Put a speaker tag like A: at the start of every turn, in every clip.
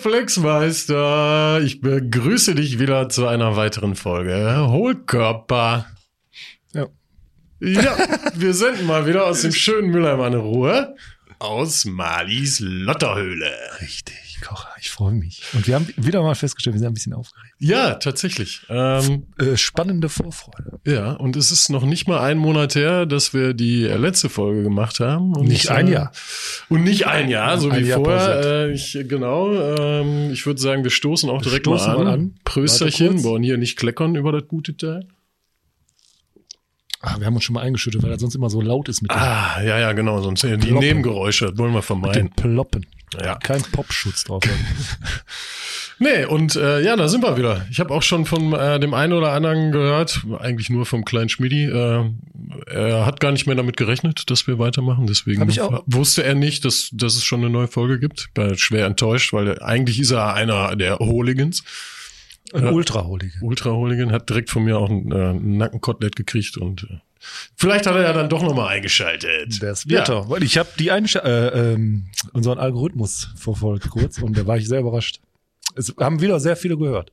A: Flexmeister, ich begrüße dich wieder zu einer weiteren Folge Hohlkörper.
B: Ja.
A: Ja, wir senden mal wieder aus dem schönen Mülheim der Ruhe aus Malis Lotterhöhle.
B: Richtig, Kocher, ich freue mich. Und wir haben wieder mal festgestellt, wir sind ein bisschen aufgeregt.
A: Ja, tatsächlich. Ähm,
B: Äh, spannende Vorfreude.
A: ja, und es ist noch nicht mal ein Monat her, dass wir die äh, letzte Folge gemacht haben. Und,
B: Nicht ein
A: äh,
B: Jahr.
A: Und nicht ein Jahr, so
B: Ein
A: wie
B: Jahr
A: vorher. Äh, ich, genau. Ähm, ich würde sagen, wir stoßen auch direkt
B: stoßen
A: mal an.
B: an.
A: Prösterchen. Wollen hier nicht kleckern über das gute Teil.
B: Ah, wir haben uns schon mal eingeschüttet, weil das sonst immer so laut ist mit,
A: Ah, ja, ja, genau. Sonst die
B: Ploppen.
A: Nebengeräusche, das wollen wir
B: dem, mit
A: vermeiden.
B: dem Ploppen.
A: Ja.
B: Kein Popschutz drauf.
A: Nee, und äh, ja, da sind wir wieder. Ich habe auch schon von äh, dem einen oder anderen gehört, eigentlich nur vom kleinen Schmidi. Äh, er hat gar nicht mehr damit gerechnet, dass wir weitermachen. Deswegen wusste er nicht, dass, dass es schon eine neue Folge gibt. War schwer enttäuscht, weil eigentlich ist er einer der Hooligans.
B: Ein
A: Ja.
B: Ultraholige.
A: Ultra-Hooligan hat direkt von mir auch ein, äh, Nackenkotelett gekriegt und äh, vielleicht hat er ja dann doch nochmal eingeschaltet.
B: Das wird
A: ja.
B: Weil ich habe die Einsch äh, ähm, unseren Algorithmus verfolgt kurz und da war ich sehr überrascht. Es haben wieder sehr viele gehört.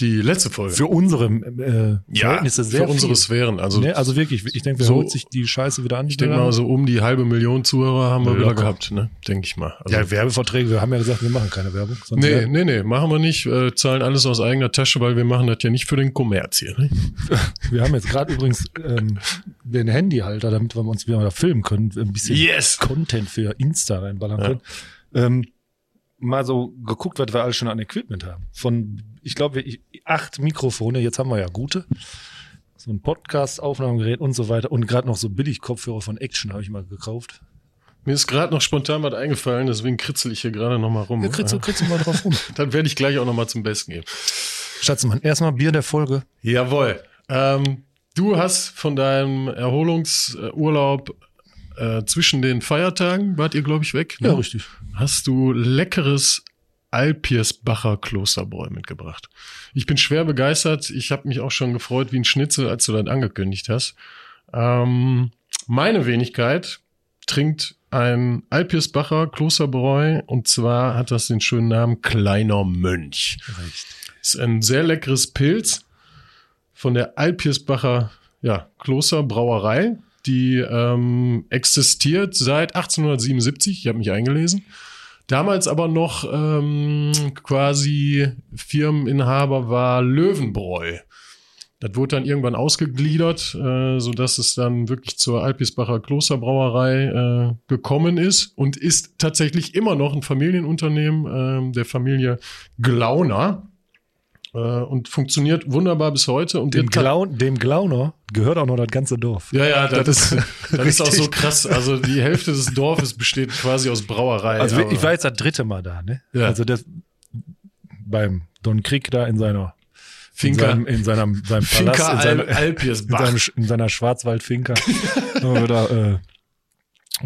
A: Die letzte Folge.
B: Für unsere äh,
A: ja,
B: Verhältnisse sehr
A: für unsere
B: viel.
A: Sphären. Also
B: Ne, also wirklich, ich denke, wer
A: so-
B: holt sich die Scheiße wieder an?
A: ich denke mal, so um die halbe Million Zuhörer haben wir wieder
B: Locker.
A: gehabt, ne? Denke ich mal. Also,
B: ja, Werbeverträge, wir haben ja gesagt, wir machen keine Werbung.
A: Nee,
B: wär-
A: nee, nee, machen wir nicht. Äh, zahlen alles aus eigener Tasche, weil wir machen das ja nicht für den Kommerz hier. Ne?
B: Wir haben jetzt gerade übrigens ähm, den Handyhalter, damit wir uns wieder filmen können, ein bisschen
A: Yes!
B: Content für Insta reinballern
A: Ja.
B: können. Ähm, mal so geguckt, was wir alles schon an Equipment haben. Von, ich glaube, ich- acht Mikrofone, jetzt haben wir ja gute. So ein Podcast-Aufnahmegerät und so weiter. Und gerade noch so Billig-Kopfhörer von Action habe ich mal gekauft.
A: Mir ist gerade noch spontan was eingefallen, deswegen kritzel ich hier gerade noch mal rum.
B: Ja, kriegst du mal drauf rum.
A: Dann werde ich gleich auch noch mal zum Besten geben.
B: Schatzmann, erstmal Bier der Folge.
A: Jawohl. Ähm, du hast von deinem Erholungsurlaub äh, zwischen den Feiertagen, wart ihr, glaube ich, weg? ne?
B: richtig.
A: Hast du leckeres Alpiersbacher Klosterbräu mitgebracht. Ich bin schwer begeistert. Ich habe mich auch schon gefreut wie ein Schnitzel, als du das angekündigt hast. Ähm, meine Wenigkeit trinkt ein Alpiersbacher Klosterbräu und zwar hat das den schönen Namen Kleiner Mönch. Ist ein sehr leckeres Pilz von der Alpiersbacher ja, Klosterbrauerei. Die ähm, existiert seit 1877. Ich habe mich eingelesen. Damals aber noch ähm, quasi Firmeninhaber war Löwenbräu. Das wurde dann irgendwann ausgegliedert, äh, so dass es dann wirklich zur Alpisbacher Klosterbrauerei äh, gekommen ist und ist tatsächlich immer noch ein Familienunternehmen äh, der Familie Glauner und funktioniert wunderbar bis heute. Und
B: Dem, Glaun, dem Glauner gehört auch noch das ganze Dorf.
A: ja, ja, das, ist, das ist auch so krass. Also die Hälfte des Dorfes besteht quasi aus Brauerei.
B: Also ich war jetzt das dritte Mal da, ne?
A: Ja.
B: Also das beim Don Krieg da in seiner
A: Finca.
B: in seinem, in seinem, seinem
A: Finca
B: Palast, in, seinem, in,
A: Alpiersbach.
B: seinem, in seiner Schwarzwaldfinca da äh,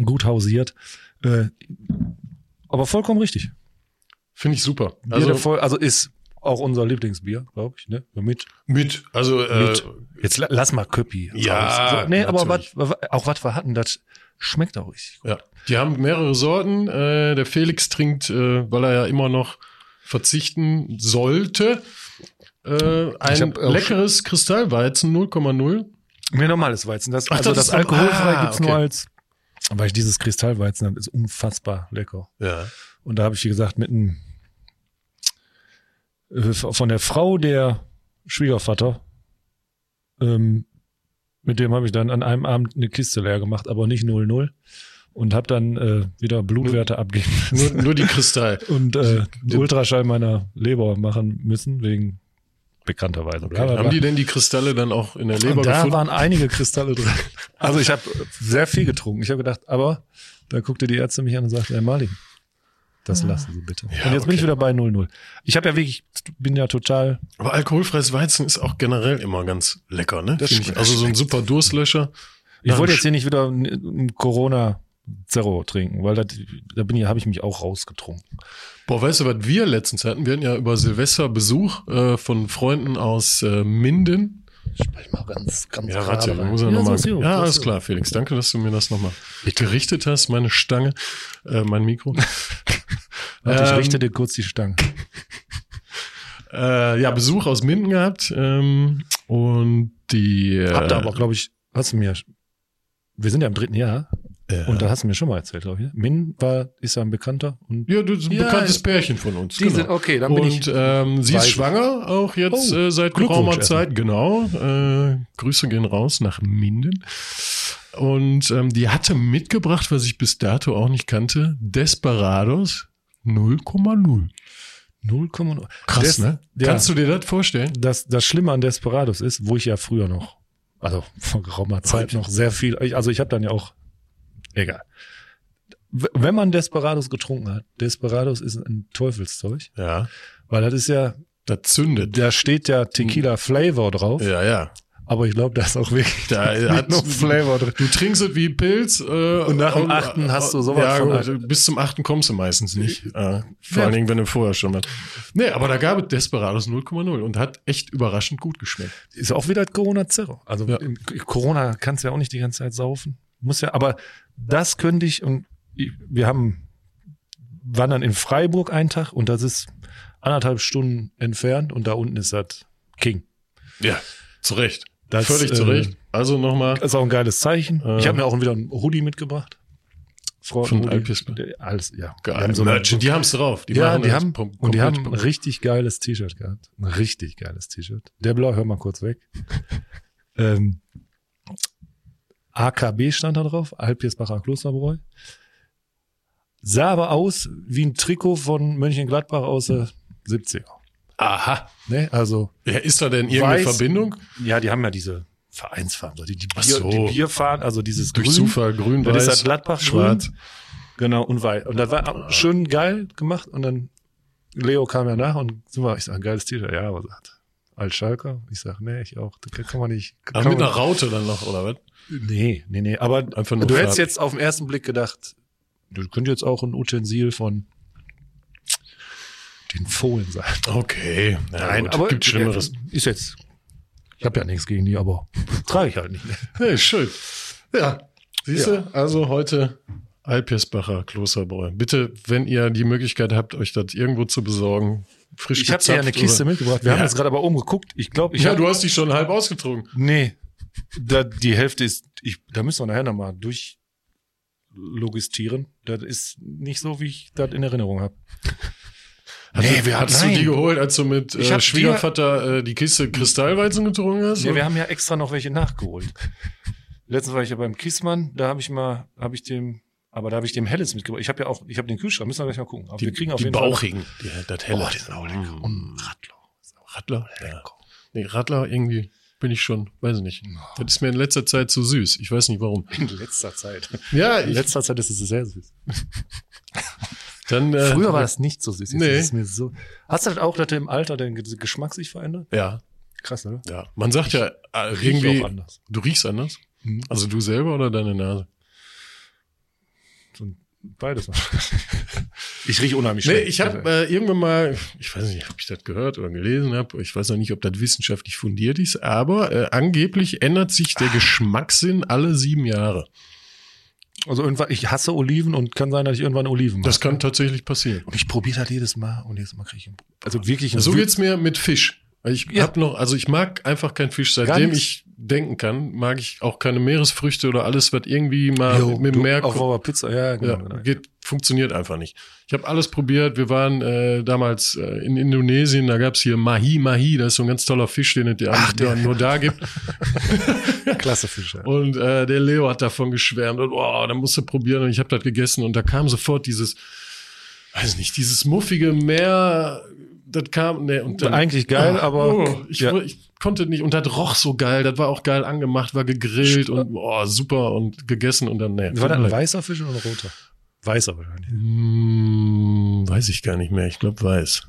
B: gut hausiert. Äh, aber vollkommen richtig.
A: Finde ich super. Also
B: Voll, also ist auch unser Lieblingsbier, glaube ich, ne? Mit,
A: mit, also äh,
B: mit. Jetzt la- lass mal Köppi.
A: Ja.
B: So, nee, aber
A: natürlich.
B: was- auch was wir hatten, das schmeckt auch richtig gut.
A: ja, die haben mehrere Sorten. Äh, der Felix trinkt, äh, weil er ja immer noch verzichten sollte, äh, ein leckeres Kristallweizen 0,0.
B: Mir normales Weizen. Das,
A: Ach,
B: also
A: das
B: das, alkoholfrei
A: ah,
B: gibt's
A: okay.
B: nur als, weil ich dieses Kristallweizen habe, ist unfassbar lecker.
A: Ja.
B: Und da habe ich, wie gesagt, mit einem äh, von der Frau der Schwiegervater, ähm, mit dem habe ich dann an einem Abend eine Kiste leer gemacht, aber nicht 0-0. Und habe dann äh, wieder Blutwerte abgeben
A: Nur,
B: müssen
A: nur die Kristall.
B: und äh, Ultraschall meiner Leber machen müssen, wegen bekannterweise. Bla.
A: Haben die denn die Kristalle dann auch in der Leber
B: Und da
A: gefunden?
B: waren einige Kristalle drin. Also ich habe sehr viel getrunken. Ich habe gedacht, aber da guckte die Ärzte mich an und sagte, Herr Marling, das lassen Sie bitte.
A: Ja,
B: und jetzt bin ich
A: okay.
B: wieder bei 0-0. Ich habe ja wirklich, bin ja total,
A: Aber alkoholfreies Weizen ist auch generell immer ganz lecker, ne?
B: Das
A: Find ich. Also so ein super Durstlöscher.
B: ich wollte jetzt hier nicht wieder ein- ein Corona Zero trinken, weil das, da bin ich, habe ich mich auch rausgetrunken.
A: Boah, weißt du, was wir letztens hatten? Wir hatten ja über Silvester Besuch äh, von Freunden aus äh, Minden.
B: Sprech mal ganz, ganz
A: Ja,
B: gerade
A: warte,
B: rein.
A: muss ja, noch mal.
B: so, so,
A: ja
B: so,
A: alles
B: so.
A: klar, Felix. Danke, dass du mir das nochmal gerichtet hast, meine Stange, äh, mein Mikro.
B: Warte, ich
A: Ähm,
B: richte dir kurz die Stange.
A: Äh, ja, Besuch aus Minden gehabt. Ähm, und die. Äh,
B: Hab da aber, glaube ich, hast du mir, wir sind ja im dritten Jahr und da hast du mir schon mal erzählt, glaube ich. Min war, ist ja ein Bekannter und
A: ja, du bist ein
B: Ja,
A: bekanntes Pärchen von uns.
B: die sind, okay, dann bin
A: und
B: ich,
A: ähm, sie ist schwanger, auch jetzt
B: Oh,
A: äh, seit geraumer. Zeit. Genau. Äh, Grüße gehen raus nach Minden. Und ähm, die hatte mitgebracht, was ich bis dato auch nicht kannte, Desperados 0,0.
B: 0,0.
A: Krass,
B: Des-
A: ne?
B: ja.
A: Kannst du dir das vorstellen?
B: Das, das Schlimme an Desperados ist, wo ich ja früher noch, also vor geraumer Zeit noch sehr viel, ich- also ich habe dann ja auch, egal. Wenn man Desperados getrunken hat, Desperados ist ein Teufelszeug,
A: Ja.
B: weil das ist ja,
A: Das zündet.
B: da steht ja Tequila Flavor drauf,
A: Ja, ja.
B: aber ich glaube, da ist auch wirklich
A: Da hat
B: noch Flavor drin.
A: Du trinkst es wie Pilz. Äh,
B: Und nach dem achten hast du sowas
A: ja,
B: von.
A: Bis zum achten kommst du meistens nicht. Äh, vor
B: Ja.
A: allen Dingen, wenn du vorher schon mal. Nee, aber da gab es Desperados 0,0 und hat echt überraschend gut geschmeckt.
B: Ist auch wieder Corona Zero. Also
A: Ja.
B: Corona kannst du ja auch nicht die ganze Zeit saufen. Muss ja, aber das könnte ich und wir haben waren dann in Freiburg einen Tag und das ist anderthalb Stunden entfernt und da unten ist das King.
A: Ja, zu Recht.
B: Das,
A: Völlig
B: äh,
A: zu Recht. Also nochmal
B: Das ist auch ein geiles Zeichen.
A: Äh.
B: ich habe mir auch wieder ein Hoodie mitgebracht. Frau
A: Von
B: Hoodie.
A: Alpis.
B: Der- Alles, ja.
A: geil.
B: So
A: Merch. die haben es drauf. Die
B: ja, die haben,
A: kom-
B: und die haben ein richtig geiles T-Shirt gehabt. Ein richtig geiles T-Shirt. Der Blau, hör mal kurz weg. ähm, AKB stand da drauf, Alpirsbacher Klosterbräu. Sah aber aus wie ein Trikot von Mönchengladbach aus der 70er.
A: Aha.
B: Ne? Also,
A: Ja, ist da denn irgendeine
B: Weiß-
A: Verbindung?
B: ja, die haben ja diese Vereinsfarben, die, die, Bier,
A: so.
B: die Bierfarben, also dieses
A: Durch
B: Grün.
A: Zufall grün,
B: Das
A: weiß,
B: ist das Gladbach
A: schwarz.
B: Grün. Genau, und weiß. Und das war auch schön geil gemacht. Und dann Leo kam ja nach und sind wir, ich sag, geiles T-Shirt. Ja, aber sagt, als Schalker. Ich sag, nee, ich auch. Das kann man nicht. Kann
A: Aber mit
B: man,
A: einer Raute dann noch, oder was?
B: nee, nee, nee. Aber
A: Einfach nur
B: du hättest jetzt auf den ersten Blick gedacht, du könnte jetzt auch ein Utensil von den Fohlen sein.
A: Okay. Ja, gut, gibt Schlimmeres.
B: Ist jetzt. Ich habe ja nichts gegen die, aber trage ich halt nicht.
A: Hey, schön. Ja. Siehst du, also heute Alpirsbacher Klosterbräu. Bitte, wenn ihr die Möglichkeit habt, euch das irgendwo zu besorgen, frisch
B: Ich habe dir ja eine Kiste
A: oder-
B: mitgebracht. Wir
A: Ja.
B: haben jetzt gerade aber oben geguckt. Ich glaube, ich
A: Ja,
B: hab-
A: du hast die schon halb ausgetrunken.
B: Nee, da, die Hälfte ist, ich, da müssen wir nachher nochmal durchlogistieren. Das ist nicht so, wie ich das in Erinnerung habe.
A: Hast,
B: Nee,
A: du,
B: wir
A: hattest du
B: nein.
A: die geholt, als du mit äh, Schwiegervater äh, die Kiste Kristallweizen getrunken hast?
B: Ja, wir haben ja extra noch welche nachgeholt. Letztens war ich ja beim Kissmann, da habe ich mal, habe ich dem, aber da habe ich dem Helles mitgebracht. Ich habe ja auch, ich habe den Kühlschrank, müssen wir gleich mal gucken. Aber
A: die,
B: wir kriegen auf
A: die
B: jeden
A: bauchigen. Die, das helle.
B: Oh, die sind auch lecker.
A: Mm.
B: Und Radler.
A: Radler? Ja. Nee, Radler irgendwie bin ich schon, weiß ich nicht. Das ist mir in letzter Zeit zu süß. Ich weiß nicht warum.
B: In letzter Zeit.
A: Ja,
B: In
A: ich,
B: letzter Zeit ist es sehr süß.
A: dann. Äh,
B: Früher war das nicht so süß. Jetzt
A: Nee.
B: ist mir so. Hast du das auch, dass du im Alter dein Ge- Geschmack sich verändert?
A: Ja,
B: Krass, oder?
A: ja. Man sagt ja äh, irgendwie.
B: auch anders.
A: Du riechst anders?
B: Mhm.
A: Also du selber oder deine Nase?
B: Beides. ich rieche unheimlich
A: Nee,
B: schlecht.
A: ich habe äh, irgendwann mal, ich weiß nicht, ob ich das gehört oder gelesen habe, ich weiß noch nicht, ob das wissenschaftlich fundiert ist, aber äh, angeblich ändert sich der Geschmackssinn alle sieben Jahre.
B: Also irgendwann, ich hasse Oliven und kann sein, dass ich irgendwann Oliven mache.
A: Das kann tatsächlich passieren.
B: Und ich probiere das jedes Mal und jedes Mal kriege ich einen- Also wirklich
A: So geht's mir mit Fisch. Ich
B: Ja.
A: hab noch, also ich mag einfach keinen Fisch. Seitdem ich denken kann, mag ich auch keine Meeresfrüchte oder alles, was irgendwie mal
B: Jo,
A: mit dem Meer
B: Auf eurer Pizza, ja, genau.
A: ja,
B: genau.
A: geht, funktioniert einfach nicht. Ich habe alles probiert. Wir waren äh, damals äh, in Indonesien, da gab's hier Mahi Mahi, das ist so ein ganz toller Fisch, den es ja
B: Ach,
A: der nur da gibt.
B: Klasse Fischer.
A: Und äh, der Leo hat davon geschwärmt und oh, da musst du probieren. Und ich habe das gegessen und da kam sofort dieses, weiß nicht, dieses muffige Meer. Das kam, ne, und dann,
B: Eigentlich geil,
A: Ah,
B: aber
A: oh, ich,
B: ja.
A: ich konnte nicht. Und das roch so geil. Das war auch geil angemacht, war gegrillt und oh, super und gegessen und dann, ne.
B: war das ein weißer Fisch oder ein roter? Weißer wahrscheinlich.
A: Hm, weiß ich gar nicht mehr. Ich glaube weiß.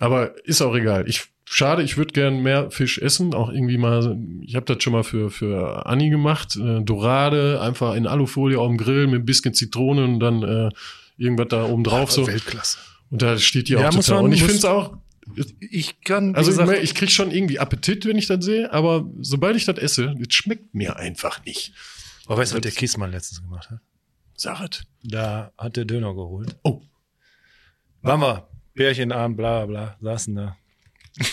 A: Aber ist auch egal. Ich schade, ich würde gern mehr Fisch essen. Auch irgendwie mal. Ich habe das schon mal für für Anni gemacht. Äh, Dorade einfach in Alufolie auf dem Grill mit ein bisschen Zitrone und dann äh, irgendwas da oben drauf so.
B: Weltklasse.
A: Und da steht die
B: Ja,
A: auch
B: muss
A: total.
B: man-
A: und ich finde es auch.
B: Ich kann,
A: Also ich,
B: gesagt,
A: mein, ich krieg schon irgendwie Appetit, wenn ich das sehe, aber sobald ich das esse, das schmeckt mir einfach nicht.
B: aber weißt du, was der Kissmann letztens gemacht hat?
A: Sag es.
B: Da hat der Döner geholt.
A: Oh.
B: Waren wir, Pärchenabend, bla bla, saßen da.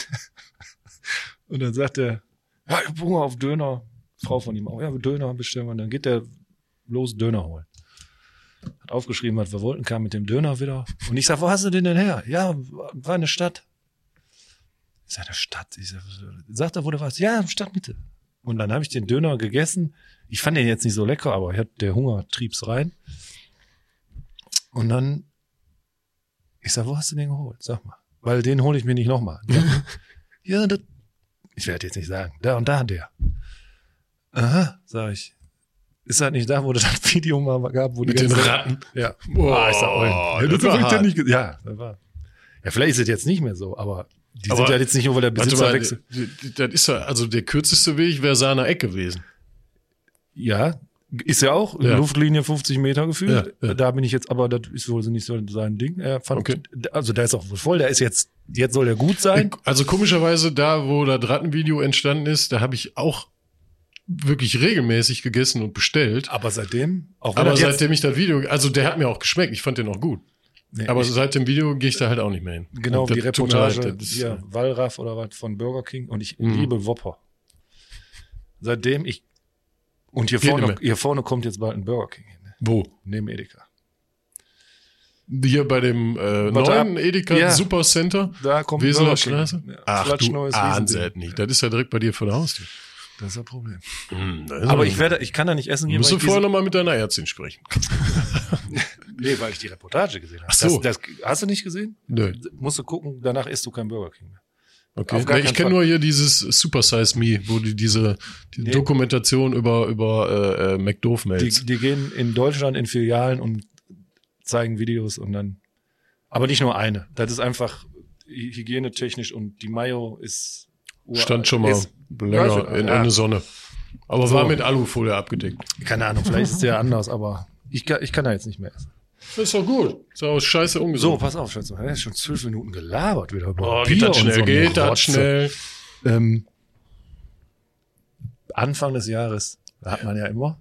B: und dann sagt er, ja, ich hab Hunger auf Döner. Frau von ihm auch, ja, Döner bestellen wir. Und dann geht der los Döner holen. Hat aufgeschrieben, was wir wollten, kam mit dem Döner wieder. Und ich sag, wo hast du den denn her? Ja, war in der Stadt. Ich sag, eine Stadt. Ich sag, sagt er, wo du warst? Ja, Stadtmitte. Und dann habe ich den Döner gegessen. Ich fand den jetzt nicht so lecker, aber ich der Hunger trieb's rein. Und dann, ich sag, wo hast du den geholt? Sag mal. Weil den hole ich mir nicht nochmal. ja, das, ich werde jetzt nicht sagen. Da und da der. Aha, sag ich. Ist halt nicht da, wo das das Video mal gab, wo
A: Mit
B: die
A: den Ratten.
B: Ja.
A: Boah,
B: oh, ja,
A: das
B: das
A: war hart.
B: nicht Ja, das war. Ja, vielleicht ist es jetzt nicht mehr so, aber die
A: Aber-
B: sind ja jetzt nicht nur, weil der Besitzer
A: mal,
B: wechselt.
A: das ist ja, also der kürzeste Weg wäre Sahner Eck gewesen.
B: Ja, ist ja auch
A: Ja.
B: Luftlinie 50 Meter gefühlt.
A: Ja, ja.
B: Da bin ich jetzt, aber das ist wohl nicht so sein Ding. Er fand,
A: Okay.
B: also der ist auch wohl voll. Der ist jetzt, jetzt soll er gut sein.
A: Also komischerweise, da wo das Rattenvideo entstanden ist, da habe ich auch wirklich regelmäßig gegessen und bestellt.
B: Aber seitdem, auch
A: Aber seitdem ich das Video, also der hat mir auch geschmeckt, ich fand den auch gut.
B: nee,
A: Aber seit dem Video gehe ich da halt auch nicht mehr hin.
B: genau die Reportage
A: leid, das ist,
B: hier, Wallraff oder was von Burger King und ich
A: Mhm.
B: liebe Whopper. Seitdem ich, und hier
A: Geht
B: vorne, hier vorne kommt jetzt bald ein Burger King hin, ne?
A: Wo?
B: neben Edeka.
A: Hier bei dem äh, neuen Edeka
B: Ja.
A: Supercenter,
B: Da kommt
A: Weseler
B: Burger King.
A: Straße.
B: Ja,
A: Ach du ahnst nicht. Das ist ja direkt bei dir vor der Haustür.
B: Das ist das Problem.
A: Hm, ist
B: Aber ich werde, ich kann da nicht essen
A: Du
B: gehen,
A: musst du vorher
B: diese,
A: noch mal mit deiner Ärztin sprechen.
B: nee, weil ich die Reportage gesehen habe.
A: Ach so.
B: Das, das, hast du nicht gesehen?
A: Nö.
B: Musst du gucken, danach isst du kein Burger King mehr.
A: Okay. Nee, ich kenne nur hier dieses Super Size Me, wo die diese die
B: Nee.
A: Dokumentation über über äh, äh, McDoof
B: Die,
A: Mails.
B: die gehen in Deutschland in Filialen und zeigen Videos und dann, aber nicht nur eine. Das ist einfach hy- hygienetechnisch und die Mayo ist
A: Stand schon mal
B: Ist,
A: länger in,
B: ja.
A: in der Sonne. Aber
B: So.
A: war mit Alufolie abgedeckt.
B: keine Ahnung, vielleicht ist es ja anders, aber ich kann, ich kann da jetzt nicht mehr essen.
A: Das ist doch gut. Ist auch scheiße
B: So,
A: ungesund.
B: pass auf, Schatz. Er ist schon zwölf Minuten gelabert wieder.
A: Oh, geht das schnell,
B: so
A: geht das schnell.
B: Ähm, Anfang des Jahres hat man ja immer.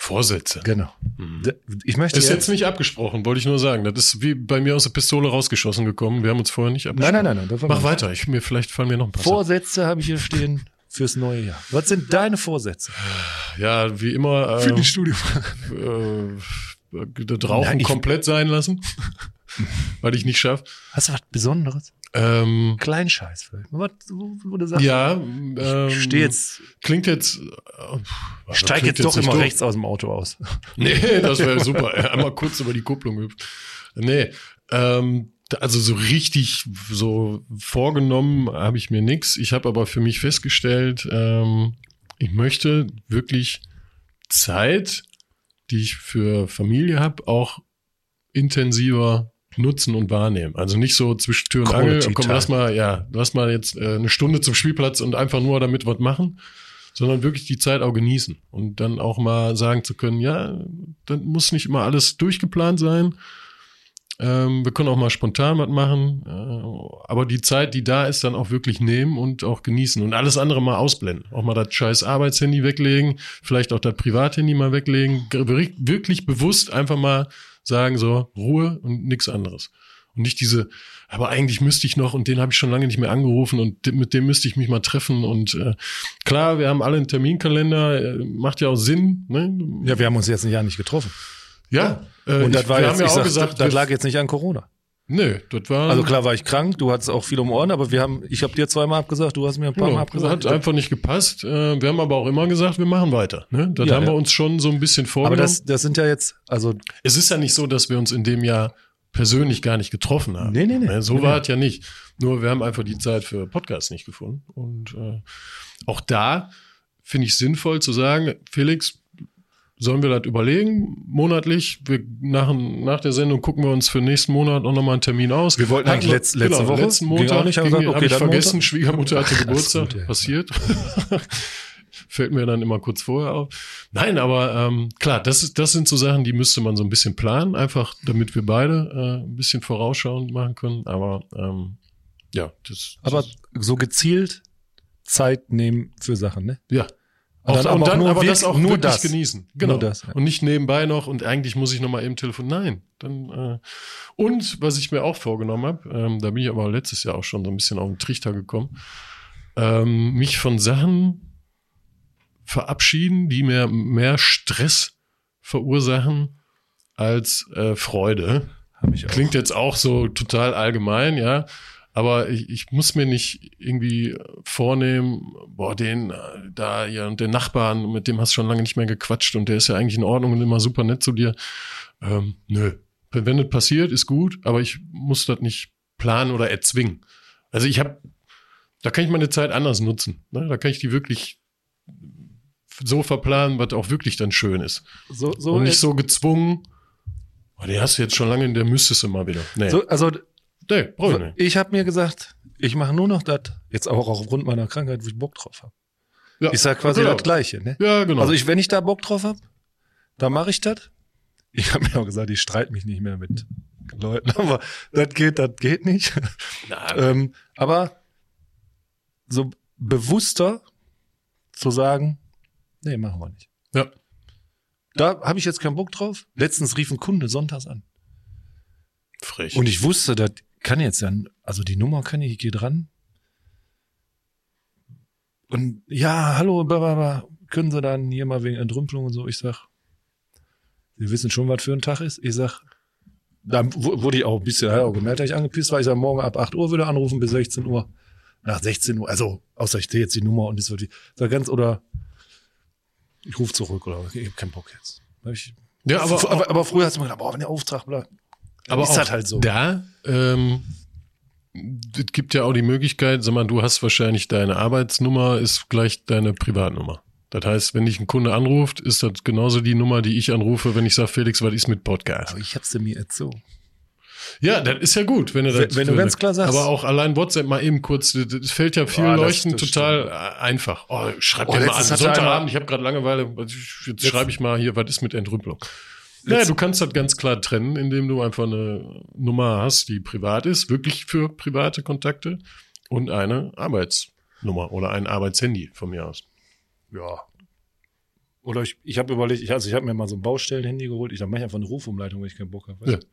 A: Vorsätze.
B: Genau.
A: Mhm.
B: Ich möchte
A: Ist
B: jetzt,
A: jetzt nicht abgesprochen, wollte ich nur sagen. Das ist wie bei mir aus der Pistole rausgeschossen gekommen. Wir haben uns vorher nicht
B: Nein,
A: abgesprochen.
B: nein, nein, nein. war
A: Mach
B: nicht.
A: weiter. Ich, mir, vielleicht fallen mir noch ein paar Sachen.
B: Vorsätze habe ich hier stehen fürs neue Jahr. Was sind deine Vorsätze?
A: Ja, wie immer.
B: Für
A: Äh,
B: die Studio.
A: äh, das Rauchen
B: Nein,
A: komplett sein lassen, weil ich nicht schaff.
B: Hast du was Besonderes?
A: Ähm,
B: Kleinscheiß vielleicht. Wo, wo du sagst,
A: ja, ähm,
B: ich stehe jetzt,
A: Klingt jetzt. Äh, klingt
B: jetzt doch immer
A: doof.
B: rechts aus dem Auto aus.
A: Nee, das wäre super. Einmal kurz über die Kupplung hüpft. Nee, ähm, also so richtig so vorgenommen habe ich mir nix. Ich habe aber für mich festgestellt, ähm, ich möchte wirklich Zeit, die ich für Familie habe, auch intensiver nutzen und wahrnehmen. Also nicht so zwischen Tür und Angel, komm, lass mal, ja, lass mal jetzt äh, eine Stunde zum Spielplatz und einfach nur damit was machen, sondern wirklich die Zeit auch genießen und dann auch mal sagen zu können, ja, dann muss nicht immer alles durchgeplant sein. Ähm, wir können auch mal spontan was machen, äh, aber die Zeit, die da ist, dann auch wirklich nehmen und auch genießen und alles andere mal ausblenden. Auch mal das scheiß Arbeitshandy weglegen, vielleicht auch das Privathandy mal weglegen, Ge- wirklich bewusst einfach mal sagen so Ruhe und nichts anderes. Und nicht diese, aber eigentlich müsste ich noch und den habe ich schon lange nicht mehr angerufen und mit dem müsste ich mich mal treffen. Und äh, klar, wir haben alle einen Terminkalender, äh, macht ja auch Sinn. Ne?
B: Ja, wir haben uns jetzt ein Jahr nicht getroffen.
A: ja. Äh,
B: Und das war
A: wir
B: jetzt,
A: haben ja auch
B: sag,
A: gesagt,
B: das lag jetzt nicht an Corona.
A: Nö, das war.
B: Also klar war ich krank, du hattest auch viel um Ohren, aber wir haben, ich habe dir zweimal abgesagt, du hast mir ein paar
A: Genau,
B: Mal
A: das
B: abgesagt.
A: hat einfach nicht gepasst. Äh, Wir haben aber auch immer gesagt, wir machen weiter. Ne? Das
B: Ja,
A: haben wir
B: ja.
A: uns schon so ein bisschen
B: aber
A: vorgenommen.
B: das, das sind ja jetzt, also
A: es ist ja nicht so, dass wir uns in dem Jahr persönlich gar nicht getroffen haben.
B: Nee, nee, nee.
A: Ne, So
B: Nee,
A: war
B: nee.
A: es ja nicht. Nur wir haben einfach die Zeit für Podcasts nicht gefunden. Und äh, auch da finde ich sinnvoll zu sagen, Felix, sollen wir das überlegen, monatlich? Wir nach, nach der Sendung gucken wir uns für nächsten Monat auch nochmal einen Termin aus.
B: Wir wollten eigentlich letz- letzte Woche,
A: Letzten Montag
B: auch nicht, haben
A: ging,
B: gesagt, okay,
A: hab ich vergessen,
B: Montag.
A: Schwiegermutter hatte Geburtstag.
B: gut, ja.
A: Passiert. Fällt mir dann immer kurz vorher auf. Nein, aber ähm, klar, das, ist, das sind so Sachen, die müsste man so ein bisschen planen, einfach damit wir beide äh, ein bisschen vorausschauend machen können. Aber ähm, ja, das,
B: aber
A: das
B: so gezielt Zeit nehmen für Sachen, ne?
A: ja, Auch,
B: dann
A: und
B: aber
A: dann
B: nur
A: aber das auch
B: nur
A: wirklich
B: das.
A: genießen. Genau.
B: Das, ja.
A: Und nicht nebenbei noch und eigentlich muss ich noch mal eben telefonieren. Nein. Dann, äh, und was ich mir auch vorgenommen habe, ähm, da bin ich aber letztes Jahr auch schon so ein bisschen auf den Trichter gekommen, ähm, mich von Sachen verabschieden, die mir mehr Stress verursachen als äh, Freude. Klingt jetzt auch so total allgemein, ja. Aber ich, ich muss mir nicht irgendwie vornehmen, boah, den äh, da ja und den Nachbarn, mit dem hast du schon lange nicht mehr gequatscht und der ist ja eigentlich in Ordnung und immer super nett zu dir. Ähm, nö. Wenn das passiert, ist gut, aber ich muss das nicht planen oder erzwingen. Also ich habe, da kann ich meine Zeit anders nutzen. Ne? Da kann ich die wirklich so verplanen, was auch wirklich dann schön ist.
B: So, so,
A: und nicht so gezwungen, oh, den hast du jetzt schon lange, der müsstest du mal wieder. Nee,
B: so also
A: nee brauch ich nicht.
B: ich habe mir gesagt, ich mache nur noch das, jetzt auch aufgrund meiner Krankheit, wo ich Bock drauf habe.
A: Ja,
B: Ich sag quasi
A: genau.
B: das Gleiche. Ne?
A: Ja, genau.
B: Also ich, wenn ich da Bock drauf habe, dann mache ich das. Ich habe mir auch gesagt, ich streite mich nicht mehr mit Leuten, aber das geht, das geht nicht. Ähm, aber so bewusster zu sagen, nee, machen wir nicht.
A: ja.
B: Da habe ich jetzt keinen Bock drauf. Letztens rief ein Kunde sonntags an.
A: Frech.
B: Und ich wusste, das kann jetzt ja, also die Nummer kann ich, ich gehe dran. Und ja, hallo, blablabla, können Sie dann hier mal wegen Entrümpelung und so? Ich sag, Sie wissen schon, was für ein Tag ist? Ich sag, da wu- wurde ich auch ein bisschen, auch gemerkt, dass ich angepisst war. Ich sag, morgen ab 8 Uhr würde anrufen bis 16 Uhr. Nach 16 Uhr, also, außer ich sehe jetzt die Nummer und das wird die, sag ganz, oder ich rufe zurück oder ich habe keinen Bock jetzt. Ich,
A: ja, aber,
B: aber, aber, aber früher hast du mir gedacht, boah, wenn der Auftrag bleibt.
A: Aber
B: ist
A: auch
B: das halt so.
A: Da, ähm, es gibt ja auch die Möglichkeit, sag mal, du hast wahrscheinlich deine Arbeitsnummer, ist gleich deine Privatnummer. Das heißt, wenn dich ein Kunde anruft, ist das genauso die Nummer, die ich anrufe, wenn ich sage, Felix, was ist mit Podcast?
B: Aber ich hab's dir mir erzogen.
A: Ja, das ist ja gut, wenn du das,
B: wenn du ganz klar sagst-
A: Aber auch allein WhatsApp mal eben kurz, das- fällt ja viel
B: Ah, das-
A: Leuchten total äh, einfach. Oh, schreib
B: Oh,
A: dir mal an. Sonntagabend, ich habe gerade Langeweile, jetzt schreibe ich mal hier, was ist mit Entrümpelung? Naja, du kannst das ganz klar trennen, indem du einfach eine Nummer hast, die privat ist, wirklich für private Kontakte und eine Arbeitsnummer oder ein Arbeitshandy von mir aus.
B: Ja. Oder ich, ich habe überlegt, ich, also ich habe mir mal so ein Baustellenhandy geholt. Ich dann mache ich einfach eine Rufumleitung, wenn ich keinen Bock habe.
A: Ja.
B: du?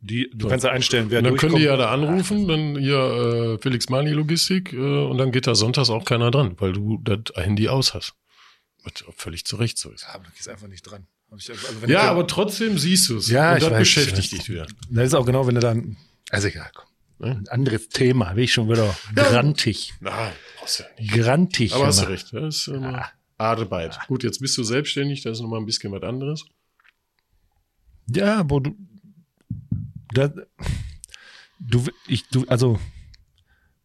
B: Die, du
A: So.
B: kannst ja einstellen, wer
A: dann können die ja da anrufen, dann hier äh, Felix Mani Logistik äh, und dann geht da sonntags auch keiner dran, weil du das Handy aus hast. Was völlig zu Recht so ist.
B: Ja, aber du gehst einfach nicht dran. Ich, also
A: Ja, aber trotzdem siehst du es.
B: Ja,
A: und
B: ich
A: das
B: weiß,
A: beschäftigt
B: ich weiß.
A: dich wieder.
B: Das ist auch genau, wenn du dann. Also egal, komm. Ein anderes Thema, bin ich schon wieder
A: Ja.
B: grantig.
A: Nein, brauchst ja nicht.
B: Grantig.
A: Aber hast du recht. Das ist immer
B: Ja.
A: Arbeit. Gut, jetzt bist du selbstständig, das ist nochmal ein bisschen was anderes.
B: Ja, aber du. Da, du, ich, du, also,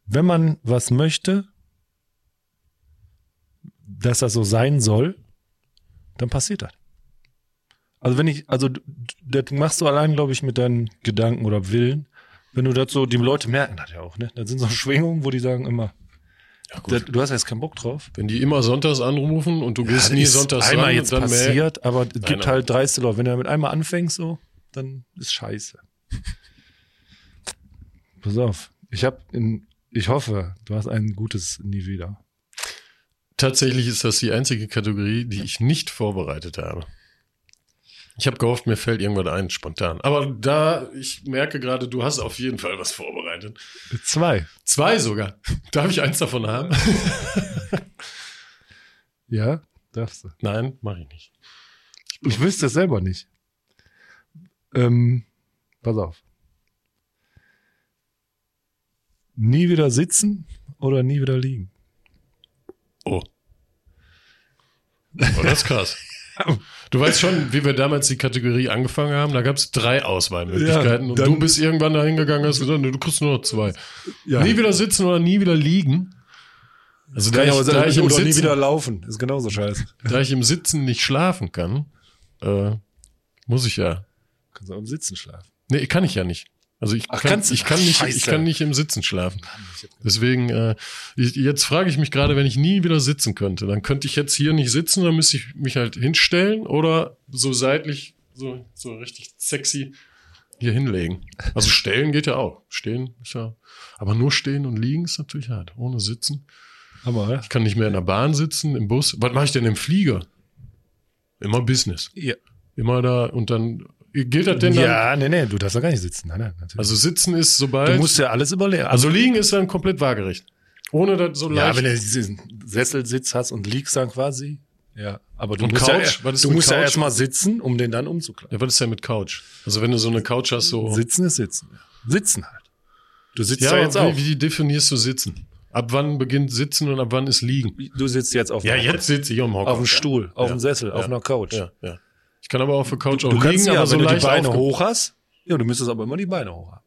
B: wenn man was möchte, dass das so sein soll, dann passiert das. Also wenn ich, also das machst du allein, glaube ich, mit deinen Gedanken oder Willen. Wenn du das so, die Leute merken das ja auch, ne? Das sind so Schwingungen, wo die sagen immer,
A: Ja,
B: das, du hast jetzt keinen Bock drauf.
A: Wenn die immer sonntags anrufen und du gehst
B: das
A: nie sonntags
B: einmal
A: ran,
B: jetzt
A: dann mehr-
B: passiert, aber es gibt
A: Nein,
B: halt dreiste Leute. Wenn du damit einmal anfängst, so, dann ist scheiße. Pass auf. Ich hab in, ich hoffe, du hast ein gutes Nie wieder.
A: Tatsächlich ist das die einzige Kategorie, die ich nicht vorbereitet habe. Ich habe gehofft, mir fällt irgendwas ein, spontan. Aber da, ich merke gerade, du hast auf jeden Fall was vorbereitet.
B: Zwei.
A: Zwei sogar. Darf ich eins davon haben?
B: Ja, darfst du.
A: Nein, mache ich nicht.
B: Ich wüsste es selber nicht. Ähm, pass auf. Nie wieder sitzen oder nie wieder liegen?
A: Oh. Oh, das ist krass. Du weißt schon, wie wir damals die Kategorie angefangen haben. Da gab es drei Auswahlmöglichkeiten.
B: Ja,
A: und du bist irgendwann da hingegangen und hast gesagt, nee, du kriegst nur noch zwei.
B: Ja.
A: Nie wieder sitzen oder nie wieder liegen. Also da ich,
B: aber
A: da,
B: sein,
A: ich im
B: oder nie
A: Sitzen,
B: wieder laufen. Ist genauso scheiße.
A: da ich im Sitzen nicht schlafen kann, äh, muss ich ja.
B: Kannst du auch im Sitzen schlafen.
A: Nee, kann ich ja nicht. Also ich
B: Ach,
A: kann,
B: kannst du-
A: ich kann nicht,
B: Scheiße.
A: ich kann nicht im Sitzen schlafen. Deswegen, äh, ich, jetzt frage ich mich gerade, wenn ich nie wieder sitzen könnte, dann könnte ich jetzt hier nicht sitzen, dann müsste ich mich halt hinstellen oder so seitlich, so, so richtig sexy hier hinlegen. Also stellen geht ja auch. Stehen ist ja, aber nur stehen und liegen ist natürlich hart. Ohne sitzen.
B: Hammer, oder?
A: Ich kann nicht mehr in der Bahn sitzen, im Bus. Was mache ich denn im Flieger? Immer Business.
B: Ja.
A: Immer da und dann gilt das denn dann?
B: Ja, nee, nee, du darfst doch gar nicht sitzen. Nein, nein.
A: Also sitzen ist sobald.
B: du musst ja alles überlegen.
A: also liegen ist dann komplett waagerecht. Ohne das so
B: ja,
A: leicht.
B: wenn du diesen Sesselsitz hast und liegst dann quasi. Ja, aber du
A: Und
B: musst,
A: Couch?
B: ja, du musst ja
A: Couch?
B: erstmal sitzen, um den dann umzuklappen.
A: ja, was ist denn mit Couch? Also wenn du so eine Couch hast, so.
B: Sitzen ist Sitzen. Sitzen halt. Du sitzt
A: ja,
B: ja jetzt auch.
A: wie, wie definierst du sitzen? Ab wann beginnt Sitzen und ab wann ist Liegen?
B: Du sitzt jetzt auf,
A: Ja,
B: dem-
A: jetzt sitze ich am Hocker.
B: auf dem Stuhl, auf
A: Ja.
B: dem Sessel, auf
A: Ja.
B: einer Couch.
A: Ja, ja. Kann aber auf der Couch auch
B: Du
A: liegen,
B: kannst ja,
A: aber so
B: wenn du die Beine hoch hast, ja, du müsstest aber immer die Beine hoch haben.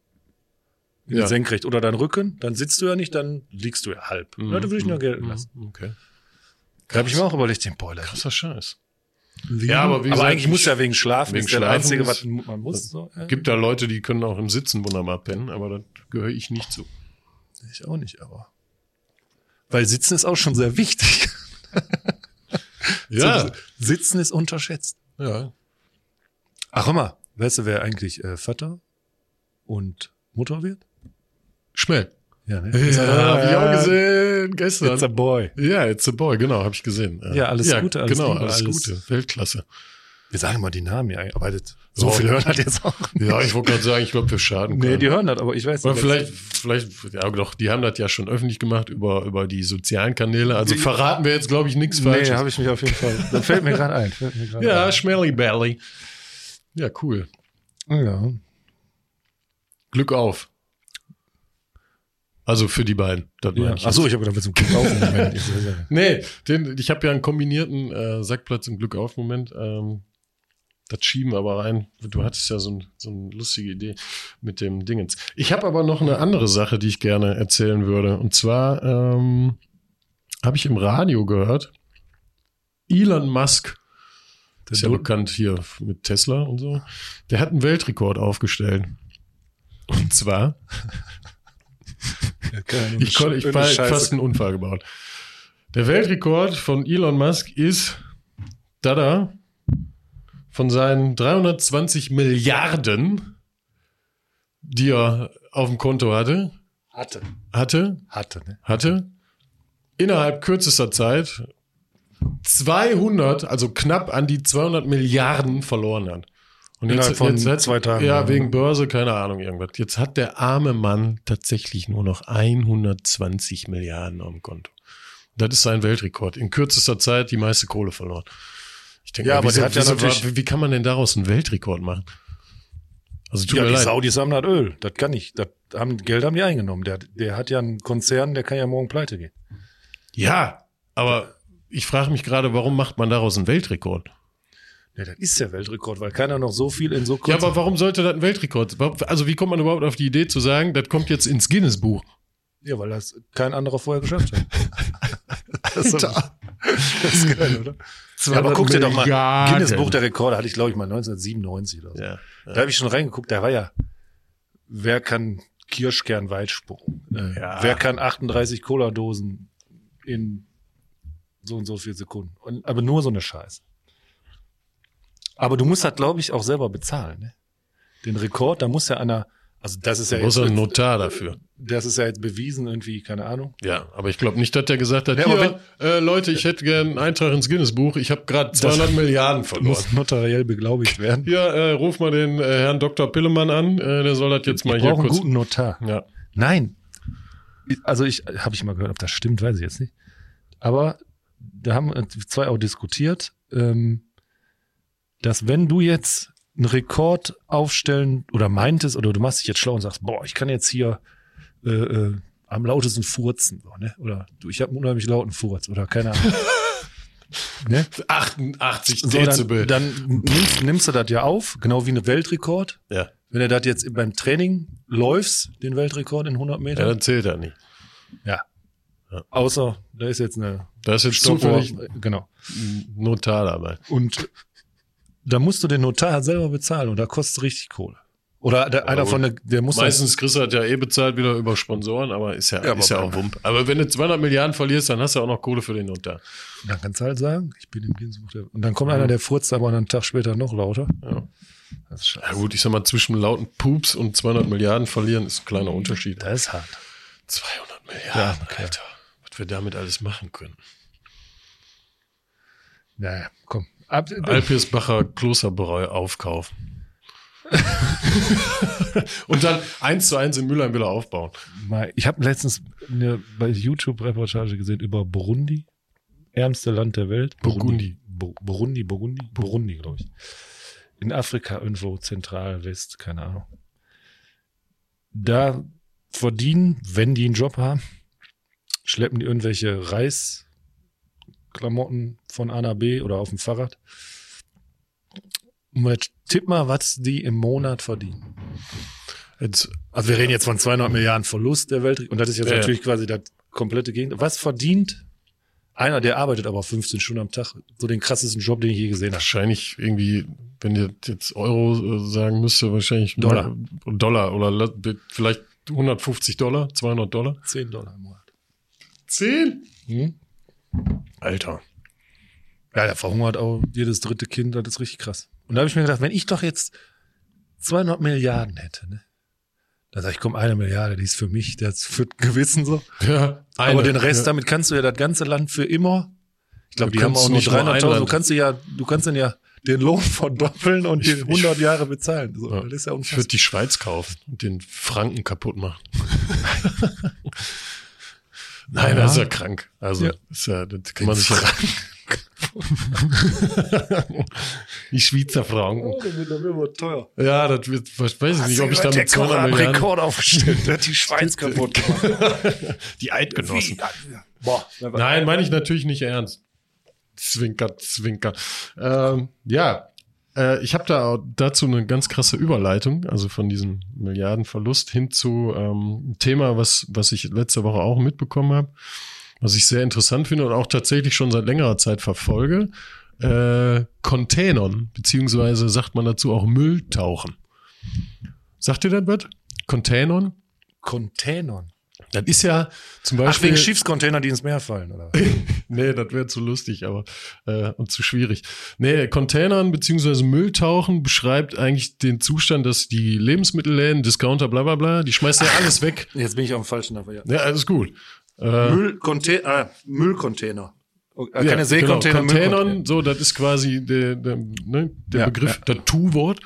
A: Ja.
B: Senkrecht oder dein Rücken, dann sitzt du ja nicht, dann liegst du ja halb.
A: Mhm.
B: Ja, da würde ich nur gelten lassen.
A: Mhm, Okay.
B: Da habe ich mir auch überlegt, den Boiler.
A: Krasser Scheiß.
B: Ja,
A: aber wie gesagt,
B: eigentlich muss ja wegen Schlafen,
A: wegen
B: ist ja das
A: Schlafen
B: Einzige, was man muss. So, ja.
A: Gibt da Leute, die können auch im Sitzen wunderbar pennen, aber da gehöre ich nicht zu.
B: Ich auch nicht, aber. Weil Sitzen ist auch schon sehr wichtig.
A: Ja.
B: So, Sitzen ist unterschätzt.
A: Ja.
B: Ach, mal, weißt du, wer eigentlich äh, Vater und Mutter wird?
A: Schmell.
B: Ja, ne?
A: Ja, hab ich auch gesehen.
B: It's a
A: Gestern.
B: boy.
A: Ja, it's a boy, genau, habe ich gesehen.
B: Ja, alles Gute, alles
A: genau,
B: Liebe,
A: alles
B: alles-
A: Gute. Weltklasse.
B: Wir sagen mal die Namen hier, aber das, so
A: Ja.
B: viel hören halt jetzt auch.
A: Ja, ich wollte gerade sagen, ich glaube, wir schaden.
B: Nee,
A: können.
B: die hören das, aber ich weiß
A: Aber
B: nicht.
A: vielleicht, vielleicht, ja doch, die haben das ja schon öffentlich gemacht über, über die sozialen Kanäle. Also
B: Die-
A: verraten wir jetzt, glaube ich, nichts
B: Nee,
A: Falsches.
B: habe ich mich auf jeden Fall. Das fällt mir gerade ein. Fällt mir gerade
A: ja,
B: ein.
A: Schmelly Belly. Ja, cool.
B: ja.
A: Glück auf. Also für die beiden. Das
B: ja.
A: ich
B: Ach so,
A: jetzt.
B: ich habe gedacht, wir zum Glück auf. Moment. Ja nicht.
A: Nee, den, ich habe ja einen kombinierten äh, Sackplatz im Glück auf Moment. Ähm, das schieben wir aber rein. Du hattest ja so, ein, so eine lustige Idee mit dem Dingens. Ich habe aber noch eine andere Sache, die ich gerne erzählen würde. Und zwar ähm, habe ich im Radio gehört, Elon Musk, ist ja bekannt hier mit Tesla und so, der hat einen Weltrekord aufgestellt. Und zwar, ich, konnte, ich war fast einen Unfall gebaut. Der Weltrekord von Elon Musk ist, da da, von seinen 320 Milliarden, die er auf dem Konto hatte,
B: hatte.
A: hatte,
B: Hatte, ne?
A: hatte, innerhalb kürzester Zeit 200, also knapp an die 200 Milliarden verloren hat. Und
B: Innerhalb von
A: hat-
B: zwei Tagen,
A: Ja,
B: ja.
A: wegen Börse, keine Ahnung, irgendwas. Jetzt hat der arme Mann tatsächlich nur noch 120 Milliarden auf dem Konto. Das ist sein Weltrekord. In kürzester Zeit die meiste Kohle verloren. Ich denke,
B: Ja,
A: mal,
B: aber
A: wieso,
B: der hat ja natürlich-
A: wie, wie kann man denn daraus einen Weltrekord machen? Also tut
B: Ja,
A: mir
B: die
A: leid.
B: Saudis haben das Öl. Das kann ich. Das haben, Geld haben die eingenommen. Der, der hat ja einen Konzern, der kann ja morgen pleite gehen.
A: Ja, aber ich frage mich gerade, warum macht man daraus einen Weltrekord?
B: Ja, das ist der Weltrekord, weil keiner noch so viel in so
A: Ja,
B: kurzer
A: aber warum sollte das ein Weltrekord? Also wie kommt man überhaupt auf die Idee zu sagen, das kommt jetzt ins Guinness-Buch?
B: Ja, weil das kein anderer vorher geschafft hat. das, ist, das ist geil, oder? Ja, aber guck dir doch mal. Guinness Buch der Rekorde hatte ich, glaube ich, mal 1997 oder so.
A: Ja,
B: Da habe ich schon reingeguckt, da war ja, wer kann Kirschkernweitsprung? Äh,
A: Ja.
B: Wer kann 38 Cola-Dosen in so und so viel Sekunden? Und, aber nur so eine Scheiße. Aber du musst das, glaube ich, auch selber bezahlen. Ne? Den Rekord, da muss ja einer, also das ist ja
A: muss
B: jetzt,
A: ein Notar dafür.
B: das ist ja jetzt bewiesen, irgendwie, keine Ahnung.
A: Ja, aber ich glaube nicht, dass der gesagt hat,
B: Ja,
A: hier, äh, Leute, ich hätte gern einen Eintrag ins Guinness-Buch, ich habe gerade 200 Milliarden verloren.
B: Muss notariell beglaubigt werden.
A: Hier, äh, ruf mal den äh, Herrn Dr. Pillemann an, äh, der soll das jetzt mal
B: Ich
A: hier
B: brauche einen
A: kurz...
B: guten Notar.
A: Ja.
B: Nein. Also ich habe ich mal gehört, ob das stimmt, weiß ich jetzt nicht. Aber da haben zwei auch diskutiert, ähm, dass wenn du jetzt einen Rekord aufstellen oder meintest oder du machst dich jetzt schlau und sagst, boah, ich kann jetzt hier äh, äh, am lautesten furzen, so, ne? Oder du, ich habe einen unheimlich lauten Furz oder keine Ahnung. ne?
A: 88
B: So,
A: Dezibel.
B: dann, dann nimmst, nimmst du das ja auf, genau wie eine Weltrekord.
A: ja.
B: Wenn du das jetzt beim Training läufst, den Weltrekord in 100
A: ja,
B: Metern,
A: dann zählt er nicht.
B: Ja.
A: Ja.
B: Außer, da ist jetzt eine
A: Da ist jetzt
B: Stoppuhr.
A: zufällig
B: Genau.
A: ein Notar dabei.
B: Und da musst du den Notar selber bezahlen und da kostet richtig Kohle. Oder der, einer
A: gut.
B: von der, der muss
A: Meistens kriegst du das ja eh bezahlt wieder über Sponsoren, aber ist ja,
B: Ja,
A: ist
B: aber
A: ja auch Wump. Aber wenn du 200 Milliarden verlierst, dann hast du auch noch Kohle für den Notar.
B: dann, dann kannst du halt sagen, ich bin im der, und dann kommt einer, der furzt aber einen Tag später noch lauter.
A: Ja.
B: Das ist
A: Ja
B: scheiße.
A: gut, ich sag mal, zwischen lauten Pups und 200 Milliarden verlieren ist ein kleiner Unterschied.
B: Das ist hart.
A: 200 Milliarden,
B: okay.
A: Alter. Was wir damit alles machen können.
B: Naja, komm. Ab,
A: Alpirsbacher Klosterbräu aufkaufen. Und dann eins zu eins in Mülheim wieder aufbauen.
B: ich habe letztens eine bei YouTube-Reportage gesehen über Burundi. Ärmste Land der Welt.
A: Burgundi.
B: Bu- Burundi, Burundi, Burundi, glaube ich. In Afrika irgendwo, zentral, West, keine Ahnung. Da verdienen, wenn die einen Job haben, schleppen die irgendwelche Reisklamotten von A nach B oder auf dem Fahrrad. Und jetzt tipp mal, was die im Monat verdienen.
A: Jetzt,
B: Also wir reden jetzt von 200 Milliarden Verlust der Welt und das ist jetzt
A: Ja,
B: natürlich quasi das komplette Gegenteil. Was verdient einer, der arbeitet aber 15 Stunden am Tag, so den krassesten Job, den ich je gesehen habe?
A: wahrscheinlich irgendwie, wenn ihr jetzt Euro äh, sagen müsste, wahrscheinlich
B: Dollar.
A: Dollar oder vielleicht 150 Dollar, 200 Dollar.
B: 10 Dollar im Monat.
A: 10?
B: Hm?
A: Alter.
B: Ja, der verhungert auch jedes dritte Kind, das ist richtig krass. Und da habe ich mir gedacht, wenn ich doch jetzt 200 Milliarden hätte, ne? Dann sag ich, komm, eine Milliarde, die ist für mich, das ist für Gewissen so.
A: Ja,
B: aber
A: eine.
B: den Rest,
A: ja.
B: damit kannst du ja das ganze Land für immer. Ich glaube, die haben auch nur
A: nicht nur ein
B: 300.000. Du kannst ja, du kannst dann ja den Lohn verdoppeln und
A: Ich-
B: die 100 Jahre bezahlen. So,
A: Ja.
B: Das ist ja
A: Ich
B: unfassbar.
A: würde die Schweiz kaufen und den Franken kaputt machen. Nein,
B: Ja.
A: das ist ja krank. Also,
B: Ja.
A: Ist ja, das kann man sich die Schweizer Franken.
B: Oh, das wird immer teuer.
A: Ja, das wird, ich weiß ich nicht, ob ich da mit 200
B: einen
A: Milliarden,
B: Rekord aufgestellt. Der hat die Schweiz kaputt gemacht.
A: die Eidgenossen.
B: Boah,
A: Nein, meine ich natürlich nicht ernst. Zwinker, zwinker. Ähm, ja, äh, ich habe da dazu eine ganz krasse Überleitung, also von diesem Milliardenverlust hin zu ähm, Thema, was, was ich letzte Woche auch mitbekommen habe, was ich sehr interessant finde und auch tatsächlich schon seit längerer Zeit verfolge. Äh, Containern, beziehungsweise sagt man dazu auch Mülltauchen. Sagt ihr das was? Containern?
B: Containern.
A: Das ist ja zum
B: Ach,
A: Beispiel.
B: wegen Schiffscontainer, die ins Meer fallen, oder?
A: Nee, das wäre zu lustig, aber äh, und zu schwierig. Nee, Containern beziehungsweise Mülltauchen beschreibt eigentlich den Zustand, dass die Lebensmittelläden, Discounter, bla bla bla, die schmeißen ja alles weg.
B: Jetzt bin ich auf dem falschen Dampfer, ja.
A: Ja, alles gut. Äh,
B: Müllcontainer, ah, Müllcontainer. Äh,
A: ja,
B: Keine Seekontainer,
A: genau, Containern, so, das ist quasi der, der, ne, der
B: Ja,
A: Begriff, das Tu-Wort.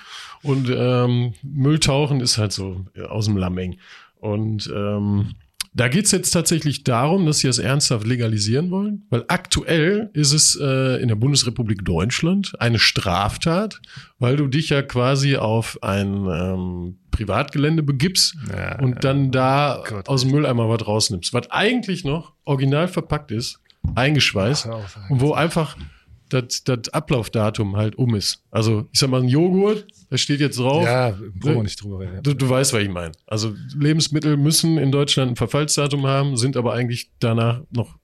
A: Und ähm, Mülltauchen ist halt so äh, aus dem Lammeng. Und ähm, da geht's jetzt tatsächlich darum, dass sie das ernsthaft legalisieren wollen, weil aktuell ist es äh, in der Bundesrepublik Deutschland eine Straftat, weil du dich ja quasi auf ein ähm, Privatgelände begibst
B: Ja,
A: und dann da
B: Gott.
A: aus dem Mülleimer was rausnimmst, was eigentlich noch original verpackt ist, eingeschweißt und wo einfach das, das Ablaufdatum halt um ist. Also ich sag mal, ein Joghurt, da steht jetzt drauf.
B: Ja, brauchen wir nicht drüber reden.
A: Du, du weißt, was ich meine. Also Lebensmittel müssen in Deutschland ein Verfallsdatum haben, sind aber eigentlich danach noch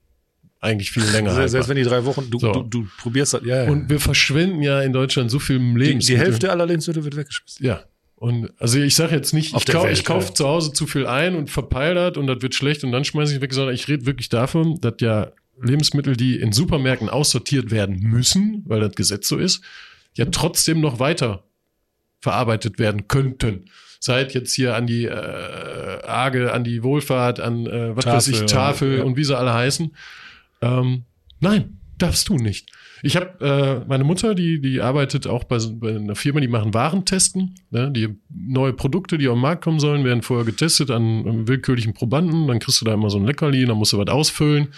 A: eigentlich viel länger.
B: Selbst, selbst wenn die drei Wochen, du,
A: So.
B: du, du probierst das, ja, ja.
A: Und wir verschwenden ja in Deutschland so viel
B: die,
A: Lebensmittel.
B: die Hälfte aller Lebensmittel wird weggeschmissen.
A: Ja. Und also ich sage jetzt nicht,
B: Auf
A: ich, kau, ich kaufe
B: ja.
A: zu Hause zu viel ein und verpeil das und das wird schlecht und dann schmeiße ich weg, sondern ich rede wirklich davon, dass ja Lebensmittel, die in Supermärkten aussortiert werden müssen, weil das Gesetz so ist, ja trotzdem noch weiter verarbeitet werden könnten. Seid jetzt hier an die äh, Arge, an die Wohlfahrt, an äh, was weiß ich,
B: Tafel,
A: Tafel
B: ja.
A: und wie sie alle heißen. Ähm, nein, darfst du nicht. Ich habe äh, meine Mutter, die die arbeitet auch bei, bei einer Firma, die machen Warentesten. Ne? Die neue Produkte, die auf den Markt kommen sollen, werden vorher getestet an, an willkürlichen Probanden. Dann kriegst du da immer so ein Leckerli, dann musst du was ausfüllen.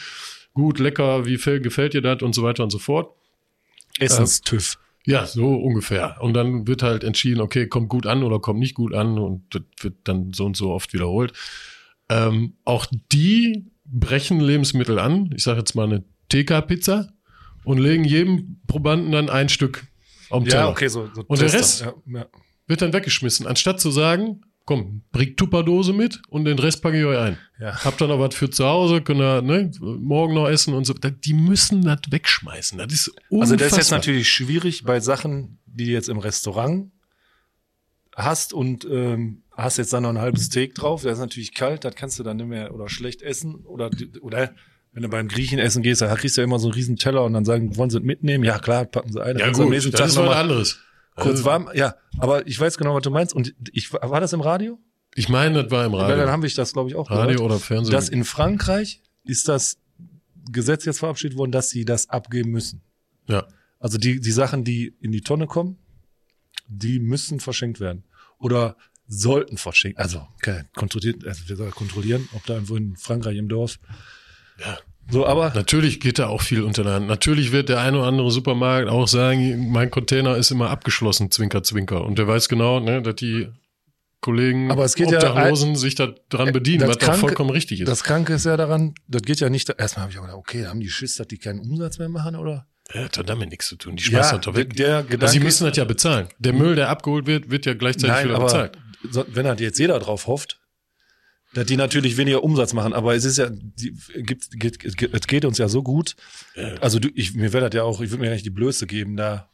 A: Gut, lecker, wie gefällt dir das und so weiter und so fort.
B: Essenstüff.
A: Ja, so ungefähr. Und dann wird halt entschieden, okay, kommt gut an oder kommt nicht gut an und das wird dann so und so oft wiederholt. Ähm, auch die brechen Lebensmittel an. Ich sage jetzt mal eine TK-Pizza und legen jedem Probanden dann ein Stück auf den
B: Ja,
A: Teller.
B: okay, so, so
A: Und der
B: Tester.
A: Rest?
B: Ja, ja.
A: Wird dann weggeschmissen, anstatt zu sagen, komm, bringt Tupperdose mit und den Rest packe ich euch ein.
B: Ja.
A: Habt ihr noch was für zu Hause, könnt ihr ne, morgen noch essen und so. Die müssen das wegschmeißen. Das ist unfassbar.
B: Also das ist jetzt natürlich schwierig bei Sachen, die du jetzt im Restaurant hast und ähm, hast jetzt dann noch ein halbes Steak drauf, das ist natürlich kalt, das kannst du dann nicht mehr oder schlecht essen oder oder wenn du beim Griechen essen gehst, da kriegst du ja immer so einen riesen Teller und dann sagen, wollen sie mitnehmen? Ja klar, packen sie ein. dann
A: Ja gut, das ist was anderes.
B: Kurz
A: Also,
B: warm. Ja, aber ich weiß genau, was du meinst. Und ich war das im Radio?
A: Ich meine, das war im
B: Weil dann
A: Radio.
B: haben wir das, glaube ich, auch
A: Radio
B: gehört,
A: oder Fernsehen.
B: dass in Frankreich ist das Gesetz jetzt verabschiedet worden, dass sie das abgeben müssen.
A: Ja.
B: Also die, die Sachen, die in die Tonne kommen, die müssen verschenkt werden. Oder sollten verschenkt. Also, okay, kontrolliert, also wir sollen kontrollieren, ob da irgendwo in Frankreich im Dorf.
A: Ja.
B: So, aber
A: Natürlich geht da auch viel unter der Hand. Natürlich wird der eine oder andere Supermarkt auch sagen, mein Container ist immer abgeschlossen, zwinker, zwinker. Und der weiß genau, ne, dass die Kollegen
B: Aber es geht ja-
A: Obdachlosen sich da dran bedienen,
B: das
A: was
B: Kranke-
A: vollkommen richtig ist.
B: das Kranke ist ja daran, das geht ja nicht, erstmal habe ich auch gedacht, okay, haben die Schiss, dass die keinen Umsatz mehr machen, oder?
A: ja, hat damit nichts zu tun. Die schmeißen das doch weg.
B: der Gedanke,
A: Also sie müssen das ja bezahlen. Der Müll, der abgeholt wird, wird ja gleichzeitig
B: Nein,
A: wieder
B: aber
A: bezahlt.
B: so, wenn halt jetzt jeder drauf hofft, dass die natürlich weniger Umsatz machen, aber es ist ja, die, gibt, geht, es geht- es geht uns ja so gut. Also du, ich, mir wäre das ja auch, ich würde mir ja nicht die Blöße geben, da.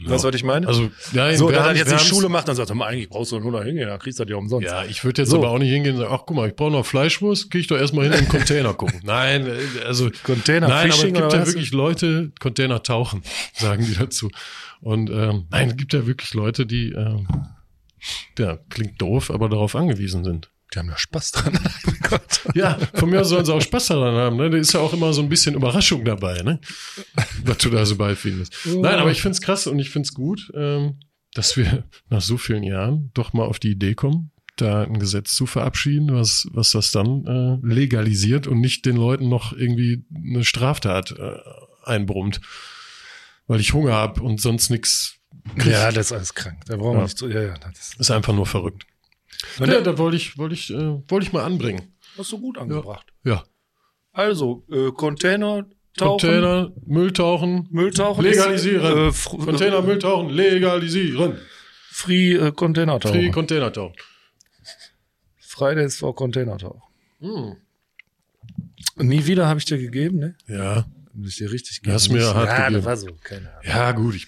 B: Weißt du, was ich meine?
A: Also, nein,
B: so, er
A: haben-
B: jetzt die Schule macht, dann sagt er mal, eigentlich brauchst du nur da hingehen, da kriegst du das ja umsonst.
A: Ja, ich würde jetzt
B: So.
A: aber auch nicht hingehen und sagen, ach guck mal, ich brauche noch Fleischwurst, krieg ich doch erstmal hin in den Container gucken. Nein, also
B: Container
A: nein, aber es
B: Fishing
A: gibt ja wirklich Leute, Container tauchen, sagen die dazu. Und ähm, nein, es gibt ja wirklich Leute, die, ähm, ja, klingt doof, aber darauf angewiesen sind.
B: Die haben da Spaß dran. Oh.
A: Ja, von mir aus sollen sie auch Spaß daran haben. Ne? Da ist ja auch immer so ein bisschen Überraschung dabei, ne? was du da so beifindest. Nein, aber ich find's krass und ich find's gut, ähm, dass wir nach so vielen Jahren doch mal auf die Idee kommen, da ein Gesetz zu verabschieden, was, was das dann äh, legalisiert und nicht den Leuten noch irgendwie eine Straftat äh, einbrummt. Weil ich Hunger hab und sonst nix.
B: Ja, das ist alles krank. Da brauchen wir
A: Ja.
B: nicht so, ja, ja, das ist,
A: Ist einfach nur verrückt.
B: Und
A: Ja, das wollte ich, wollte ich, äh, wollte ich mal anbringen.
B: hast du gut angebracht.
A: Ja.
B: Also, äh, Container, tauchen,
A: Container, Müll tauchen,
B: Mülltauchen.
A: Legalisieren.
B: Äh, fr-
A: Container, Müll tauchen, legalisieren.
B: Free äh, Container
A: Free
B: tauchen.
A: Container tauchen.
B: Fridays for Container tauchen.
A: Hm.
B: Nie wieder habe ich dir gegeben, ne?
A: Ja,
B: Hab ich dir richtig
A: Du hast mir hart
B: ja,
A: gegeben.
B: das war so, keine Ahnung.
A: ja gut, ich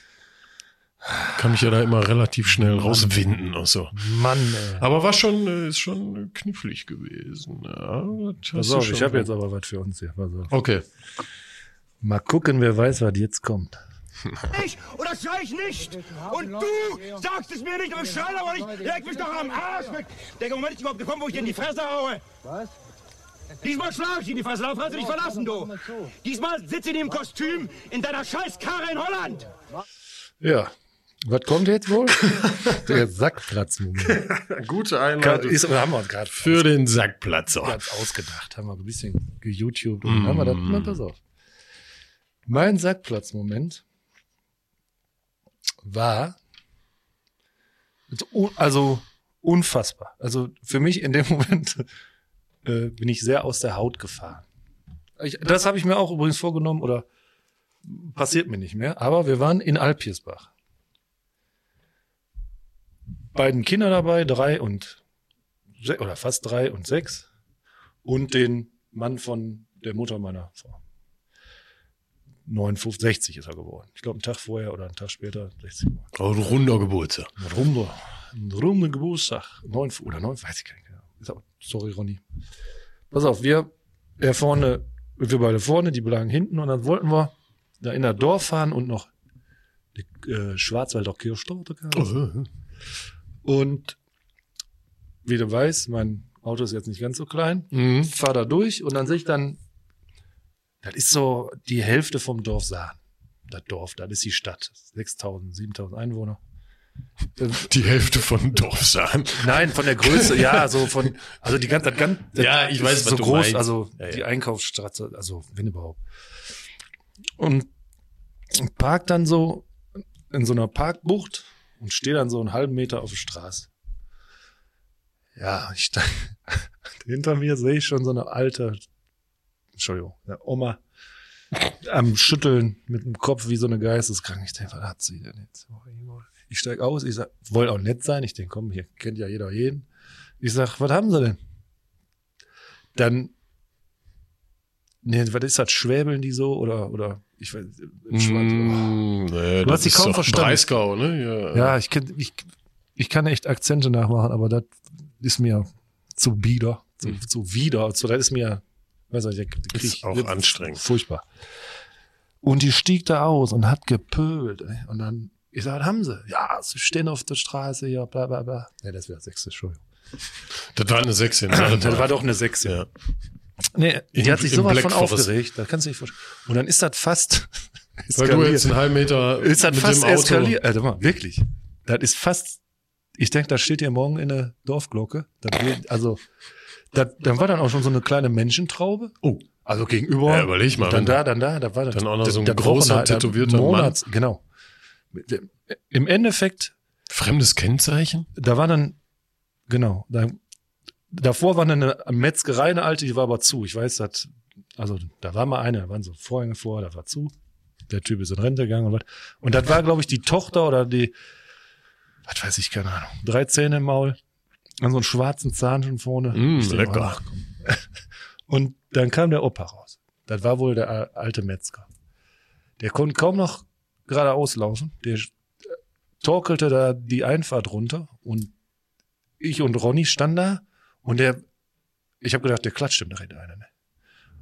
A: kann mich ja da immer relativ schnell rauswinden und so.
B: Mann, ey.
A: Aber war schon, äh, ist schon knifflig gewesen. Ja,
B: Pass auf,
A: schon
B: ich habe jetzt aber was für uns hier. Pass auf.
A: Okay.
B: Mal gucken, wer weiß, was jetzt kommt.
C: Ich oder schrei ich nicht? Und du sagst es mir nicht, aber ich schrei aber nicht. Leg mich doch am Arsch weg. Der Moment ist überhaupt gekommen, wo ich dir in die Fresse haue. Was? Diesmal schlage ich in die Fresse, darauf kannst du dich verlassen, du. Diesmal sitze ich in dem Kostüm in deiner Scheißkarre in Holland.
B: Ja. Was kommt jetzt wohl? Der Sackplatz-Moment.
A: Gute Einladung
B: Ist, haben wir uns gerade
A: für den Sackplatzer.
B: ganz ausgedacht. Haben wir ein bisschen geYouTubed und haben wir das. Na, pass auf. Mein Sackplatz-Moment war also also unfassbar. Also für mich in dem Moment äh, bin ich sehr aus der Haut gefahren. Ich, das habe ich mir auch übrigens vorgenommen oder passiert mir nicht mehr. Aber wir waren in Alpiersbach. Beiden Kinder dabei, drei und oder fast drei und sechs und den Mann von der Mutter meiner Frau. 59, 60 ist er geworden. Ich glaube, einen Tag vorher oder einen Tag später 60 geworden.
A: Oh, ein runder Geburtstag.
B: Ein runder, ein runder Geburtstag. Neun, oder neun, weiß ich gar nicht. genau. Sorry, Ronny. Pass auf, wir, er vorne, wir beide vorne, die belagen hinten und dann wollten wir da in der Dorf fahren und noch die äh, Schwarzwälder Kirchtorte kaufen.
A: Oh,
B: Und wie du weißt, mein Auto ist jetzt nicht ganz so klein.
A: Mhm.
B: Fahr da durch und dann sehe ich dann, das ist so die Hälfte vom Dorf Sahn. Das Dorf, das ist die Stadt. 6000, 7000 Einwohner. Ähm,
A: Die Hälfte von Dorfsahn.
B: Nein, von der Größe, ja, so von, also die ganze, das
A: Ja, ich weiß,
B: so groß,
A: meinst.
B: also
A: Ja, ja.
B: die Einkaufsstraße, also wenn überhaupt. Und park dann so in so einer Parkbucht und stehe dann so einen halben Meter auf der Straße. Ja, ich hinter mir sehe ich schon so eine alte, Entschuldigung, eine Oma am Schütteln mit dem Kopf wie so eine Geisteskrank. Ich denke, was hat sie denn jetzt? Ich steig aus, ich sag, wollte auch nett sein. Ich denke, komm, hier kennt ja jeder jeden. Ich sag, was haben sie denn? Dann, nee, was ist das? Schwäbeln die so oder, oder, ich weiß,
A: Mm, nee,
B: Du hast
A: ist
B: kaum verstanden.
A: Breisgau, ne? Ja.
B: Ja, ich, kenn, ich, ich kann echt Akzente nachmachen, aber das ist mir zu bieder, zu, zu wieder, zu, das ist mir, weiß nicht, der Krieg
A: Ist auch anstrengend.
B: Furchtbar. Und die stieg da aus und hat gepöbelt. ey. Und dann, ich sag, was haben sie? Ja, sie stehen auf der Straße, ja, bla, bla, bla. Ja, das wäre sechste, Entschuldigung.
A: Das war eine Sechse. ne?
B: Das war doch eine Sechse.
A: Ja.
B: Nee, die
A: In-
B: hat sich sowas von aufgeregt. Da kannst du dich vorstellen. Und dann ist das fast
A: Weil du jetzt einen halben Meter
B: ist das
A: mit
B: fast
A: dem Auto.
B: eskaliert. Also mal, wirklich. Das ist fast, ich denke, das steht hier morgen in der Dorfglocke. Das wird, also, das, dann war dann auch schon so eine kleine Menschentraube.
A: Oh.
B: Also gegenüber.
A: Ja, überleg mal,
B: dann da, dann da, da war das.
A: dann auch noch
B: das-
A: so ein
B: das
A: großer,
B: Wochenende,
A: tätowierter
B: Monats, Genau. Im Endeffekt,
A: Fremdes Kennzeichen?
B: da war dann, genau, da, davor war eine Metzgerei, eine alte, die war aber zu. Ich weiß, das, also da war mal eine, da waren so Vorhänge vor, da war zu. Der Typ ist in Rente gegangen und was. Und das war, glaube ich, die Tochter oder die, was weiß ich, keine Ahnung, drei Zähne im Maul, an so einen schwarzen Zahn schon vorne.
A: Mm, lecker.
B: komm. Und dann kam der Opa raus. Das war wohl der alte Metzger. Der konnte kaum noch geradeaus laufen. Der äh, torkelte da die Einfahrt runter und ich und Ronny standen da und der, ich habe gedacht, der klatscht ihm direkt einer. Ne?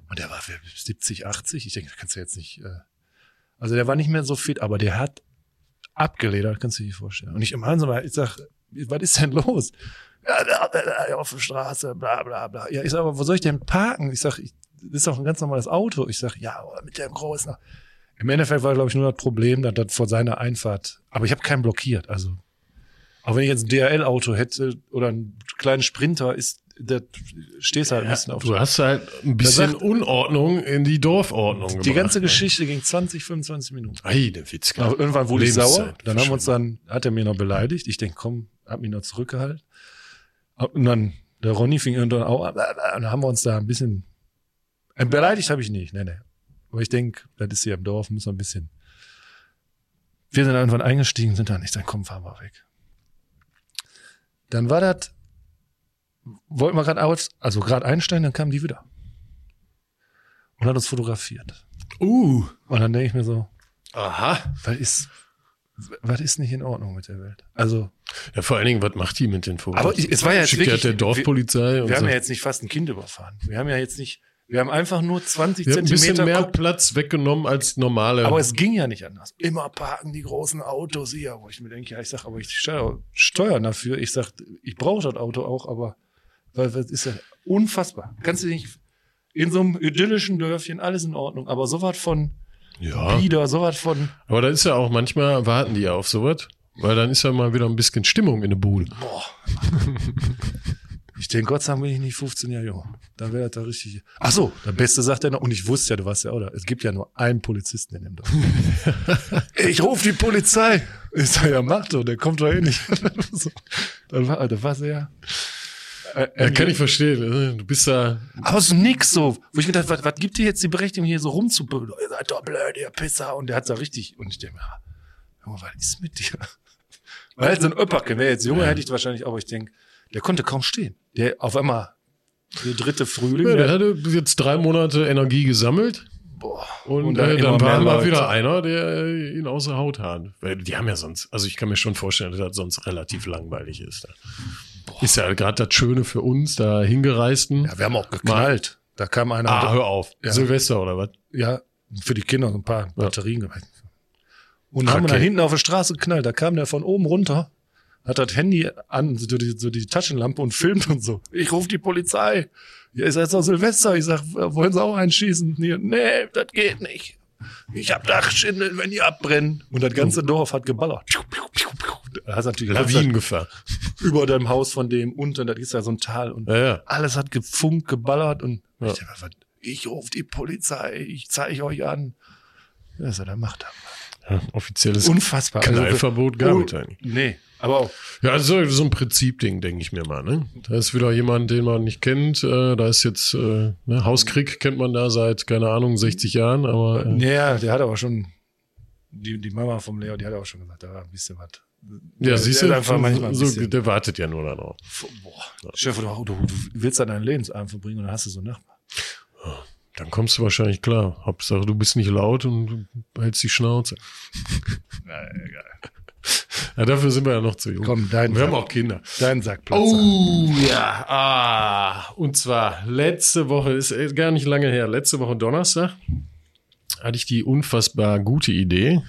B: Und der war für 70, 80. Ich denke, das kannst du jetzt nicht. Äh, also der war nicht mehr so fit, aber der hat abgeledert, kannst du dir vorstellen. Und ich im Hansen ich sag, was ist denn los? Ja, da, da, da, auf der Straße, bla bla bla. Ja, ich sag, aber wo soll ich denn parken? Ich sag, ich, das ist doch ein ganz normales Auto. Ich sag, ja, mit dem großen. Im Endeffekt war, glaube ich, nur das Problem, dass das vor seiner Einfahrt. Aber ich habe keinen blockiert. Also, auch wenn ich jetzt ein DRL-Auto hätte oder einen kleinen Sprinter, ist, das stehst halt ein bisschen auf.
A: Du hast halt ein bisschen
B: sagt-
A: Unordnung in die Dorfordnung
B: Die
A: gebracht,
B: ganze
A: ne?
B: Geschichte ging 20, 25 Minuten.
A: Ei, der Witzka.
B: Aber irgendwann wurde ich sauer. Dann haben wir uns dann, hat er mir noch beleidigt. Ich denk, komm, hab mich noch zurückgehalten. Und dann, der Ronny fing irgendwann auch an. Und dann haben wir uns da ein bisschen, äh, beleidigt habe ich nicht, nee, nee. Aber ich denk, das ist hier im Dorf, muss man ein bisschen. Wir sind irgendwann eingestiegen, sind dann, ich sag, komm, fahren wir weg. Dann war das, wollten wir gerade aus, also gerade einsteigen, dann kamen die wieder. Und hat uns fotografiert.
A: Uh.
B: Und dann denke ich mir so,
A: Aha.
B: was ist, was ist nicht in Ordnung mit der Welt? Also,
A: Ja, vor allen Dingen, was macht die mit den Fotos?
B: Aber es war ja jetzt
A: Schickt die halt
B: wirklich-
A: der Dorfpolizei und
B: wir haben
A: so.
B: ja jetzt nicht fast ein Kind überfahren. Wir haben ja jetzt nicht, wir haben einfach nur 20
A: Wir haben ein bisschen
B: Zentimeter.
A: mehr
B: Kupp-
A: Platz weggenommen als normale.
B: aber es ging ja nicht anders. Immer parken die großen Autos hier, wo ich mir denke, ja, ich sag, aber ich steuer, steuern dafür. Ich sag, ich brauche das Auto auch, aber weil das ist ja unfassbar. Kannst du nicht in so einem idyllischen Dörfchen alles in Ordnung, aber sowas von
A: ja.
B: Bieder, sowas von
A: Aber da ist ja auch, manchmal warten die ja auf sowas. Weil dann ist ja mal wieder ein bisschen Stimmung in der Bude.
B: Boah. Ich denke, Gott sei Dank bin ich nicht 15 Jahre jung. Dann wäre das da richtig. Ach so, der Beste sagt er noch, und ich wusste ja, du warst ja auch da. Es gibt ja nur einen Polizisten in dem Dorf. ich rufe die Polizei. Ich sag, ja, mach doch, der kommt doch eh nicht. so. Dann war, das war sehr. Äh,
A: Ja, kann ich verstehen. Du bist da.
B: aus dem Nix so. Wo ich gedacht, was, was gibt dir jetzt die Berechtigung, hier so rumzubödeln? Ihr seid doch blöd, ihr Pisser. Und der hat's da richtig. Und ich denke mir, ja, Junge, was ist mit dir? Weil so ein Öpperke, wäre jetzt Junge, hätte ich wahrscheinlich auch, aber ich denke, der konnte kaum stehen. Der auf einmal, der dritte Frühling,
A: Ja, der hatte jetzt drei Monate Energie gesammelt.
B: boah,
A: Und,
B: dann
A: äh, dann war mal wieder einer, der äh, ihn außer Haut hat. Weil die haben ja sonst, also ich kann mir schon vorstellen, dass das sonst relativ langweilig ist. Da. Ist ja gerade das Schöne für uns, da hingereisten.
B: Ja, wir haben auch geknallt. Da kam einer,
A: ah,
B: und-
A: hör auf.
B: Ja.
A: Silvester oder was?
B: ja, für die Kinder so ein paar Batterien gemacht. Und
A: Ah,
B: haben dann hinten auf der Straße geknallt. Da kam der von oben runter, hat das Handy an, so die, so die Taschenlampe und filmt und so. Ich rufe die Polizei. Ja, ist jetzt doch Silvester. Ich sag, wollen Sie auch einschießen? Nee, nee das geht nicht. Ich hab Dachschindeln, wenn die abbrennen. Und das ganze Dorf hat geballert. Da hast natürlich
A: Lawinengefahr.
B: über dem Haus von dem unten, das ist ja so ein Tal und
A: Ja, ja.
B: alles hat gefunkt, geballert und
A: Ja.
B: ich, dachte, ich rufe die Polizei, ich zeige euch an. Ja, so, dann macht er.
A: ja offizielles
B: Unfassbar.
A: Knallverbot
B: Also,
A: gab es eigentlich.
B: Nee, aber auch.
A: Ja, also so ein Prinzipding, denke ich mir mal. Ne? Da ist wieder jemand, den man nicht kennt. Äh, da ist jetzt äh, ne, Hauskrieg kennt man da seit, keine Ahnung, 60 Jahren. Aber äh,
B: Ja, der hat aber schon, die, die Mama vom Leo, die hat auch schon gesagt, da war ein bisschen was.
A: ja,
B: der-
A: siehst
B: der
A: du,
B: hat einfach manchmal ein
A: so, der wartet ja nur darauf.
B: Boah, Chef, du, du, du willst da deinen Lebensabend verbringen und dann hast du so einen Nachbar.
A: Dann kommst du wahrscheinlich klar. Hauptsache, du bist nicht laut und du hältst die Schnauze.
B: Na, egal.
A: Ja, dafür sind wir ja noch zu jung.
B: Komm, dein
A: wir haben
B: Sack.
A: auch Kinder.
B: Dein Sackplatz.
A: Oh, ja. Ah, und zwar letzte Woche, ist äh, gar nicht lange her, letzte Woche Donnerstag hatte ich die unfassbar gute Idee,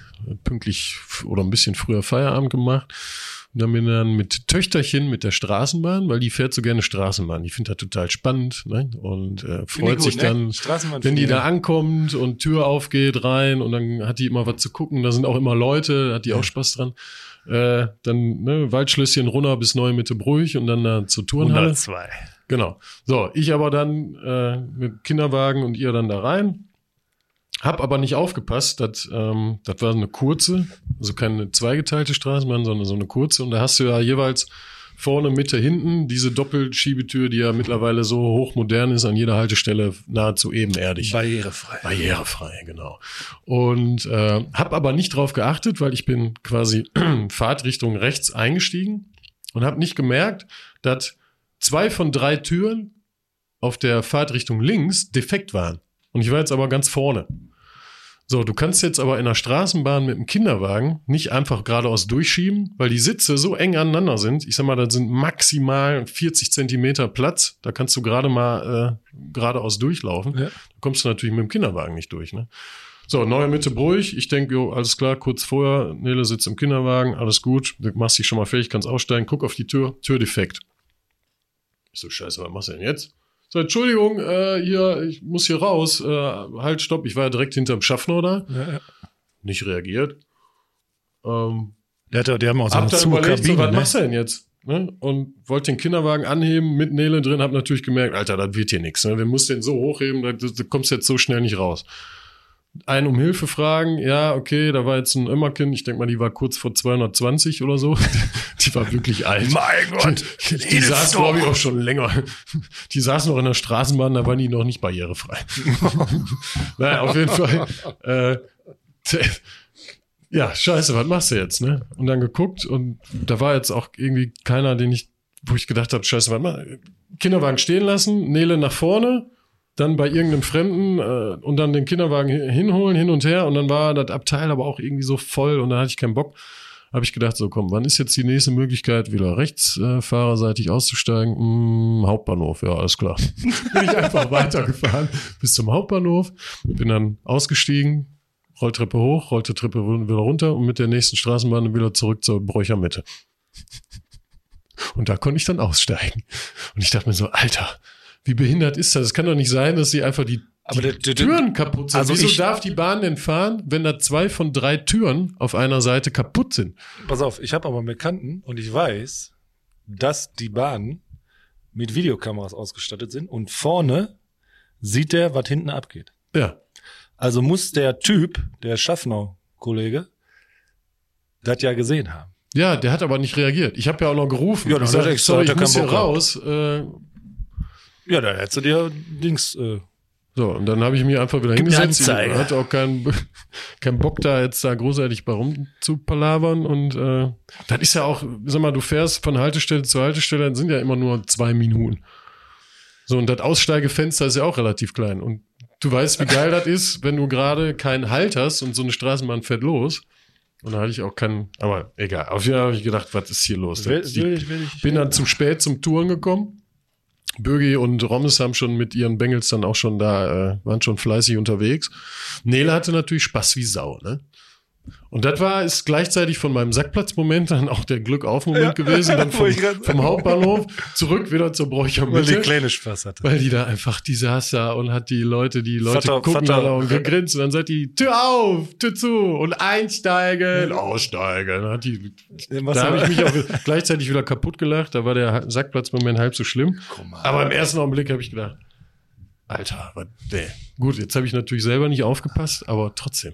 A: pünktlich oder ein bisschen früher Feierabend gemacht Und dann bin ich dann mit Töchterchen mit der Straßenbahn, weil die fährt so gerne Straßenbahn. Die findet das total spannend ne? und äh, freut
B: gut,
A: sich
B: ne?
A: dann, wenn die da ankommt und Tür aufgeht rein und dann hat die immer was zu gucken. Da sind auch immer Leute, hat die auch Spaß dran. Äh, dann ne, Waldschlösschen runter bis Neue Mitte Brüch und dann da zur Turnhalle.
B: 102.
A: Genau. So, ich aber dann äh, mit Kinderwagen und ihr dann da rein. Hab aber nicht aufgepasst, dass ähm, das war eine kurze, also keine zweigeteilte Straßenbahn, sondern so eine kurze. Und da hast du ja jeweils vorne, Mitte, hinten diese Doppelschiebetür, die ja mittlerweile so hochmodern ist, an jeder Haltestelle nahezu ebenerdig.
B: Barrierefrei.
A: Barrierefrei, genau. Und äh, habe aber nicht drauf geachtet, weil ich bin quasi Fahrtrichtung rechts eingestiegen und habe nicht gemerkt, dass zwei von drei Türen auf der Fahrtrichtung links defekt waren. Und ich war jetzt aber ganz vorne. So, du kannst jetzt aber in der Straßenbahn mit dem Kinderwagen nicht einfach geradeaus durchschieben, weil die Sitze so eng aneinander sind. Ich sag mal, da sind maximal 40 Zentimeter Platz. Da kannst du gerade mal äh, geradeaus durchlaufen.
B: Ja.
A: Da kommst du natürlich mit dem Kinderwagen nicht durch. Ne? So, neue Mitte Bruch. Ich denke, jo, alles klar, kurz vorher, Nele sitzt im Kinderwagen, alles gut. Du machst dich schon mal fertig, kannst aussteigen, guck auf die Tür, Tür defekt. Ich so, scheiße, was machst du denn jetzt? So, Entschuldigung, äh, hier, ich muss hier raus. Äh, halt, stopp, ich war ja direkt hinterm Schaffner da.
B: Ja, ja.
A: Nicht reagiert. Ähm,
B: Der, hat, die haben auch so eine
A: überlegt, so,
B: Kabine.
A: was machst
B: ne?
A: du denn jetzt? Ne? Und wollte den Kinderwagen anheben mit Nele drin, hab natürlich gemerkt, Alter, das wird hier nichts. Ne? Wir musst den so hochheben, da, da kommst jetzt so schnell nicht raus. Einen um Hilfe fragen, ja, okay, da war jetzt ein Ömmerkind, ich denke mal, die war kurz vor 220 oder so. Die war wirklich alt.
B: Mein Gott,
A: Die, die saß, glaube ich, auch schon länger. Die saß noch in der Straßenbahn, da waren die noch nicht barrierefrei. naja, auf jeden Fall. Äh, ja, scheiße, was machst du jetzt, ne? Und dann geguckt und da war jetzt auch irgendwie keiner, den ich, wo ich gedacht habe, scheiße, was mach Kinderwagen stehen lassen, Nele nach vorne, dann bei irgendeinem Fremden äh, und dann den Kinderwagen hi- hinholen, hin und her und dann war das Abteil aber auch irgendwie so voll und da hatte ich keinen Bock. Habe ich gedacht, so komm, wann ist jetzt die nächste Möglichkeit, wieder rechts äh, fahrerseitig auszusteigen? Hm, Hauptbahnhof, ja, alles klar. bin ich einfach weitergefahren bis zum Hauptbahnhof, bin dann ausgestiegen, Rolltreppe hoch, Rolltreppe wieder runter und mit der nächsten Straßenbahn wieder zurück zur Bräucher Mitte. Und da konnte ich dann aussteigen. Und ich dachte mir so, Alter, wie behindert ist das? Es kann doch nicht sein, dass sie einfach die, die
B: der- der-
A: Türen kaputt sind.
B: also
A: Wieso
B: ich-
A: darf die Bahn denn fahren, wenn da zwei von drei Türen auf einer Seite kaputt sind?
B: Pass auf, ich habe aber einen Bekannten und ich weiß, dass die Bahnen mit Videokameras ausgestattet sind und vorne sieht der, was hinten abgeht.
A: Ja.
B: Also muss der Typ, der Schaffner-Kollege, das ja gesehen haben.
A: Ja, der hat aber nicht reagiert. Ich habe ja auch noch gerufen.
B: Ja, dann
A: ich sag, sorry, ich muss hier raus. Äh,
B: Ja, da hättest du dir Dings. Äh,
A: so, und dann habe ich mich einfach wieder hingesetzt. Ich hatte auch keinen keinen Bock da jetzt da großartig bei rum zu palavern. Und äh, das ist ja auch, sag mal, du fährst von Haltestelle zu Haltestelle, das sind ja immer nur zwei Minuten. So, und das Aussteigefenster ist ja auch relativ klein. Und du weißt, wie geil das ist, wenn du gerade keinen Halt hast und so eine Straßenbahn fährt los. Und da hatte ich auch keinen, aber egal. Auf jeden Fall habe ich gedacht, was ist hier los?
B: will, will ich, will ich.
A: bin dann zu spät zum Touren gekommen. Bögi und Rommes haben schon mit ihren Bengels dann auch schon da, äh, waren schon fleißig unterwegs. Nele hatte natürlich Spaß wie Sau, ne? Und das war, ist gleichzeitig von meinem Sackplatzmoment dann auch der Glück-auf-Moment gewesen, dann vom, vom Hauptbahnhof zurück wieder zur Bräucher
B: weil die kleine Spaß hatte.
A: Weil die da einfach, die saß da und hat die Leute, die Leute
B: Vater-
A: gucken
B: Vater-
A: da und gegrinst und dann sagt die, Tür auf, Tür zu und einsteigen, aussteigen. Dann hat die, da habe ich mich auch gleichzeitig wieder kaputt gelacht. Da war der Sackplatzmoment halb so schlimm. Aber im ersten Augenblick habe ich gedacht, Alter, was, nee. Gut, jetzt habe ich natürlich selber nicht aufgepasst, aber trotzdem.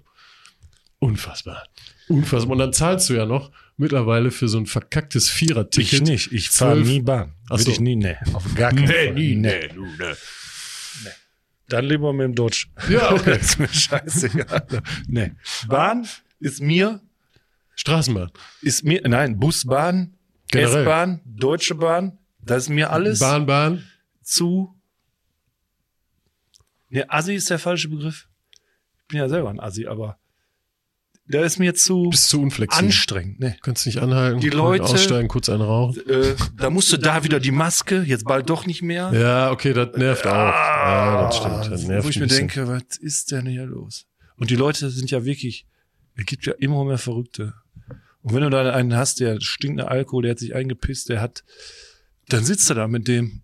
A: Unfassbar. Unfassbar. Und dann zahlst du ja noch mittlerweile für so ein verkacktes Vierer-Ticket.
B: Ich nicht. Ich fahre nie Bahn.
A: Ach
B: Würde
A: so.
B: ich nie, nee. Auf gar keinen Fall.
A: nee, du, nee.
B: Dann lieber mit dem Dodge.
A: Ja, okay.
B: ist mir scheißegal. nee. Bahn ist mir,
A: Straßenbahn.
B: ist mir, nein, Bus, Bahn,
A: Generell.
B: S-Bahn, Deutsche Bahn, das ist mir alles
A: Bahn, Bahn.
B: zu. Ne, Assi ist der falsche Begriff. Ich bin ja selber ein Assi, aber der ist mir zu
A: Bist zu unflexibel.
B: anstrengend. Nee.
A: Kannst nicht anhalten.
B: Die Leute-
A: Aussteigen, kurz einen rauchen.
B: Äh, da musst du da wieder die Maske, jetzt bald doch nicht mehr.
A: Ja, okay, das nervt auch. Ja, das stimmt. Das nervt
B: wo ich mir
A: bisschen.
B: denke, was ist denn hier los? Und die Leute sind ja wirklich, es gibt ja immer mehr Verrückte. Und wenn du da einen hast, der stinkt nach Alkohol, der hat sich eingepisst, der hat, dann sitzt er da mit dem.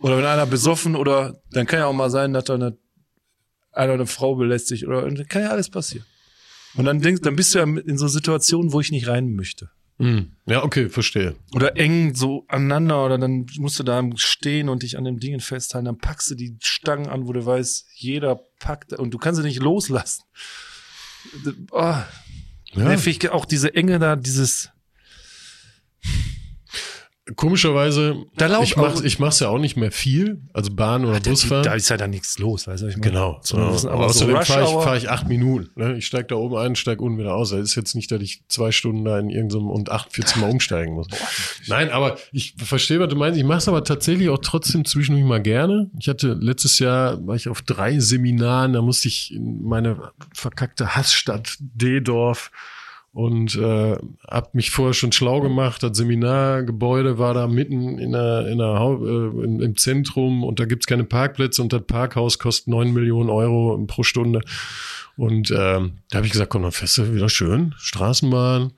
B: Oder wenn einer besoffen oder dann kann ja auch mal sein, dass da eine, einer eine Frau belästigt oder dann kann ja alles passieren. Und dann denkst, dann bist du ja in so Situationen, wo ich nicht rein möchte.
A: Hm. Ja, okay, verstehe.
B: Oder eng so aneinander oder dann musst du da stehen und dich an dem Dingen festhalten. Dann packst du die Stangen an, wo du weißt, jeder packt und du kannst sie nicht loslassen. Oh,
A: Ja.
B: nervig, auch diese Enge da, dieses
A: Komischerweise,
B: Da laufen
A: ich mach's,
B: auch-
A: ich mach's ja auch nicht mehr viel, also Bahn oder Busfahren.
B: da ist ja dann nichts los, weißt du, ich meine?
A: Genau.
B: So,
A: genau.
B: sind
A: Aber
B: so
A: außerdem
B: Rush
A: fahre ich, fahr ich acht Minuten. Ne? Ich steig da oben ein, steig unten wieder aus. Das ist jetzt nicht, dass ich zwei Stunden da in irgendeinem und 48 Mal umsteigen muss. Nein, aber ich verstehe, was du meinst. Ich mache es aber tatsächlich auch trotzdem zwischendurch mal gerne. Ich hatte letztes Jahr, war ich auf drei Seminaren, da musste ich in meine verkackte Hassstadt Dedorf und äh, hab mich vorher schon schlau gemacht. Das Seminargebäude war da mitten in der, in der äh, im, im Zentrum und da gibt's keine Parkplätze und das Parkhaus kostet neun Millionen Euro pro Stunde. Und ähm, da habe ich gesagt, komm, dann fährst du wieder schön. Straßenbahn,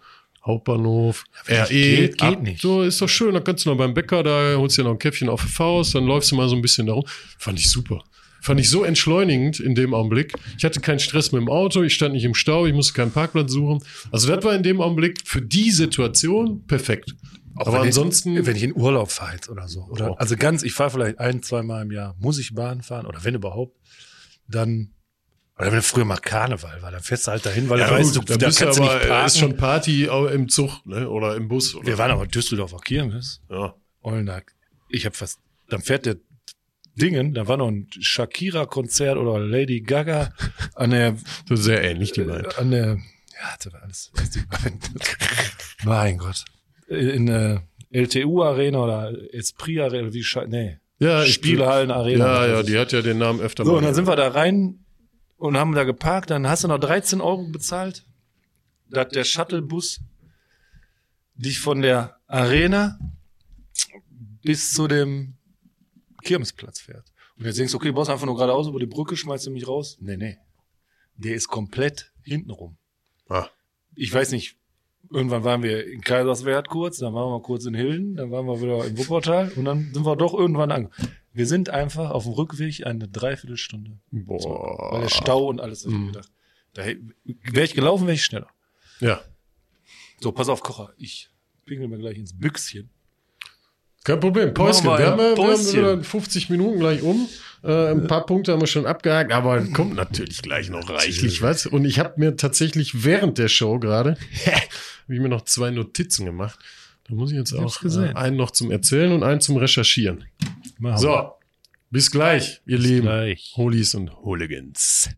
A: Hauptbahnhof, RE.
B: geht- geht
A: ab-
B: nicht.
A: So ist doch schön. Da kannst du noch beim Bäcker, da holst dir noch ein Käffchen auf die Faust, dann läufst du mal so ein bisschen darum. Fand ich super. Fand ich so entschleunigend in dem Augenblick. Ich hatte keinen Stress mit dem Auto, ich stand nicht im Stau, ich musste keinen Parkplatz suchen. Also das war in dem Augenblick für die Situation perfekt. Aber
B: wenn
A: ansonsten,
B: ich, wenn ich in Urlaub fahre jetzt oder so. Oder,
A: Oh.
B: Also ganz, ich fahre vielleicht ein, zwei Mal im Jahr, muss ich Bahn fahren oder wenn überhaupt, dann, oder wenn früher mal Karneval war, dann fährst du halt dahin, weil
A: ja,
B: du weißt, du,
A: da bist du
B: kannst du
A: aber,
B: nicht
A: äh,
B: parken.
A: ist schon Party auch im Zug ne? oder im Bus. Oder
B: Wir waren aber Düsseldorfer Kirmes.
A: ja.
B: Und da, ich habe fast, dann fährt der Dingen, da war noch ein Shakira-Konzert oder Lady Gaga an der,
A: so sehr ähnlich, die beiden.
B: äh, an der, ja, das war alles, mein Gott, in der LTU-Arena oder Esprit-Arena, wie nee,
A: Ja,
B: Spielhallen-Arena.
A: Ja, ja, die hat ja den Namen öfter
B: So,
A: mal.
B: und dann sind wir da rein und haben da geparkt. Dann hast du noch 13 Euro bezahlt, dass der Shuttlebus dich von der Arena bis zu dem Kirmesplatz fährt. Und jetzt denkst du, okay, du brauchst einfach nur geradeaus über die Brücke, schmeißt du mich raus. Nee, nee. Der ist komplett hintenrum.
A: Ah.
B: Ich weiß nicht, irgendwann waren wir in Kaiserswerth kurz, dann waren wir kurz in Hilden, dann waren wir wieder in Wuppertal und dann sind wir doch irgendwann angekommen. Wir sind einfach auf dem Rückweg eine Dreiviertelstunde.
A: Boah.
B: Weil der Stau und alles, ich
A: Mhm.
B: gedacht. Da wäre ich gelaufen, wäre ich schneller.
A: Ja.
B: So, pass auf, Kocher. Ich pingel mir gleich ins Büchschen.
A: Kein Problem. Päuschen. Wir,
B: wir
A: haben, wir haben
B: Päuschen.
A: wieder 50 Minuten gleich um. Äh, ein paar Punkte haben wir schon abgehakt, aber kommt natürlich gleich noch reichlich was. Und ich habe mir tatsächlich während der Show gerade, habe ich mir noch zwei Notizen gemacht. Da muss ich jetzt auch äh, einen noch zum Erzählen und einen zum Recherchieren.
B: Machen wir.
A: So, bis gleich, ihr Lieben.
B: gleich.
A: Holies und Hooligans.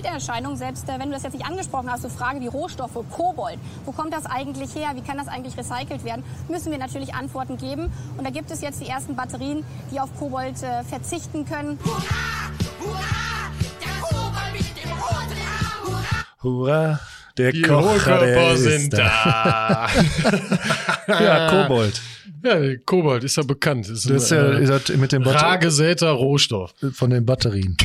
D: Begleiterscheinung, selbst äh, wenn du das jetzt nicht angesprochen hast, so Frage wie Rohstoffe, Kobold, wo kommt das eigentlich her, wie kann das eigentlich recycelt werden, müssen wir natürlich Antworten geben. Und da gibt es jetzt die ersten Batterien, die auf Kobold äh, verzichten können.
B: Hurra, der
A: Die
B: Kocher, der
A: Hohlkörper
B: ist
A: sind da.
B: Ja, Kobold.
A: ja, Kobold ist ja bekannt. Ist ein,
B: Das ist ja
A: äh,
B: ist das mit dem
A: rar
B: Batter
A: gesäter Rohstoff.
B: von den Batterien.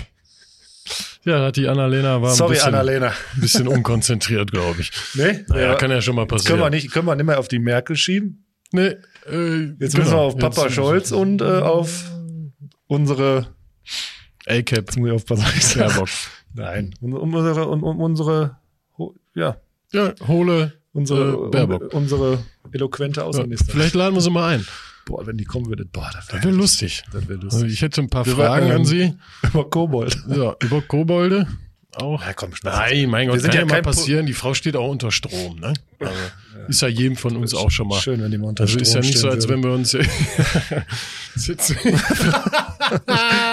A: Ja, hat die Annalena war ein
B: Sorry,
A: bisschen,
B: Annalena.
A: ein bisschen unkonzentriert, glaube ich.
B: Nee?
A: Naja, kann ja schon mal
B: Können
A: passieren.
B: wir nicht, können wir nicht mehr auf die Merkel schieben?
A: Nee, äh,
B: Jetzt müssen wir auf Papa
A: Jetzt-
B: Scholz und äh, auf unsere,
A: A-Cap.
B: jetzt muss ich aufpassen.
A: Baerbock.
B: Nein, um, um unsere, um, um unsere, ja,
A: Ja, hole
B: unsere,
A: Äh, Baerbock.
B: unsere eloquente
A: Ja,
B: Außenministerin.
A: vielleicht laden wir sie mal ein.
B: Boah, wenn die kommen würde, boah, das wäre
A: wäre lustig.
B: das wär
A: Also
B: lustig.
A: ich hätte ein paar
B: Wir
A: Fragen an Sie.
B: Über Kobold.
A: Ja, über Kobolde auch.
B: Ja, komm.
A: Nein, mein Gott,
B: Wir sind
A: kann
B: ja
A: ja mal
B: kein Po-
A: passieren. Die Frau steht auch unter Strom, ne? Also, Ist ja jedem von uns auch schon mal.
B: Schön, wenn die mal unter
A: Also ist ja
B: Strom
A: nicht so, als
B: würden.
A: wenn wir uns sitzen.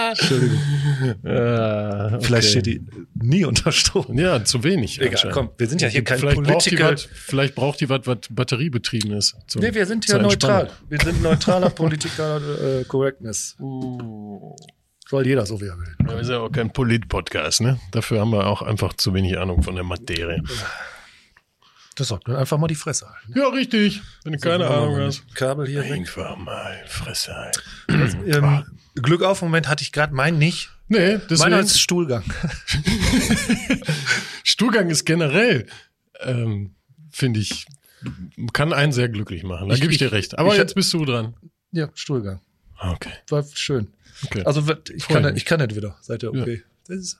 B: Entschuldigung.
A: ja, okay.
B: Vielleicht steht die nie unter Strom.
A: Ja, zu wenig.
B: Egal, komm, wir sind ja hier kein
A: vielleicht braucht
B: Politiker.
A: was, Vielleicht braucht die was, was batteriebetrieben ist. Zum-
B: Nee, wir sind hier neutral. Wir sind neutraler Politiker äh, Correctness.
A: So,
B: Soll jeder so, wie er will.
A: Wir sind ja auch kein Polit-Podcast, ne? Dafür haben wir auch einfach zu wenig Ahnung von der Materie.
B: Das sagt man einfach mal die Fresse halten.
A: Ja, richtig. Wenn du keine Ahnung hast.
B: Kabel hier weg.
A: Einfach mal Fresse halten.
B: Ähm, Glück auf, Moment hatte ich gerade meinen nicht.
A: Nee,
B: Meiner
A: deswegen,
B: ist Stuhlgang.
A: Stuhlgang ist generell, ähm, finde ich, kann einen sehr glücklich machen. Da gebe ich
B: ich-
A: dir recht. Aber
B: ich-
A: jetzt bist du dran.
B: Ja, Stuhlgang.
A: Okay.
B: War schön.
A: Okay.
B: Also ich kann, nicht- ich kann nicht wieder seit der OP. Das ist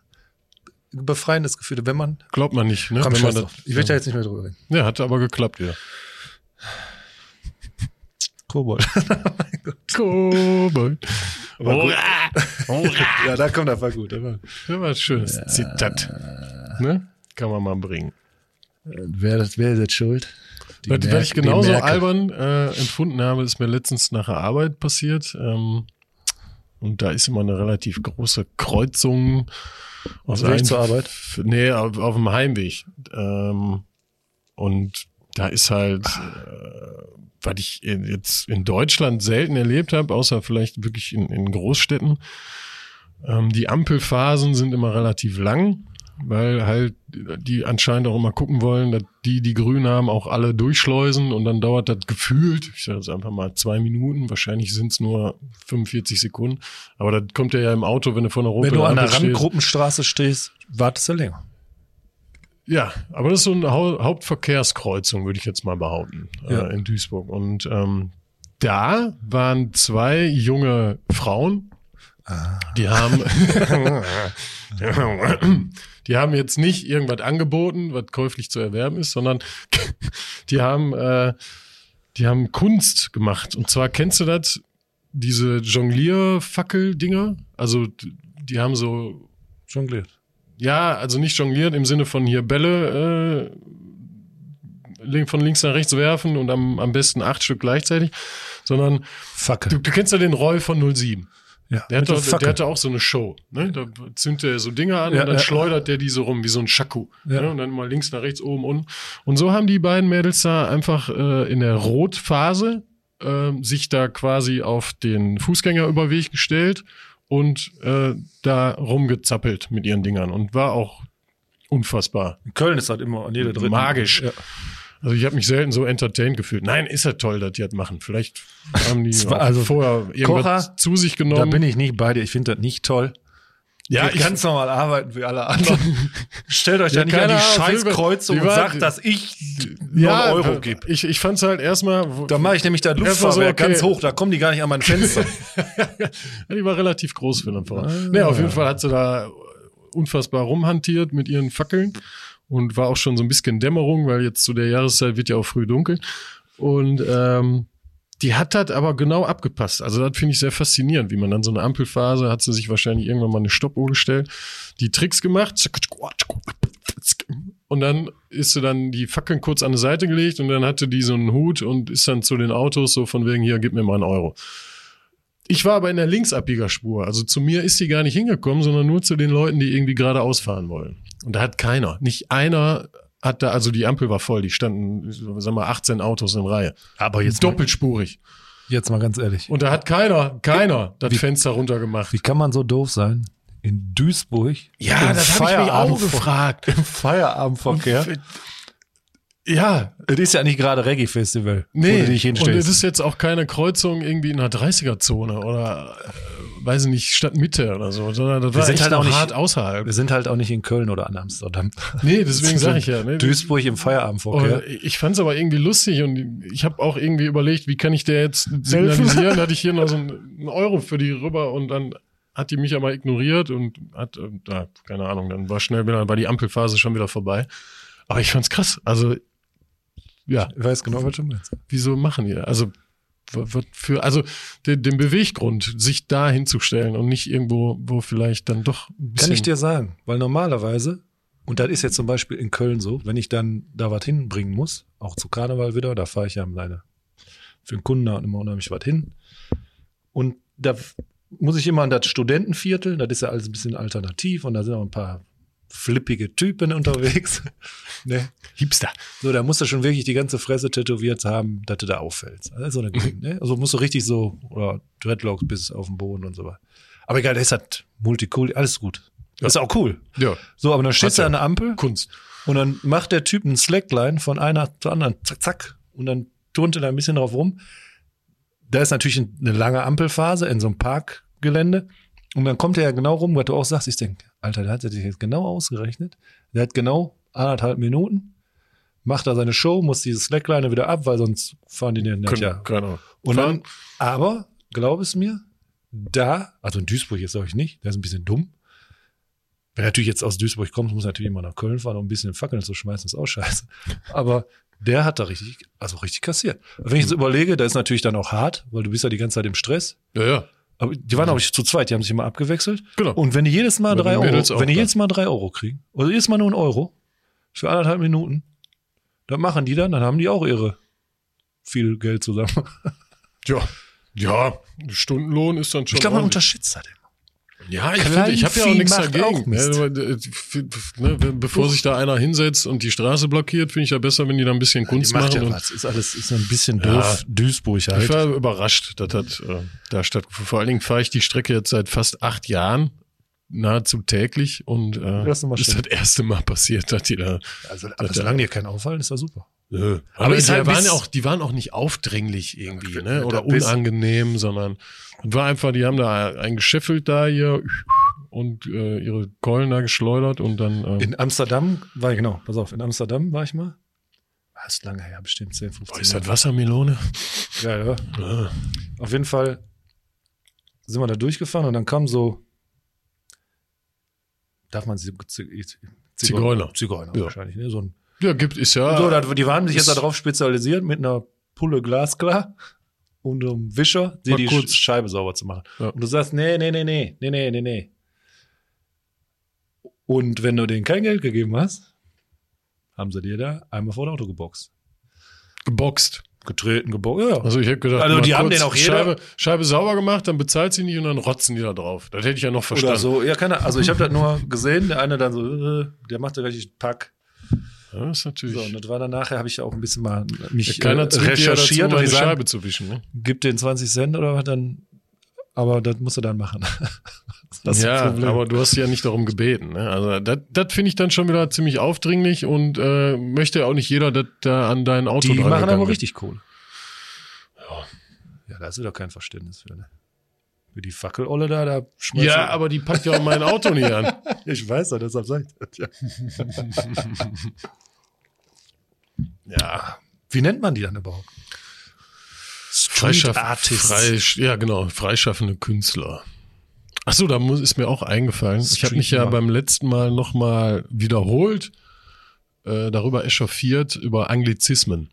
B: ein befreiendes Gefühl, wenn man.
A: Glaubt man nicht, ne?
B: Komm,
A: Wenn man das.
B: Ich will da jetzt nicht mehr drüber reden.
A: ja, hat aber geklappt wieder.
B: Kobold.
A: Kobold.
B: Aber gut.
A: Hurra! Hurra!
B: ja, da kommt einfach gut. Aber
A: Das war ein schönes Zitat. Ne? Kann man mal bringen.
B: wer, das, wer ist jetzt schuld? Die
A: Was,
B: Mer-
A: was ich genauso albern äh, empfunden habe, ist mir letztens nach der Arbeit passiert. Ähm, und da ist immer eine relativ große Kreuzung.
B: Auf dem Weg zur Arbeit?
A: Nee, auf, auf dem Heimweg. Ähm, und da ist halt, äh, was ich in, jetzt in Deutschland selten erlebt habe, außer vielleicht wirklich in, in Großstädten. Ähm, die Ampelphasen sind immer relativ lang, weil halt die anscheinend auch immer gucken wollen, dass die, die grün haben, auch alle durchschleusen und dann dauert das gefühlt, ich sage jetzt einfach mal zwei Minuten, wahrscheinlich sind es nur 45 Sekunden, aber das kommt ja im Auto, wenn du von der
B: Wenn du an der. Randgruppenstraße stehst, wartest du länger.
A: Ja, aber das ist so eine Hau Hauptverkehrskreuzung, würde ich jetzt mal behaupten,
B: Ja.
A: äh, in Duisburg. Und ähm, da waren zwei junge Frauen, die haben, die haben jetzt nicht irgendwas angeboten, was käuflich zu erwerben ist, sondern die haben, äh, die haben Kunst gemacht. Und zwar kennst du das, diese Jonglier-Fackel-Dinger? Also die haben so
B: Jongliert.
A: ja, also nicht jongliert im Sinne von hier Bälle äh, von links nach rechts werfen und am, am besten acht Stück gleichzeitig, sondern
B: Fackel.
A: du, du kennst ja den Roy von 07.
B: ja,
A: Der, hat
B: mit der
A: der hatte auch so eine Show. Ne? Da zündet er so Dinge an
B: Ja,
A: und dann
B: ja.
A: schleudert der die so rum, wie so ein Schaku.
B: Ja.
A: Ne? Und dann mal links nach rechts, oben, unten. Und so haben die beiden Mädels da einfach äh, in der Rotphase äh, sich da quasi auf den Fußgängerüberweg gestellt und äh, da rumgezappelt mit ihren Dingern und war auch unfassbar.
B: In Köln ist halt immer an jeder dritten.
A: Magisch.
B: Ja.
A: Also ich habe mich selten so entertained gefühlt. Nein, ist ja toll, dass die das machen. Vielleicht haben die
B: also,
A: vorher irgendwas
B: Kocher,
A: zu sich
B: Da
A: genommen.
B: bin ich nicht bei dir. Ich finde das nicht toll.
A: ja,
B: Geht ganz normal arbeiten wie alle anderen. Stellt euch
A: Ja,
B: ja nicht an die Scheißkreuzung und sagt, dass ich
A: ja,
B: 9 Euro gebe.
A: Ich, ich fand's halt erstmal,
B: Da mache ich nämlich das
A: Erstmal so,
B: Luftfahrwerk
A: okay.
B: ganz hoch, da kommen die gar nicht an mein Fenster.
A: die war relativ groß für eine Frau.
B: Ah.
A: Nee, auf jeden Fall hat sie da unfassbar rumhantiert mit ihren Fackeln und war auch schon so ein bisschen Dämmerung, weil jetzt zu der Jahreszeit wird ja auch früh dunkel. Und ähm, die hat das aber genau abgepasst. Also das finde ich sehr faszinierend, wie man dann so eine Ampelphase hat sie sich wahrscheinlich irgendwann mal eine Stoppuhr gestellt, die Tricks gemacht und dann ist sie dann die Fackeln kurz an die Seite gelegt und dann hatte die so einen Hut und ist dann zu den Autos so von wegen hier, gib mir mal einen Euro. Ich war aber in der Linksabbiegerspur. Also zu mir ist sie gar nicht hingekommen, sondern nur zu den Leuten, die irgendwie geradeaus fahren wollen. Und da hat keiner, nicht einer hat da, also die Ampel war voll, die standen, sagen wir, 18 Autos in Reihe.
B: Aber jetzt mal,
A: Doppelspurig.
B: jetzt mal ganz ehrlich.
A: Und da hat keiner, keiner das Fenster runtergemacht.
B: Wie kann man so doof sein? In Duisburg.
A: Ja, das habe ich mich auch gefragt.
B: Im Feierabendverkehr.
A: Ja,
B: Es ist ja nicht gerade Reggae-Festival, wo
A: nee.
B: du dich
A: Und es
B: hinstellst.
A: ist jetzt auch keine Kreuzung irgendwie in einer 30er-Zone oder, äh, weiß ich nicht, Stadtmitte oder so, sondern das war
B: sind halt auch nicht-
A: hart außerhalb.
B: Wir sind halt auch nicht in Köln oder an Amsterdam.
A: Nee, deswegen sage ich ja. Ne?
B: Duisburg im Feierabendverkehr.
A: Und ich fand es aber irgendwie lustig und ich habe auch irgendwie überlegt, wie kann ich der jetzt signalisieren? Hatte ich hier noch so einen Euro für die rüber und dann hat die mich aber ignoriert und hat, äh, keine Ahnung, dann war schnell wieder, war die Ampelphase schon wieder vorbei. Aber ich fand's krass. Also, ja,
B: Ich weiß genau, was du meinst.
A: wieso machen die? Also, was für, also den, den Beweggrund, sich da hinzustellen und nicht irgendwo, wo vielleicht dann doch ein bisschen.
B: Kann ich dir sagen, weil normalerweise, und das ist jetzt zum Beispiel in Köln so, wenn ich dann da was hinbringen muss, auch zu Karneval wieder, da fahre ich ja meine, für den Kunden da immer unheimlich was hin. Und da muss ich immer an das Studentenviertel, das ist ja alles ein bisschen alternativ und da sind auch ein paar flippige Typen unterwegs. ne?
A: Hipster.
B: So, da musst du schon wirklich die ganze Fresse tätowiert haben, dass du da auffällst. Also, so eine Gegend, ne? also musst du richtig so, oder Dreadlocks bis auf den Boden und so weiter. Aber egal, der ist halt Multicool, alles gut. Das ist auch cool.
A: Ja,
B: So, aber dann steht
A: Hat
B: an der Ampel
A: Kunst.
B: und dann macht der Typ einen Slackline von einer zur anderen, zack, zack, und dann turnt er da ein bisschen drauf rum. Da ist natürlich eine lange Ampelphase in so einem Parkgelände. Und dann kommt er ja genau rum, was du auch sagst. Ich denke, Alter, der hat sich jetzt genau ausgerechnet. Der hat genau anderthalb Minuten, macht da seine Show, muss diese Slackline wieder ab, weil sonst fahren die den nicht.
A: Können,
B: Ja.
A: Keine Ahnung.
B: Und dann, aber, glaub es mir, da, also in Duisburg jetzt sage ich nicht, der ist ein bisschen dumm. Wenn er natürlich jetzt aus Duisburg kommt, muss er natürlich immer nach Köln fahren, um ein bisschen Fackeln zu schmeißen, ist auch scheiße. Aber der hat da richtig, also richtig kassiert. Wenn ich jetzt überlege, da ist natürlich dann auch hart, weil du bist ja die ganze Zeit im Stress.
A: Ja, ja.
B: Aber die waren, glaube ich, zu zweit, die haben sich immer abgewechselt.
A: Genau.
B: Und wenn die jedes Mal drei Euro,
A: auch
B: wenn die jedes Mal drei Euro kriegen, oder jedes Mal nur ein Euro, für anderthalb Minuten, dann machen die dann, dann haben die auch ihre viel Geld zusammen.
A: Ja. Ja, Stundenlohn ist dann schon.
B: Ich glaube, man
A: ordentlich.
B: unterschätzt das immer.
A: Ja, ich, finde, ich habe ja auch nichts dagegen.
B: auch.
A: Ja, aber, äh, ne, bevor sich da einer hinsetzt und die Straße blockiert, finde ich ja besser, wenn die da ein bisschen Kunst
B: Die macht
A: machen.
B: ja
A: und
B: was. Ist alles, ist ein bisschen
A: Ja.
B: doof. Duisburg
A: ich
B: halt.
A: war überrascht, das hat äh, da stattgefunden. Vor allen Dingen fahre ich die Strecke jetzt seit fast acht Jahren nahezu täglich und äh,
B: Mal
A: ist das erste Mal passiert, dass die da.
B: Also,
A: Das-
B: aber solange dir kein auffallen, ist das super. Aber
A: Aber die,
B: halt
A: waren auch, die waren auch nicht aufdringlich irgendwie, ne? Oder unangenehm, sondern war einfach, die haben da eingescheffelt da hier und äh, ihre Keulen da geschleudert und dann. ähm,
B: In Amsterdam war ich, genau, pass auf, in Amsterdam war ich mal. Das ist lange her, bestimmt 10, 15
A: Boah, ist das Wassermelone?
B: Ja, ja.
A: Ah.
B: Auf jeden Fall sind wir da durchgefahren und dann kam so, darf man sie, Z-
A: Zigeuner.
B: Zigeuner
A: Ja.
B: wahrscheinlich, ne? So ein
A: Ja, gibt ist ja.
B: So, da, die waren sich jetzt darauf spezialisiert, mit einer Pulle glasklar und einem Wischer, dir die
A: kurz.
B: Scheibe sauber zu machen.
A: Ja.
B: Und du sagst, nee, nee, nee, nee, nee, nee, nee, nee. Und wenn du denen kein Geld gegeben hast, haben sie dir da einmal vor das Auto geboxt.
A: geboxt.
B: Getreten, geboxt, ja.
A: Also ich hätte gedacht,
B: Also die haben den auch jeder-
A: Scheibe, Scheibe sauber gemacht, dann bezahlt sie nicht und dann rotzen die da drauf. Das hätte ich ja noch verstanden.
B: Oder so, ja, keine Also ich habe das nur gesehen, der eine dann so, äh, der machte richtig Pack.
A: Ja, das ist natürlich.
B: So, und das war dann nachher, habe ich auch ein bisschen mal mich
A: keiner
B: äh,
A: ja dazu,
B: recherchiert und
A: meine
B: die
A: Scheibe zu wischen. Ne?
B: gib den 20 Cent oder was, dann, aber das musst du dann machen.
A: Ja, aber du hast ja nicht darum gebeten. Ne? Also das, finde ich dann schon wieder ziemlich aufdringlich und äh, möchte ja auch nicht jeder, dass da an dein Auto
B: Die machen aber
A: wird.
B: richtig Kohle. Ja. Ja, da hast du doch kein Verständnis für, ne? Für die Fackelolle da, da schmeißt
A: Ja, aber die packt ja auch mein Auto nicht an.
B: Ich weiß ja, deshalb sag ich das, ja.
A: Ja,
B: Wie nennt man die dann überhaupt? Street Artists.
A: frei, ja, genau, freischaffende Künstler. Ach so, da muss, ist mir auch eingefallen. ich habe
B: Street
A: mich ja beim letzten Mal noch mal wiederholt äh, darüber echauffiert über Anglizismen.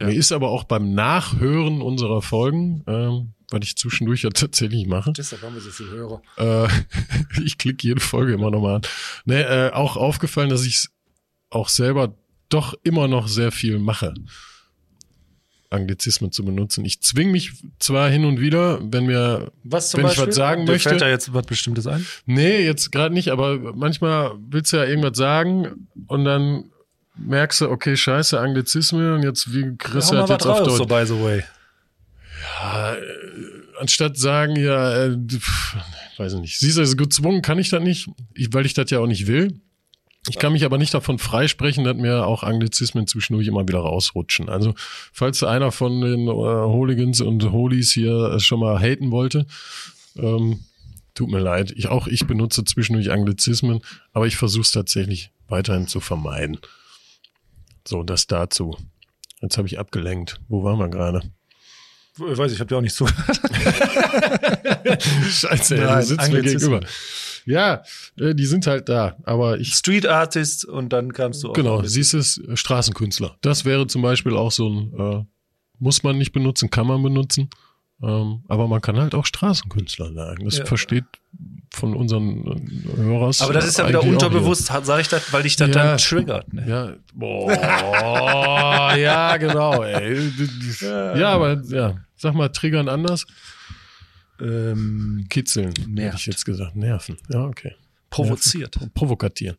B: Ja.
A: Mir ist aber auch beim Nachhören unserer Folgen, ähm, was ich zwischendurch ja tatsächlich mache,
B: Deshalb haben wir so viel Hörer.
A: äh, ich klicke jede Folge immer nochmal an. Nee, äh, auch aufgefallen, dass ich auch selber doch immer noch sehr viel mache. Anglizismen zu benutzen. Ich zwing mich zwar hin und wieder, wenn mir,
B: Was
A: Wenn ich was sagen
B: Dir
A: möchte-
B: Fällt da jetzt was Bestimmtes ein?
A: nee, jetzt gerade nicht, aber manchmal willst du ja irgendwas sagen und dann merkst du, okay, scheiße, Anglizismen und jetzt wie
B: Hau
A: das
B: mal
A: jetzt auf
B: raus,
A: Deutsch?
B: so by the way.
A: Äh, anstatt sagen, ja, äh, weiß ich nicht. Siehst du, also gezwungen kann ich das nicht, ich, weil ich das ja auch nicht will. Ich kann mich aber nicht davon freisprechen, dass mir auch Anglizismen zwischendurch immer wieder rausrutschen. Also, falls einer von den äh, Hooligans und Holies hier äh, schon mal haten wollte, ähm, tut mir leid. Ich, auch ich benutze zwischendurch Anglizismen, aber ich versuche es tatsächlich weiterhin zu vermeiden. So, das dazu. Jetzt habe ich abgelenkt. Wo waren wir gerade?
B: Ich weiß, ich habe dir auch nicht zugehört.
A: Scheiße, ey,
B: Nein,
A: du sitzt mir gegenüber. Ja, äh, die sind halt da. Aber ich,
B: Street Artist und dann kamst du auch
A: genau, siehst es, äh, Straßenkünstler. Das wäre zum Beispiel auch so ein, äh, muss man nicht benutzen, kann man benutzen. Ähm, aber man kann halt auch Straßenkünstler sagen. Das
B: Ja.
A: versteht von unseren äh, Hörers.
B: Aber das ist ja wieder
A: eigentlich auch
B: unterbewusst, sage ich das, weil dich das
A: Ja.
B: dann triggert. Ne?
A: Ja, boah, ja, genau, ey. Ja, aber ja, sag mal, triggern anders.
B: Ähm,
A: Kitzeln, hätte ich jetzt gesagt. Nerven. Ja, okay.
B: provoziert.
A: Provokatieren.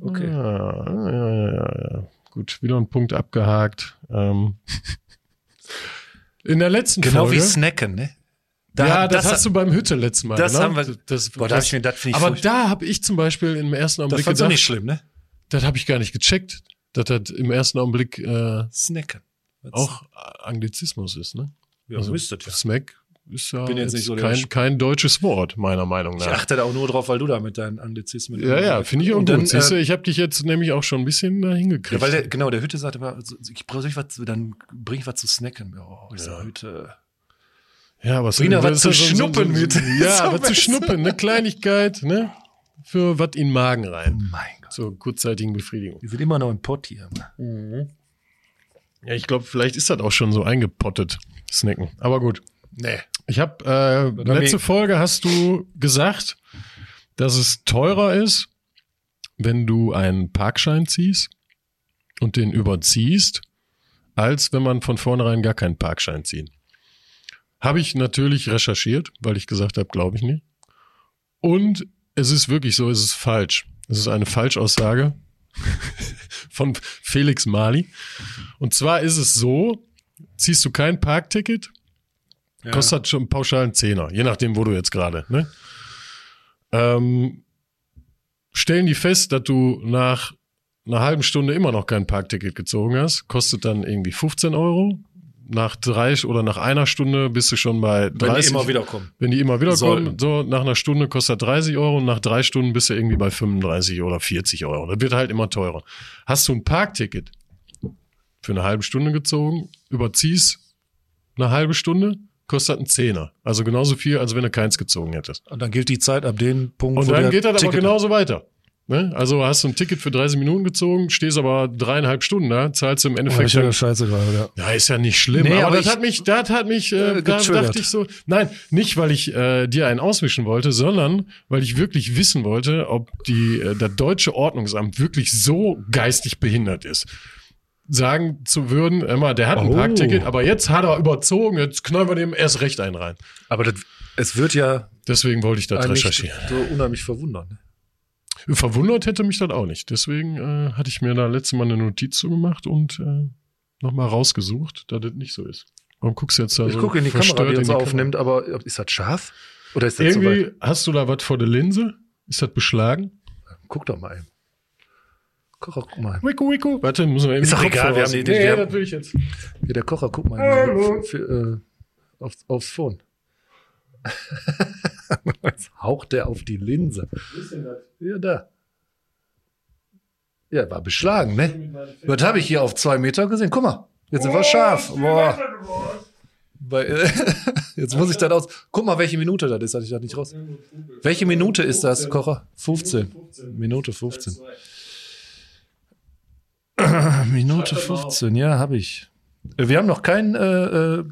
B: Okay.
A: Ja, ja, ja, ja, ja. Gut, wieder ein Punkt abgehakt. Ähm, in der letzten
B: Genau
A: Folge.
B: wie Snacken, ne? Da,
A: ja, das, hast du beim Hütte letztes Mal.
B: das
A: ne?
B: haben wir-
A: Das,
B: Boah, das find- das ich
A: aber
B: furchtbar.
A: da habe ich zum Beispiel im ersten
B: das
A: Augenblick
B: fandst du
A: gedacht,
B: nicht schlimm, ne?
A: das habe ich gar nicht gecheckt, dass das im ersten Augenblick äh,
B: Snacken.
A: Auch Anglizismus ist. Ne?
B: ja, müsste ja.
A: Smack ist ja
B: jetzt
A: jetzt
B: so
A: kein, kein deutsches Wort, meiner Meinung
B: Ich
A: nach.
B: achte da auch nur drauf, weil du da mit deinen Anglizismen.
A: Ja, ja, finde ich auch
B: Und
A: gut.
B: dann,
A: Siehst du,
B: äh,
A: ich habe dich jetzt nämlich auch schon ein bisschen da hingekriegt.
B: Ja, weil der, genau, der Hütte sagte immer, so, ich brauche ich was, dann bring ich was zu snacken. Oh, ich sag, Hütte.
A: Ja, aber das
B: was zu
A: ja so- so-
B: schnuppen
A: so-
B: mit.
A: Ja,
B: So
A: aber zu schnuppen, eine Kleinigkeit, ne? Für was in den Magen rein.
B: Mein Gott.
A: Zur kurzzeitigen Befriedigung.
B: Ich will immer noch einen Pott hier.
A: Ja, ich glaube, vielleicht ist das auch schon so eingepottet, Snacken. Aber gut.
B: Nee.
A: Ich habe äh, letzte Folge hast du gesagt, dass es teurer ist, wenn du einen Parkschein ziehst und den überziehst, als wenn man von vornherein gar keinen Parkschein zieht. Habe ich natürlich recherchiert, weil ich gesagt habe, glaube ich nicht. Und es ist wirklich so, es ist falsch. Es ist eine Falschaussage von Felix Mali. Und zwar ist es so, ziehst du kein Parkticket, kostet schon pauschal einen Zehner, je nachdem, wo du jetzt gerade, ne? Ähm, stellen die fest, dass du nach einer halben Stunde immer noch kein Parkticket gezogen hast, kostet dann irgendwie 15 Euro. Nach drei oder nach einer Stunde bist du schon bei 30.
B: Wenn die immer wieder kommen.
A: Wenn die immer wieder
B: Sollten.
A: kommen, so nach einer Stunde kostet 30 Euro und nach drei Stunden bist du irgendwie bei 35 oder 40 Euro. Das wird halt immer teurer. Hast du ein Parkticket für eine halbe Stunde gezogen, überziehst eine halbe Stunde, kostet ein Zehner. Also genauso viel, als wenn du keins gezogen hättest.
B: Und dann gilt die Zeit ab dem Punkt,
A: Und dann geht das aber
B: Ticket-
A: genauso weiter. Ne? Also hast du ein Ticket für 30 Minuten gezogen, stehst aber dreieinhalb Stunden da, zahlst du im
B: Oh,
A: Endeffekt
B: ich höre Scheiße gerade, ja.
A: ja, ist ja nicht schlimm.
B: Nee,
A: aber,
B: aber
A: das hat mich, das hat mich, äh,
B: Äh,
A: da dachte ich so, nein, nicht weil ich äh, dir einen auswischen wollte, sondern weil ich wirklich wissen wollte, ob die äh, das deutsche Ordnungsamt wirklich so geistig behindert ist. Sagen zu würden, immer, der hat ein
B: Oh.
A: Parkticket, aber jetzt hat er überzogen, jetzt knallen wir dem erst recht einen rein.
B: Aber das, es wird ja
A: Deswegen wollte ich das recherchieren.
B: so unheimlich verwundern. ne?
A: Verwundert hätte mich das auch nicht. Deswegen äh, hatte ich mir da letzte Mal eine Notiz zu gemacht und äh, nochmal rausgesucht, dass das nicht so ist. Warum guckst du jetzt da
B: Ich
A: so
B: gucke in die Kamera, die uns
A: Kamera?
B: aufnimmt, aber ist das scharf? Oder ist das
A: Irgendwie
B: weit?
A: hast du da was vor der Linse? Ist das beschlagen?
B: Guck doch mal eben. Kocher, guck mal.
A: Wiku, wiku. Warte, müssen wir eben
B: Ist doch egal, wir haben die-
A: rausnehmen.
B: wir
A: Nee,
B: haben-
A: das will ich jetzt.
B: Hier, der Kocher, guck mal.
A: Hallo.
B: Für, äh, aufs, aufs Phone. Jetzt haucht der auf die Linse. Ja, da. Ja, war beschlagen, ne? Was habe ich hier auf zwei Meter gesehen? Guck mal, jetzt sind wir scharf. Boah. Bei, äh, jetzt muss ich dann aus. Guck mal, welche Minute das ist, hatte ich da nicht raus. Welche Minute ist das, Kocher? 15. Minute 15. Minute 15, ja, habe ich. Äh, Wir haben noch keinen äh, äh,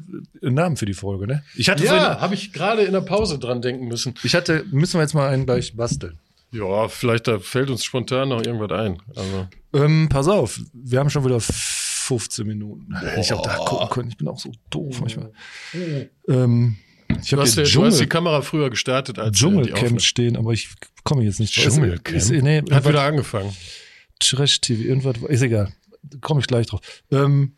B: Namen für die Folge, ne? Ich hatte,
A: Ja, habe ich gerade in der Pause dran denken müssen.
B: ich hatte, müssen wir jetzt mal einen gleich basteln.
A: Ja, vielleicht da fällt uns spontan noch irgendwas ein. Also,
B: Ähm, pass auf, wir haben schon wieder 15 Minuten. Ich habe da gucken können, ich bin auch so doof manchmal. Ähm, ich
A: du, hast du hast die Kamera früher gestartet als äh,
B: Dschungelcamp stehen, aber ich komme jetzt nicht drauf.
A: Dschungelcamp?
B: Nee,
A: Hat wieder angefangen.
B: Trash-TV, irgendwas, ist egal. Komme ich gleich drauf. Ähm,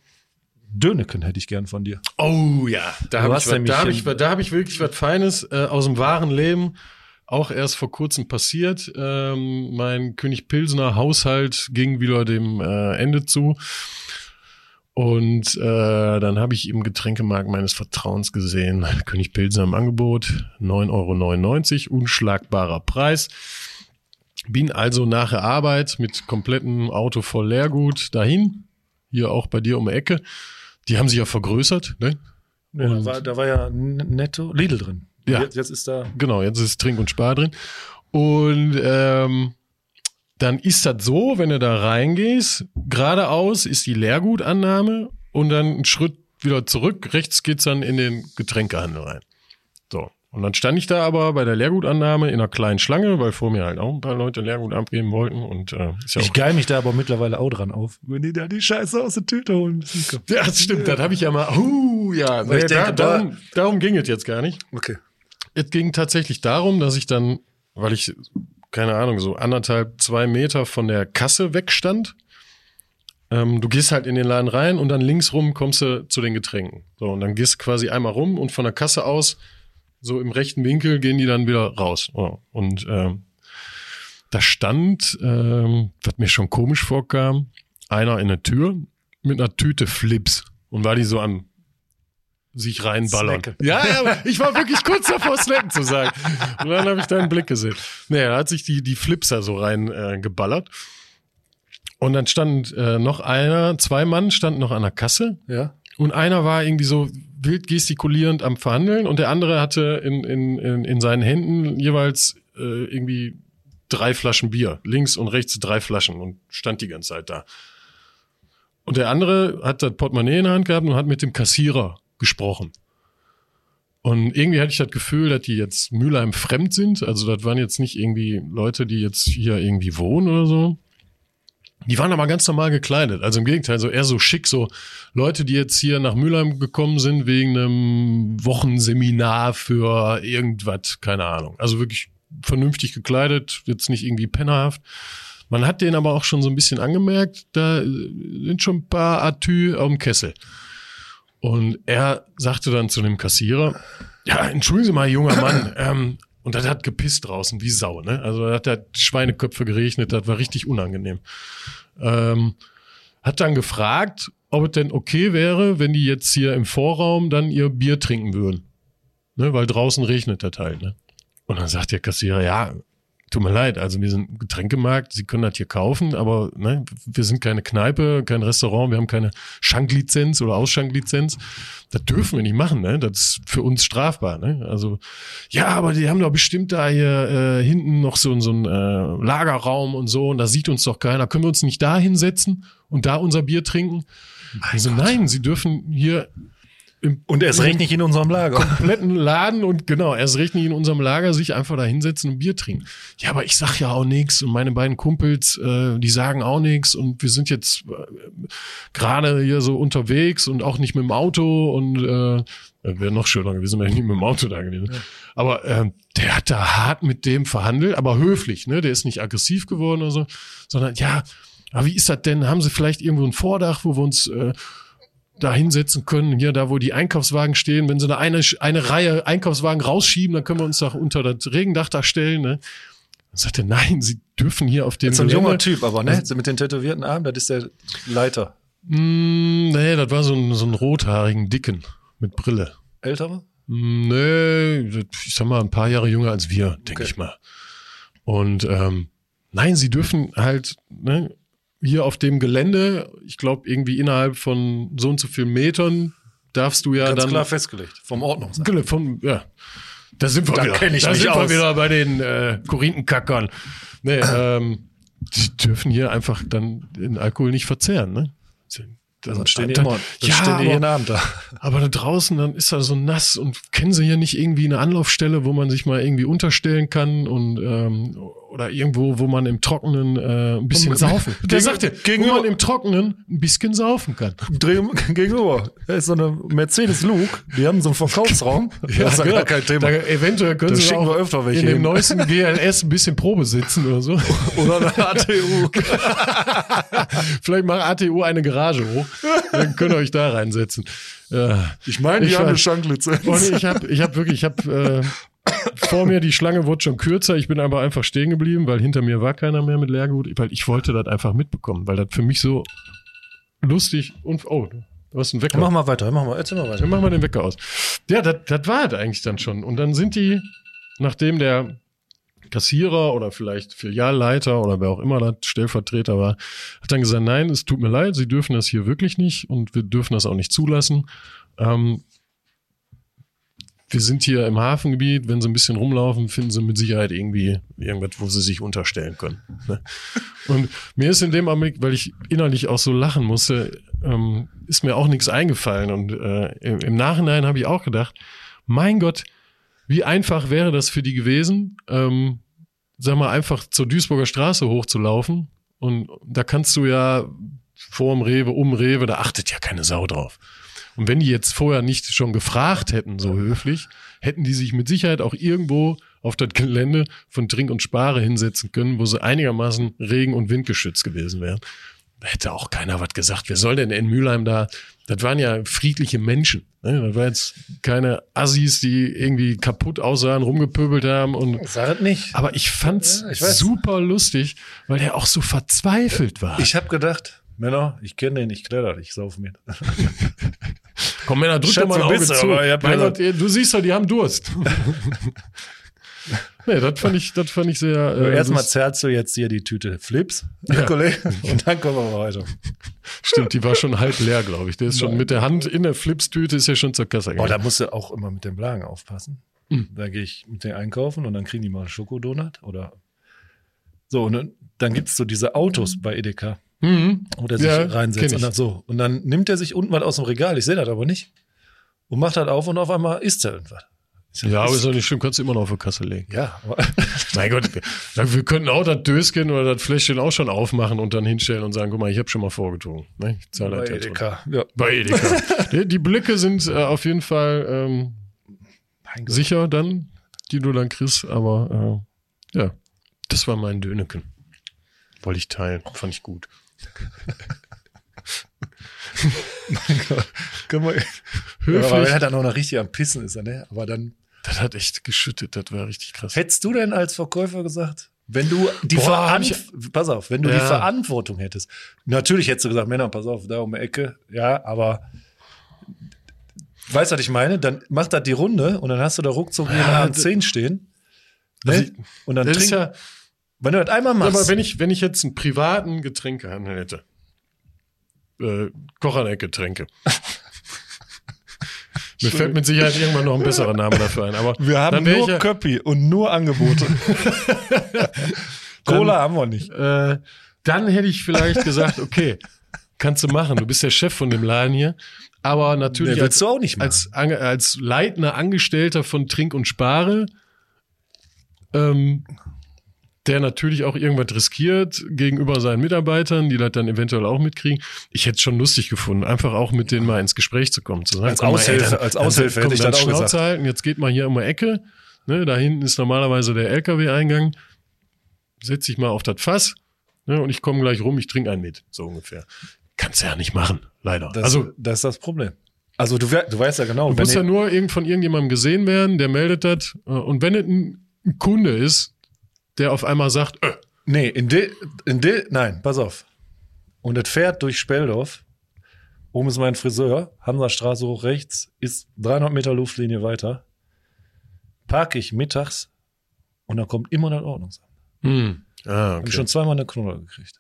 B: Döneken hätte ich gern von dir.
A: Oh ja, da habe ich, da hab ich, da hab ich wirklich was Feines äh, aus dem wahren Leben. Auch erst vor kurzem passiert. Ähm, mein König Pilsner Haushalt ging wieder dem äh, Ende zu. Und äh, dann habe ich im Getränkemarkt meines Vertrauens gesehen, König Pilsner im Angebot, 9,99 Euro, unschlagbarer Preis. Bin also nach der Arbeit mit komplettem Auto voll Leergut dahin, hier auch bei dir um die Ecke. Die haben sich ja vergrößert, ne?
B: Ja, da, war, da war ja Netto Lidl drin.
A: Ja.
B: Jetzt, jetzt ist da.
A: Genau, jetzt ist Trink und Spar drin. Und ähm, dann ist das so, wenn du da reingehst, geradeaus ist die Leergutannahme und dann einen Schritt wieder zurück, rechts geht's dann in den Getränkehandel rein. So. Und dann stand ich da aber bei der Leergutannahme in einer kleinen Schlange, weil vor mir halt auch ein paar Leute Leergut abgeben wollten und äh, ist ja
B: Ich geil mich da aber mittlerweile auch dran auf, wenn die da die Scheiße aus der Tüte holen.
A: ja, das stimmt, das habe ich ja mal. Uh, ja, nee, da- darum, darum ging es jetzt gar nicht.
B: Okay.
A: Es ging tatsächlich darum, dass ich dann, weil ich, keine Ahnung, so anderthalb, zwei Meter von der Kasse wegstand. Ähm, du gehst halt in den Laden rein und dann links rum kommst du zu den Getränken. So, und dann gehst du quasi einmal rum und von der Kasse aus so im rechten Winkel gehen die dann wieder raus. Oh. Und ähm, da stand, ähm, was mir schon komisch vorkam, einer in der Tür mit einer Tüte Flips und war die so am sich reinballern.
B: Snacken.
A: Ja, ja, ich war wirklich kurz davor, Snacken zu sagen. Und dann habe ich deinen Blick gesehen. Nee, da hat sich die, die Flipser so rein äh, geballert. Und dann stand äh, noch einer, zwei Mann standen noch an der Kasse
B: Ja.
A: und einer war irgendwie so wild gestikulierend am Verhandeln und der andere hatte in, in, in, in seinen Händen jeweils äh, irgendwie drei Flaschen Bier. Links und rechts drei Flaschen und stand die ganze Zeit da. Und der andere hat das Portemonnaie in der Hand gehabt und hat mit dem Kassierer gesprochen. Und irgendwie hatte ich das Gefühl, dass die jetzt Mülheim fremd sind. Also das waren jetzt nicht irgendwie Leute, die jetzt hier irgendwie wohnen oder so. Die waren aber ganz normal gekleidet. Also im Gegenteil, so eher so schick, so Leute, die jetzt hier nach Mülheim gekommen sind wegen einem Wochenseminar für irgendwas, keine Ahnung. Also wirklich vernünftig gekleidet, jetzt nicht irgendwie pennerhaft. Man hat den aber auch schon so ein bisschen angemerkt, da sind schon ein paar Atü auf dem Kessel. Und er sagte dann zu dem Kassierer, ja, entschuldigen Sie mal, junger Mann, ähm, und das hat gepisst draußen, wie Sau, ne? Also da hat der Schweineköpfe geregnet, das war richtig unangenehm. Ähm, hat dann gefragt, ob es denn okay wäre, wenn die jetzt hier im Vorraum dann ihr Bier trinken würden. Ne? Weil draußen regnet das halt, ne? Und dann sagt der Kassierer, ja, tut mir leid, also wir sind ein Getränkemarkt, Sie können das hier kaufen, aber ne, wir sind keine Kneipe, kein Restaurant, wir haben keine Schanklizenz oder Ausschanklizenz. Das dürfen wir nicht machen, ne? Das ist für uns strafbar, ne? Also, ja, aber die haben doch bestimmt da hier äh, hinten noch so, so einen äh, Lagerraum und so, und da sieht uns doch keiner. Können wir uns nicht da hinsetzen und da unser Bier trinken? also, nein, sie dürfen hier
B: Und erst recht nicht in unserem Lager.
A: kompletten Laden und genau, erst recht nicht in unserem Lager sich einfach da hinsetzen und Bier trinken. Ja, aber ich sag ja auch nichts und meine beiden Kumpels, äh, die sagen auch nichts und wir sind jetzt äh, gerade hier so unterwegs und auch nicht mit dem Auto und äh, wäre noch schöner gewesen, wenn ich nicht mit dem Auto da gewesen. wäre. Aber ähm, der hat da hart mit dem verhandelt, aber höflich, ne? Der ist nicht aggressiv geworden oder so, sondern ja, aber wie ist das denn? Haben Sie vielleicht irgendwo ein Vordach, wo wir uns äh, da hinsetzen können, hier da, wo die Einkaufswagen stehen, wenn sie da eine, eine Reihe Einkaufswagen rausschieben, dann können wir uns da unter das Regendach da stellen. Ne? Dann sagt er, nein, sie dürfen hier auf dem
B: Jetzt so ein
A: Gelände-
B: junger Typ, aber ne? So Mit den tätowierten Armen, das ist der Leiter.
A: Mm, nee, das war so ein, so ein rothaarigen Dicken mit Brille.
B: Ältere?
A: Mm, Nee, ich sag mal, ein paar Jahre jünger als wir, denke
B: Okay.
A: ich mal. Und ähm, nein, sie dürfen halt ne, hier auf dem Gelände, ich glaube, irgendwie innerhalb von so und so vielen Metern darfst du ja
B: Ganz
A: dann
B: klar festgelegt. Vom Ordnungsamt.
A: Vom, ja. Da sind wir
B: Da
A: wieder.
B: kenn ich
A: da sind
B: aus.
A: wir wieder bei den äh, Korinthenkackern. Nee, ähm, die dürfen hier einfach dann den Alkohol nicht verzehren, ne?
B: Dann stehen die immer, dann
A: ja,
B: stehen die jeden Abend da.
A: aber da draußen, dann ist da so nass und kennen sie hier nicht irgendwie eine Anlaufstelle, wo man sich mal irgendwie unterstellen kann und ähm, oder irgendwo, wo man im Trockenen äh, ein bisschen
B: Und-
A: saufen. Der sagte, wo
B: gegenüber-
A: man im Trockenen ein bisschen saufen kann.
B: Dreh gegenüber. Da ist so eine Mercedes Luke. Die haben so einen Verkaufsraum.
A: Ja,
B: das ist ja
A: genau.
B: gar kein Thema.
A: Da, eventuell können
B: Da
A: sie auch
B: öfter welche
A: in dem
B: hin.
A: neuesten GLS ein bisschen Probe sitzen oder so.
B: Oder eine ATU.
A: Vielleicht macht ATU eine Garage hoch. Dann könnt ihr euch da reinsetzen. Ja.
B: Ich meine, die
A: Ich
B: haben eine. Schanklizenz.
A: Und ich habe ich hab wirklich, ich habe äh, vor mir die Schlange wurde schon kürzer. Ich bin aber einfach stehen geblieben, weil hinter mir war keiner mehr mit Leergut, weil ich wollte das einfach mitbekommen, weil das für mich so lustig und oh, du hast einen Wecker.
B: Mach mal weiter, mach mal, erzähl mal weiter.
A: Dann machen wir den Wecker aus. Ja, das war es eigentlich dann schon. Und dann sind die, nachdem der Kassierer oder vielleicht Filialleiter oder wer auch immer das Stellvertreter war, hat dann gesagt, nein, es tut mir leid, Sie dürfen das hier wirklich nicht und wir dürfen das auch nicht zulassen. Ähm, wir sind hier im Hafengebiet, wenn Sie ein bisschen rumlaufen, finden Sie mit Sicherheit irgendwie irgendwas, wo Sie sich unterstellen können. Ne? Und mir ist in dem Augenblick, weil ich innerlich auch so lachen musste, ähm, ist mir auch nichts eingefallen. Und äh, im, Nachhinein habe ich auch gedacht, mein Gott, wie einfach wäre das für die gewesen, ähm, sag mal, einfach zur Duisburger Straße hochzulaufen. Und da kannst du ja vorm Rewe, um Rewe, da achtet ja keine Sau drauf. Und wenn die jetzt vorher nicht schon gefragt hätten, so höflich, hätten die sich mit Sicherheit auch irgendwo auf das Gelände von Trink und Spare hinsetzen können, wo sie einigermaßen regen- und windgeschützt gewesen wären. Da hätte auch keiner was gesagt. Wer soll denn in Mülheim da? Das waren ja friedliche Menschen. Ne? Das waren jetzt keine Assis, die irgendwie kaputt aussahen, rumgepöbelt haben und
B: Sag es nicht.
A: aber ich fand's
B: Ja, ich
A: super lustig, weil der auch so verzweifelt war.
B: Ich habe gedacht, Männer, ich kenne den, ich kletter dich, sauf mit.
A: Komm, Männer, drück
B: Schatz,
A: doch mal ein Auge
B: bist
A: zu. Mein
B: ja-
A: Gott, du siehst doch, die haben Durst. nee, das fand ich, das fand ich sehr. Äh,
B: Erstmal zerrst du jetzt hier die Tüte Flips,
A: Ja.
B: Kollege, und dann kommen wir weiter.
A: Stimmt, die war schon halb leer, glaube ich. Der ist schon mit der Hand in der Flipstüte, ist ja schon zur Kasse
B: Oh,
A: gegangen.
B: da musst du auch immer mit dem Blagen aufpassen.
A: Mhm.
B: Da gehe ich mit denen einkaufen und dann kriegen die mal einen Schokodonut oder so. Und dann, dann gibt's so diese Autos bei Edeka,
A: Mhm.
B: wo der sich
A: Ja,
B: reinsetzt. Und dann, so. und dann nimmt er sich unten was aus dem Regal, ich sehe das aber nicht, und macht das auf und auf einmal isst er irgendwas.
A: Ja, aber
B: ist-
A: doch nicht schlimm, kannst du immer noch auf die Kasse legen.
B: ja,
A: Mein Gott, wir, wir könnten auch das Döschen oder das Fläschchen auch schon aufmachen und dann hinstellen und sagen, guck mal, ich habe schon mal vorgetrunken. Ne? Ich zahle
B: bei
A: das jetzt.
B: Edeka. Ja.
A: Bei Edeka. die, die Blicke sind äh, auf jeden Fall ähm, sicher dann, die du dann kriegst, aber äh, ja, das war mein Döneken. Wollte ich teilen, fand ich gut.
B: Können wir, ja,
A: Höflich.
B: aber wenn er dann auch noch richtig am Pissen ist, ne? Aber dann
A: Das hat echt geschüttet, das war richtig krass.
B: hättest du denn als Verkäufer gesagt, wenn du die Verantwortung, pass auf, wenn du
A: Ja.
B: die Verantwortung hättest, natürlich hättest du gesagt, Männer, pass auf, da um die Ecke, ja, aber weißt du, was ich meine? Dann macht das die Runde und dann hast du da ruckzuck
A: Ja,
B: jemanden an
A: das-
B: 10 stehen.
A: Also
B: Ne?
A: ich-
B: Und dann
A: Das ist
B: trink,
A: ja,
B: wenn du das einmal machst,
A: aber wenn ich, wenn ich jetzt einen privaten Getränkehandel hätte, äh, Kochaneck-Getränke. Mir fällt mit Sicherheit irgendwann noch ein besserer Name dafür ein. Aber
B: wir haben
A: dann
B: nur
A: ja,
B: Köppi und nur Angebote. Cola haben wir nicht.
A: äh, dann hätte ich vielleicht gesagt, okay, kannst du machen. Du bist der Chef von dem Laden hier. Aber natürlich
B: willst du auch nicht machen.
A: als, als leitender Angestellter von Trink und Spare, ähm, der natürlich auch irgendwas riskiert gegenüber seinen Mitarbeitern, die das dann eventuell auch mitkriegen. Ich hätte es schon lustig gefunden, einfach auch mit denen mal ins Gespräch zu kommen. Zu sagen,
B: Als
A: komm mal,
B: Aushilfe- als Aushilfe
A: komm,
B: hätte ich
A: dann
B: auch gesagt.
A: halten, jetzt geht mal hier um die Ecke. Ne, da hinten ist normalerweise der LKW-Eingang. Setz dich mal auf das Fass ne, und ich komme gleich rum, ich trinke einen mit, so ungefähr. Kannst du ja nicht machen, leider.
B: Das,
A: also
B: das ist das Problem. Also du, du weißt ja genau,
A: Du
B: wenn
A: musst ja nur irgend von irgendjemandem gesehen werden, der meldet das. äh, Und wenn es ein Kunde ist, der auf einmal sagt, äh,
B: Nee, in de, in de, nein, pass auf. Und das fährt durch Speldorf. Oben ist mein Friseur, Hansastraße hoch rechts, ist 300 Meter Luftlinie weiter. Parke ich mittags und dann kommt immer das Ordnungsamt.
A: hm, ah,
B: Hab
A: okay.
B: ich schon zweimal eine Knolle gekriegt.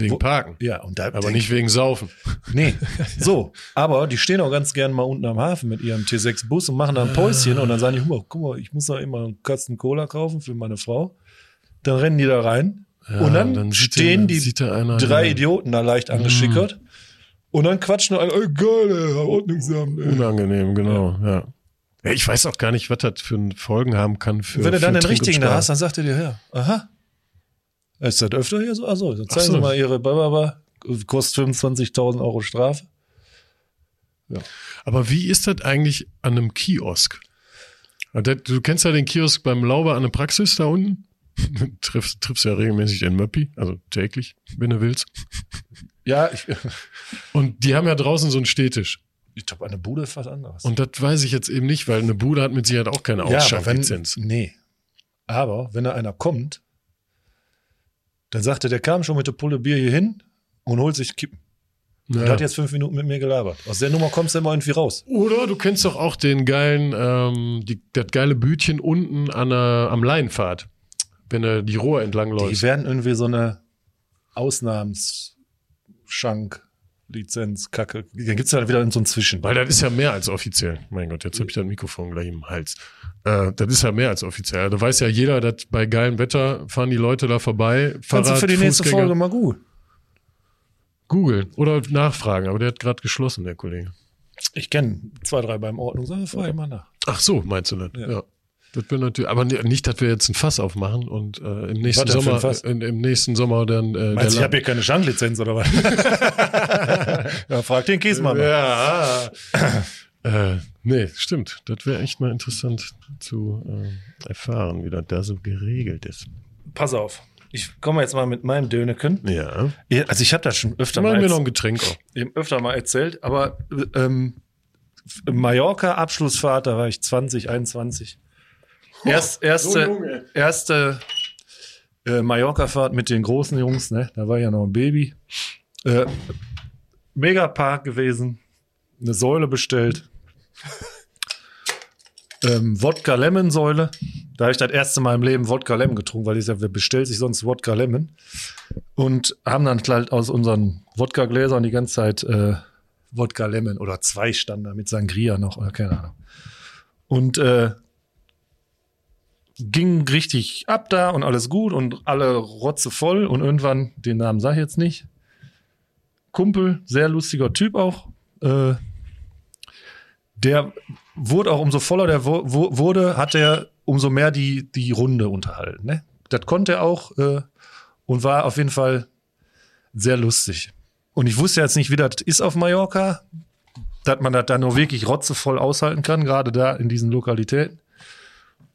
A: Wegen
B: wo-
A: Parken.
B: Ja, und da
A: Aber nicht wegen Saufen.
B: Nee, so. Aber die stehen auch ganz gern mal unten am Hafen mit ihrem T6-Bus und machen da ein Päuschen und dann sagen die, guck mal, ich muss da immer einen Kasten Cola kaufen für meine Frau. Dann rennen die da rein
A: Ja,
B: und dann,
A: dann
B: stehen die
A: sieht da einer,
B: drei
A: der-
B: Idioten da leicht angeschickert und dann quatschen alle, ey, geil, ey, Ordnungsamt. ey.
A: Unangenehm, genau, ja. ja. Ich weiß auch gar nicht, was das für Folgen haben kann für.
B: Wenn du dann den
A: und
B: richtigen da hast, dann sagt er dir, ja, aha. Ist das öfter hier so? Achso, dann zeigen
A: Ach so.
B: Sie mal Ihre Bababa, kostet 25.000 Euro Strafe.
A: Aber wie ist das eigentlich an einem Kiosk? Das- Du kennst ja den Kiosk beim Lauber an der Praxis da unten. triffst, triffst ja regelmäßig den Möppi, also täglich, wenn du willst.
B: Ja, ich,
A: Und die haben ja draußen so einen Stehtisch.
B: ich glaube, eine Bude ist was anderes.
A: Und das weiß ich jetzt eben nicht, weil eine Bude hat mit Sicherheit auch keine
B: wenn,
A: Ausschanklizenz.
B: nee. Aber wenn da einer kommt, dann sagt er, der kam schon mit der Pulle Bier hier hin und holt sich Kippen. Und
A: Ja.
B: hat jetzt fünf Minuten mit mir gelabert. Aus der Nummer kommst du immer irgendwie raus.
A: Oder du kennst doch auch den geilen, ähm, die, das geile Bütchen unten an der, am Leinpfad, wenn du die Rohr entlang
B: Die
A: läufst.
B: werden irgendwie so eine Ausnahmsschank, Lizenz, Kacke. Dann gibt's ja wieder so ein Zwischen.
A: Weil das ist ja mehr als offiziell. Mein Gott, jetzt habe ich das Mikrofon gleich im Hals. Äh, das ist ja mehr als offiziell. Da weiß ja jeder, dass bei geilem Wetter fahren die Leute da vorbei.
B: Kannst du für die nächste
A: Fußgänger.
B: Folge mal gut.
A: googeln oder nachfragen. Aber der hat gerade geschlossen, der Kollege.
B: Ich kenne zwei, drei beim Ordnung. Sag, frage ich mal nach.
A: Ach so, meinst du das?
B: Ja.
A: Ja. Das wäre natürlich, aber nicht, dass wir jetzt ein Fass aufmachen und äh, im nächsten Sommer, in, im nächsten Sommer dann. Äh,
B: Meinst ich habe hier keine Schanklizenz oder was? ja, frag den Kiesmann.
A: Ja. äh, nee, stimmt. Das wäre echt mal interessant zu äh, erfahren, wie das da so geregelt ist.
B: Pass auf. ich komme jetzt mal mit meinen Döneken.
A: Ja.
B: Also ich habe das schon öfter mal,
A: wir noch ein Getränk
B: eben öfter mal erzählt, aber ähm, Mallorca Abschlussfahrt, da war ich 20, 21. Erst, erste,
A: so
B: erste äh, Mallorca-Fahrt mit den großen Jungs, ne? Da war ich ja noch ein Baby. Äh, Megapark gewesen, eine Säule bestellt. ähm, Wodka Lemon Säule. Da habe ich das erste Mal im Leben Wodka Lemon getrunken, weil ich sag, wer bestellt sich sonst Wodka Lemon? Und haben dann halt aus unseren Wodka-Gläsern die ganze Zeit äh, Wodka Lemon oder zwei stand da mit Sangria noch oder keine Ahnung. Und äh, ging richtig ab da und alles gut und alle rotze voll und irgendwann, den Namen sag ich jetzt nicht, Kumpel, sehr lustiger Typ auch, äh, der wurde auch umso voller der wo, wo, wurde, hat er umso mehr die, die Runde unterhalten. Ne? Das konnte er auch äh, und war auf jeden Fall sehr lustig. Und ich wusste jetzt nicht, wie das ist auf Mallorca, dass man das da nur wirklich rotzevoll aushalten kann, gerade da in diesen Lokalitäten.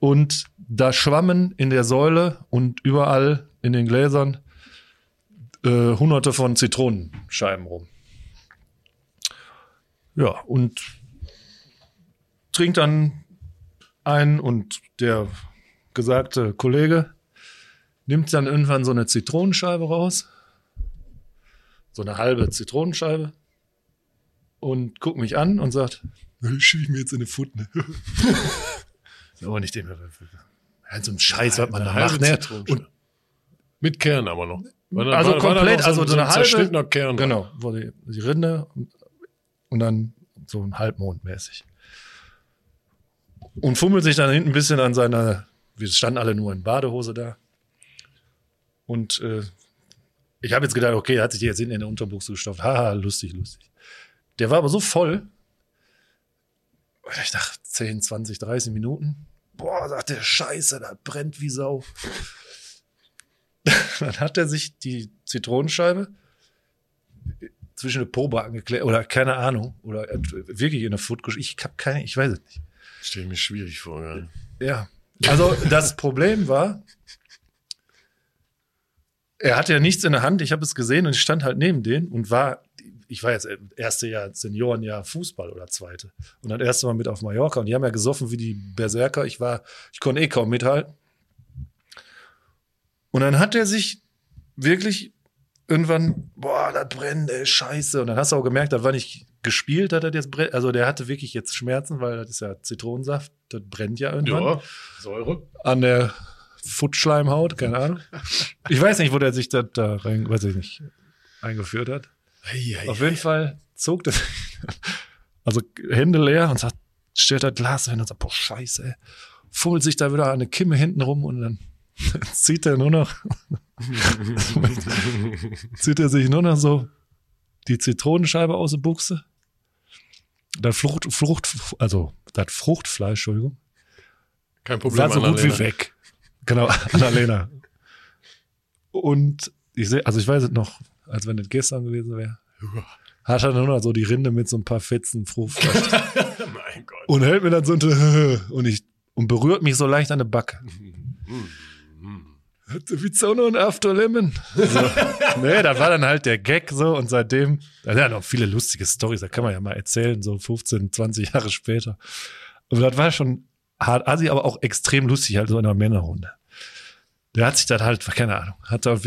B: Und da schwammen in der Säule und überall in den Gläsern äh, hunderte von Zitronenscheiben rum. Ja, und trinkt dann ein und der gesagte Kollege nimmt dann irgendwann so eine Zitronenscheibe raus. So eine halbe Zitronenscheibe. Und guckt mich an und sagt, schieb ich mir jetzt in eine Pfutte. Aber nicht den, halt so ein Scheiß, was man da macht. Ne? Und
A: Mit Kern aber noch. War da-
B: also
A: war- war da
B: komplett,
A: noch
B: also so eine halbe,
A: Kern.
B: Genau, wo die, die Rinde und, und dann so ein Halbmond mäßig. Und fummelt sich dann hinten ein bisschen an seiner, wir standen alle nur in Badehose da. Und äh, ich habe jetzt gedacht, okay, er hat sich die jetzt hinten in der Unterbuchse gestopft. Haha, lustig, lustig. Der war aber so voll, ich dachte 10, 20, 30 Minuten. Boah, sagt der Scheiße, da brennt wie Sau. Dann hat er sich die Zitronenscheibe zwischen eine Probe angeklärt oder keine Ahnung oder er wirklich in der Foot gesch- Ich habe keine, ich weiß es nicht.
A: Stell mir schwierig vor. Ja.
B: Ja. Also das Problem war, er hatte ja nichts in der Hand. Ich habe es gesehen und ich stand halt neben denen und war, ich war jetzt erste Jahr Seniorenjahr Fußball oder zweite und das erste Mal mit auf Mallorca und die haben ja gesoffen wie die Berserker. Ich war, ich konnte eh kaum mithalten. Und dann hat er sich wirklich irgendwann, boah, das brennt, ey, scheiße. Und dann hast du auch gemerkt, das war nicht gespielt, dass das jetzt brennt. Also der hatte wirklich jetzt Schmerzen, weil das ist ja Zitronensaft, das brennt ja irgendwann
A: ja, Säure.
B: an der Futschleimhaut, keine Ahnung. Ich weiß nicht, wo der sich da, da rein, weiß ich nicht, eingeführt hat. Auf jeden Fall zog das, also Hände leer und sagt, stellt das Glas hin und sagt, boah, scheiße. Fummelt sich da wieder eine Kimme hinten rum und dann zieht er nur noch, zieht er sich nur noch so die Zitronenscheibe aus der Buchse. Das Frucht, Frucht, also das Fruchtfleisch, Entschuldigung,
A: Kein Problem.
B: war so gut
A: Annalena.
B: wie weg. Genau, Annalena. Und ich sehe, also ich weiß es noch, als wenn das gestern gewesen wäre. Hat er nur noch so die Rinde mit so ein paar Fetzen Fruchtfleisch.
A: mein Gott.
B: und hält mir dann so ein und ich und berührt mich so leicht an der Backe. Auch noch ein After Lemon? So. nee, da war dann halt der Gag so und seitdem, da sind ja noch viele lustige Stories, da kann man ja mal erzählen, so 15, 20 Jahre später. Und das war schon hart assi, aber auch extrem lustig, halt so in einer Männerrunde. Der hat sich dann halt, keine Ahnung, hat da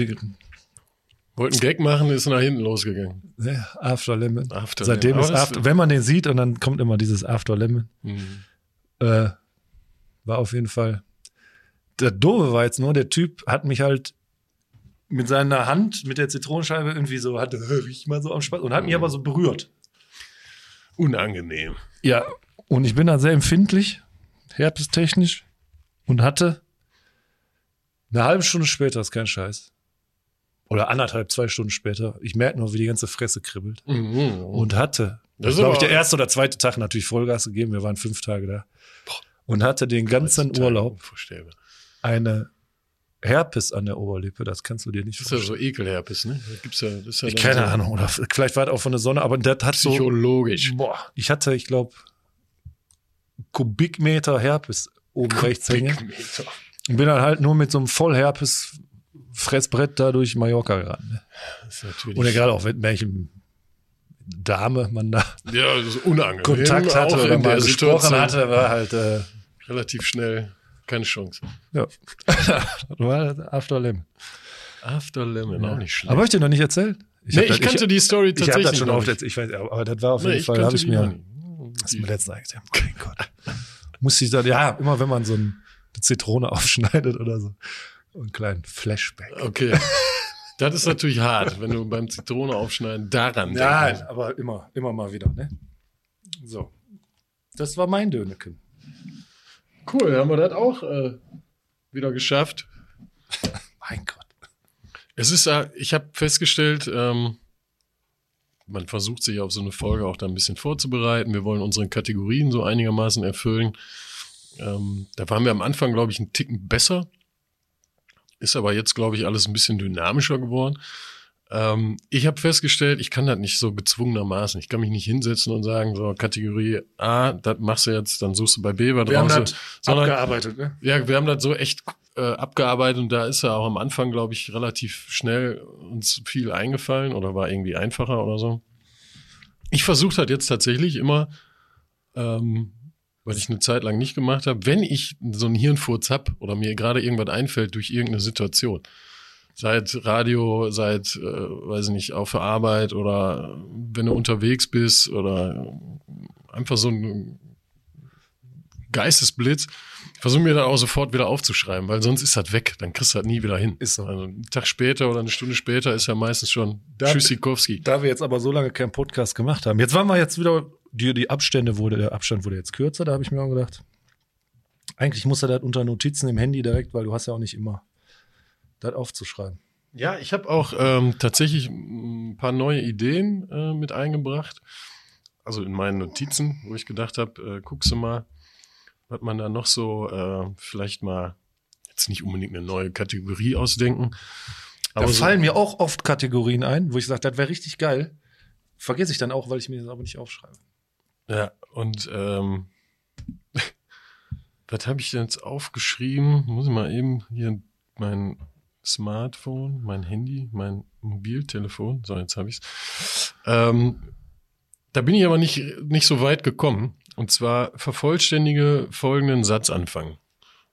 B: wirklich,
A: Wollte einen Gag machen, ist nach hinten losgegangen.
B: ne, After Lemon.
A: After
B: Seitdem
A: Lemon.
B: ist After, wenn man den sieht und dann kommt immer dieses After Lemon.
A: Mhm.
B: äh, war auf jeden Fall. Der Doofe war jetzt nur, der Typ hat mich halt mit seiner Hand, mit der Zitronenscheibe irgendwie so, hatte, riech mal so am Spaß und hat mich aber so berührt.
A: Unangenehm.
B: Ja, und ich bin da sehr empfindlich, herpestechnisch, und hatte eine halbe Stunde später, ist kein Scheiß, oder anderthalb, zwei Stunden später, ich merke nur, wie die ganze Fresse kribbelt,
A: Mhm.
B: und hatte,
A: Das
B: das
A: ist
B: glaube ich, der erste oder zweite Tag natürlich Vollgas gegeben, wir waren fünf Tage da, und hatte den ganzen Urlaub eine Herpes an der Oberlippe, das kannst du dir nicht
A: Das ist ja
B: vorstellen.
A: so Ekelherpes, ne? Da gibt's ja, das ist ja
B: Ich keine
A: so
B: Ahnung, oder vielleicht war das auch von der Sonne, aber das hat so,
A: Psychologisch.
B: boah, ich hatte, ich glaube, Kubikmeter Herpes oben rechts hängen
A: Kubikmeter.
B: und bin dann halt nur mit so einem Vollherpes Fressbrett da durch Mallorca gerannt. Ne?
A: Das ist.
B: Oder gerade auch, wenn welchem Dame man da
A: ja, das ist.
B: Kontakt hatte
A: Auch
B: oder mal gesprochen hatte, war halt, äh,
A: Relativ schnell. Keine Chance.
B: ja. war After Lemon.
A: After Lemon, auch nicht schlecht.
B: Aber hab ich dir noch nicht erzählt?
A: nee,
B: hab
A: ich
B: das-
A: kannte die Story
B: Ich habe
A: tatsächlich
B: das schon oft jetzt, ich weiß, aber das war auf jeden
A: Nee, ich
B: Fall, habe ich mir, hast du mir letztens eigentlich gesagt, mein Gott. Muss ich dann, ja, immer wenn man so ein, eine Zitrone aufschneidet oder so, einen kleinen Flashback.
A: Okay. Das ist natürlich hart, wenn du beim Zitrone aufschneiden daran
B: Nein,
A: denkst.
B: aber immer, immer mal wieder, ne? So. Das war mein Döneken.
A: Cool, haben wir das auch äh, wieder geschafft.
B: Mein Gott.
A: Es ist, äh, ich habe festgestellt, ähm, man versucht sich auf so eine Folge auch da ein bisschen vorzubereiten. Wir wollen unsere Kategorien so einigermaßen erfüllen. Ähm, da waren wir am Anfang, glaube ich, einen Ticken besser. Ist aber jetzt, glaube ich, alles ein bisschen dynamischer geworden. Ähm, ich habe festgestellt, ich kann das nicht so gezwungenermaßen. Ich kann mich nicht hinsetzen und sagen, so Kategorie A, das machst du jetzt, dann suchst du bei B was
B: Wir haben
A: raus.
B: das
A: Sondern-
B: abgearbeitet, ne?
A: ja, wir haben das so echt äh, abgearbeitet und da ist ja auch am Anfang, glaube ich, relativ schnell uns viel eingefallen oder war irgendwie einfacher oder so. Ich versuche halt jetzt tatsächlich immer, ähm, weil ich eine Zeit lang nicht gemacht habe, wenn ich so einen Hirnfurz hab oder mir gerade irgendwas einfällt durch irgendeine Situation, seit Radio, seit, äh, weiß ich nicht, auf der Arbeit oder wenn du unterwegs bist oder einfach so ein Geistesblitz, ich versuche mir dann auch sofort wieder aufzuschreiben, weil sonst ist das weg, dann kriegst du das nie wieder hin.
B: Ist so.
A: Also einen Tag später oder eine Stunde später ist ja meistens schon
B: Da-
A: Tschüssikowski.
B: Da wir jetzt aber so lange keinen Podcast gemacht haben. Jetzt waren wir jetzt wieder, die, die Abstände wurde, der Abstand wurde jetzt kürzer, da habe ich mir auch gedacht, eigentlich muss er das unter Notizen im Handy direkt, weil du hast ja auch nicht immer das aufzuschreiben.
A: Ja, ich habe auch ähm, tatsächlich ein paar neue Ideen äh, mit eingebracht. Also in meinen Notizen, wo ich gedacht habe, äh, guckst du mal, was man da noch so äh, vielleicht mal jetzt nicht unbedingt eine neue Kategorie ausdenken.
B: Da
A: so,
B: fallen mir auch oft Kategorien ein, wo ich sage, das wäre richtig geil. Vergesse ich dann auch, weil ich mir das aber nicht aufschreibe.
A: Ja, und ähm, was habe ich denn jetzt aufgeschrieben? Muss ich mal eben hier mein Smartphone, mein Handy, mein Mobiltelefon. So, jetzt habe ich's. Ähm, da bin ich aber nicht, nicht so weit gekommen. Und zwar vervollständige folgenden Satzanfang.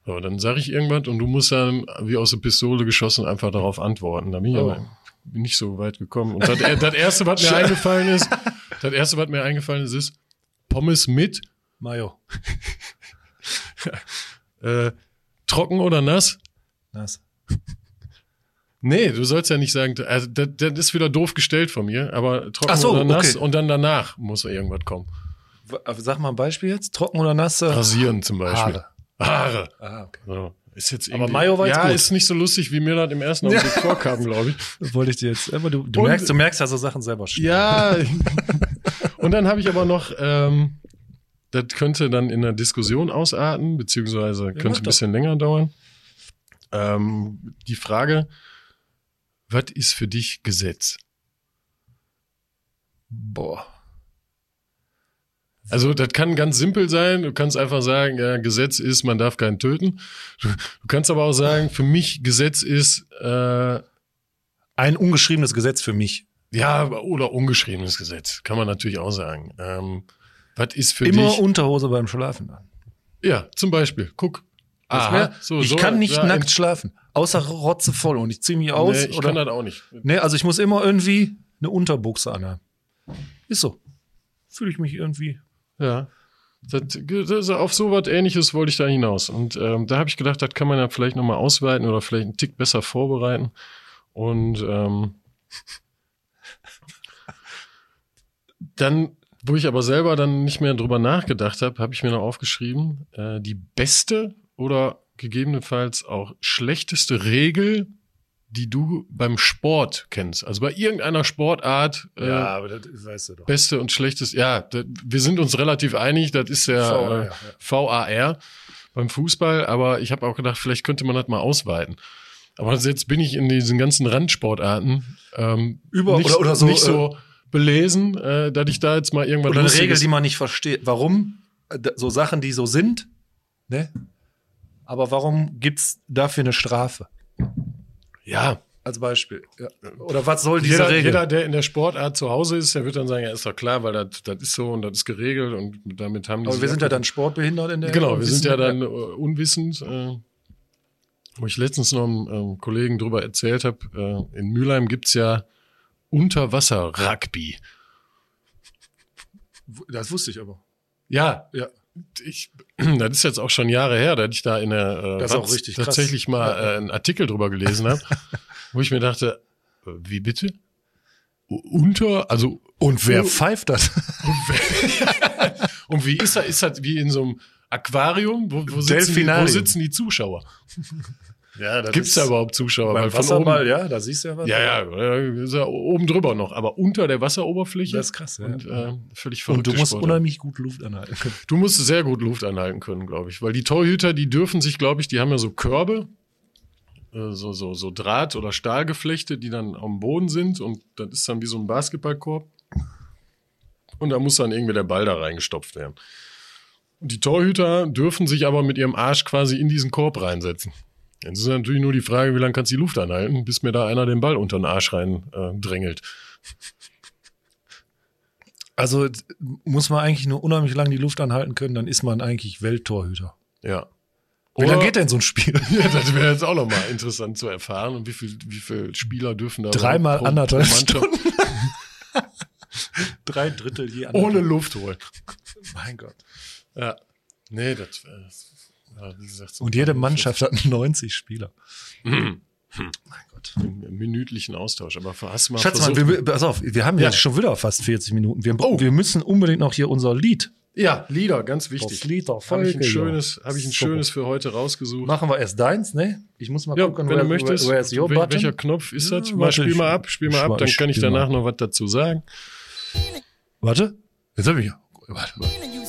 A: So, dann sage ich irgendwas und du musst dann wie aus der Pistole geschossen einfach darauf antworten. Da bin ich
B: Oh.
A: aber nicht so weit gekommen. Und das, das erste, was mir eingefallen ist, das erste, was mir eingefallen ist, ist Pommes mit
B: Mayo.
A: äh, trocken oder nass.
B: Nass.
A: Nee, du sollst ja nicht sagen, also das, das ist wieder doof gestellt von mir, aber trocken
B: so,
A: oder nass
B: okay.
A: und dann danach muss irgendwas kommen.
B: W- Sag mal ein Beispiel jetzt. Trocken oder nass? äh,
A: Rasieren zum Beispiel.
B: Haare.
A: Haare.
B: Ah, okay.
A: So. Ist jetzt
B: Aber Mayo war jetzt
A: Ja,
B: gut.
A: ist nicht so lustig, wie mir das im ersten Augenblick vorkam, glaube ich.
B: Das wollte ich dir jetzt. Aber du, du, merkst, du merkst ja so Sachen selber schnell.
A: Ja. Und dann habe ich aber noch, ähm, das könnte dann in der Diskussion ausarten, beziehungsweise
B: mach
A: könnte ein
B: doch.
A: bisschen länger dauern. Ähm, die Frage, was ist für dich Gesetz?
B: Boah.
A: Also das kann ganz simpel sein. Du kannst einfach sagen, ja, Gesetz ist, man darf keinen töten. Du, du kannst aber auch sagen, für mich Gesetz ist, äh,
B: Ein ungeschriebenes Gesetz für mich.
A: Ja, oder ungeschriebenes Gesetz. Kann man natürlich auch sagen. Ähm, was ist für
B: Immer
A: dich?
B: Unterhose beim Schlafen an.
A: Ja, zum Beispiel. Guck. Aha,
B: wär,
A: so,
B: ich
A: so,
B: kann nicht
A: ja,
B: nackt schlafen. Außer rotze voll und ich ziehe mich aus.
A: Nee, ich
B: oder,
A: kann das auch nicht.
B: nee, also ich muss immer irgendwie eine Unterbuchse anhaben. Ist so. Fühle ich mich irgendwie.
A: Ja. Das, das, auf so was ähnliches wollte ich da hinaus. Und ähm, da habe ich gedacht, das kann man ja vielleicht nochmal ausweiten oder vielleicht einen Tick besser vorbereiten. Und ähm, dann, wo ich aber selber dann nicht mehr drüber nachgedacht habe, habe ich mir noch aufgeschrieben, äh, die beste oder gegebenenfalls auch schlechteste Regel, die du beim Sport kennst. Also bei irgendeiner Sportart. Äh,
B: aber das weißt du doch.
A: Beste und schlechteste, ja, das, wir sind uns relativ einig, das ist der
B: VAR,
A: äh,
B: ja.
A: VAR beim Fußball, aber ich habe auch gedacht, vielleicht könnte man das mal ausweiten. Aber jetzt bin ich in diesen ganzen Randsportarten ähm,
B: Über-
A: nicht,
B: oder- oder so,
A: nicht so belesen, äh, dass ich da jetzt mal irgendwas
B: Oder eine Regel, die man nicht versteht. Warum? Äh, So Sachen, die so sind, ne? Aber warum gibt's dafür eine Strafe?
A: Ja,
B: Als Beispiel. Ja. Oder was soll diese
A: jeder,
B: Regel?
A: jeder, der in der Sportart zu Hause ist, der wird dann sagen, ja, ist doch klar, weil das, das ist so und das ist geregelt und damit haben die
B: Aber wir sind ja dann sportbehindert in der
A: Genau, wir sind ja dann äh, unwissend. Äh, wo ich letztens noch einem ähm, Kollegen drüber erzählt habe, äh, in Mülheim gibt's ja Unterwasser-Rugby.
B: Das wusste ich aber.
A: Ja,
B: Ja.
A: ich, das ist jetzt auch schon Jahre her, dass ich da in der äh,
B: Das auch richtig krass.
A: tatsächlich mal äh, einen Artikel drüber gelesen habe, wo ich mir dachte, äh, wie bitte? Unter, also
B: Und wer pfeift das?
A: und wie ist das? Ist das wie in so einem Aquarium? Wo, wo, sitzen, die, wo sitzen die Zuschauer?
B: Ja,
A: Gibt's
B: ist
A: da überhaupt Zuschauer?
B: beim Wasserball,
A: oben,
B: ja, da siehst du ja was.
A: ja, ja, ist ja oben drüber noch, aber unter der Wasseroberfläche.
B: Das ist krass, ja.
A: Und äh, völlig
B: Und
A: verrückt.
B: du musst unheimlich gut Luft anhalten können.
A: Du musst sehr gut Luft anhalten können, glaube ich. Weil die Torhüter, die dürfen sich, glaube ich, die haben ja so Körbe, äh, so, so, so Draht- oder Stahlgeflechte, die dann am Boden sind und das ist dann wie so ein Basketballkorb. Und da muss dann irgendwie der Ball da reingestopft werden. Und die Torhüter dürfen sich aber mit ihrem Arsch quasi in diesen Korb reinsetzen. Jetzt ist natürlich nur die Frage, wie lange kannst du die Luft anhalten, bis mir da einer den Ball unter den Arsch rein äh, drängelt.
B: Also muss man eigentlich nur unheimlich lang die Luft anhalten können, dann ist man eigentlich Welttorhüter.
A: Ja.
B: Wie lange geht denn so ein Spiel?
A: Ja, das wäre jetzt auch nochmal interessant zu erfahren. Und wie viel, wie viel Spieler dürfen da
B: Dreimal
A: pro-
B: anderthalb
A: pro
B: Stunden. Drei Drittel je
A: ohne Luft holen.
B: Mein Gott.
A: Ja. Nee, das wäre, ja, wie gesagt, so
B: Und jede Mannschaft hat 90 Spieler.
A: Mhm.
B: Mein Gott.
A: im minütlichen Austausch. Aber hast du mal
B: Schatz, mal,
A: versucht?
B: wir, pass auf, wir haben
A: Ja.
B: jetzt schon wieder fast 40 Minuten. Wir,
A: Oh.
B: wir müssen unbedingt noch hier unser Lied.
A: ja, Lieder, ganz wichtig.
B: Das Lied der
A: Habe ich
B: Folge,
A: ein schönes, habe ich ein schönes für heute rausgesucht.
B: Machen wir erst deins, ne? Ich muss mal
A: ja,
B: gucken,
A: wenn
B: where,
A: du möchtest.
B: Where, where's your
A: Wel-
B: button?
A: welcher Knopf ist
B: Ja,
A: das? Mal
B: warte,
A: spiel
B: ich-
A: mal ab, spiel mal ab, dann kann ich danach
B: mal.
A: noch was dazu sagen.
B: Warte. Jetzt hab ich. Warte.
E: You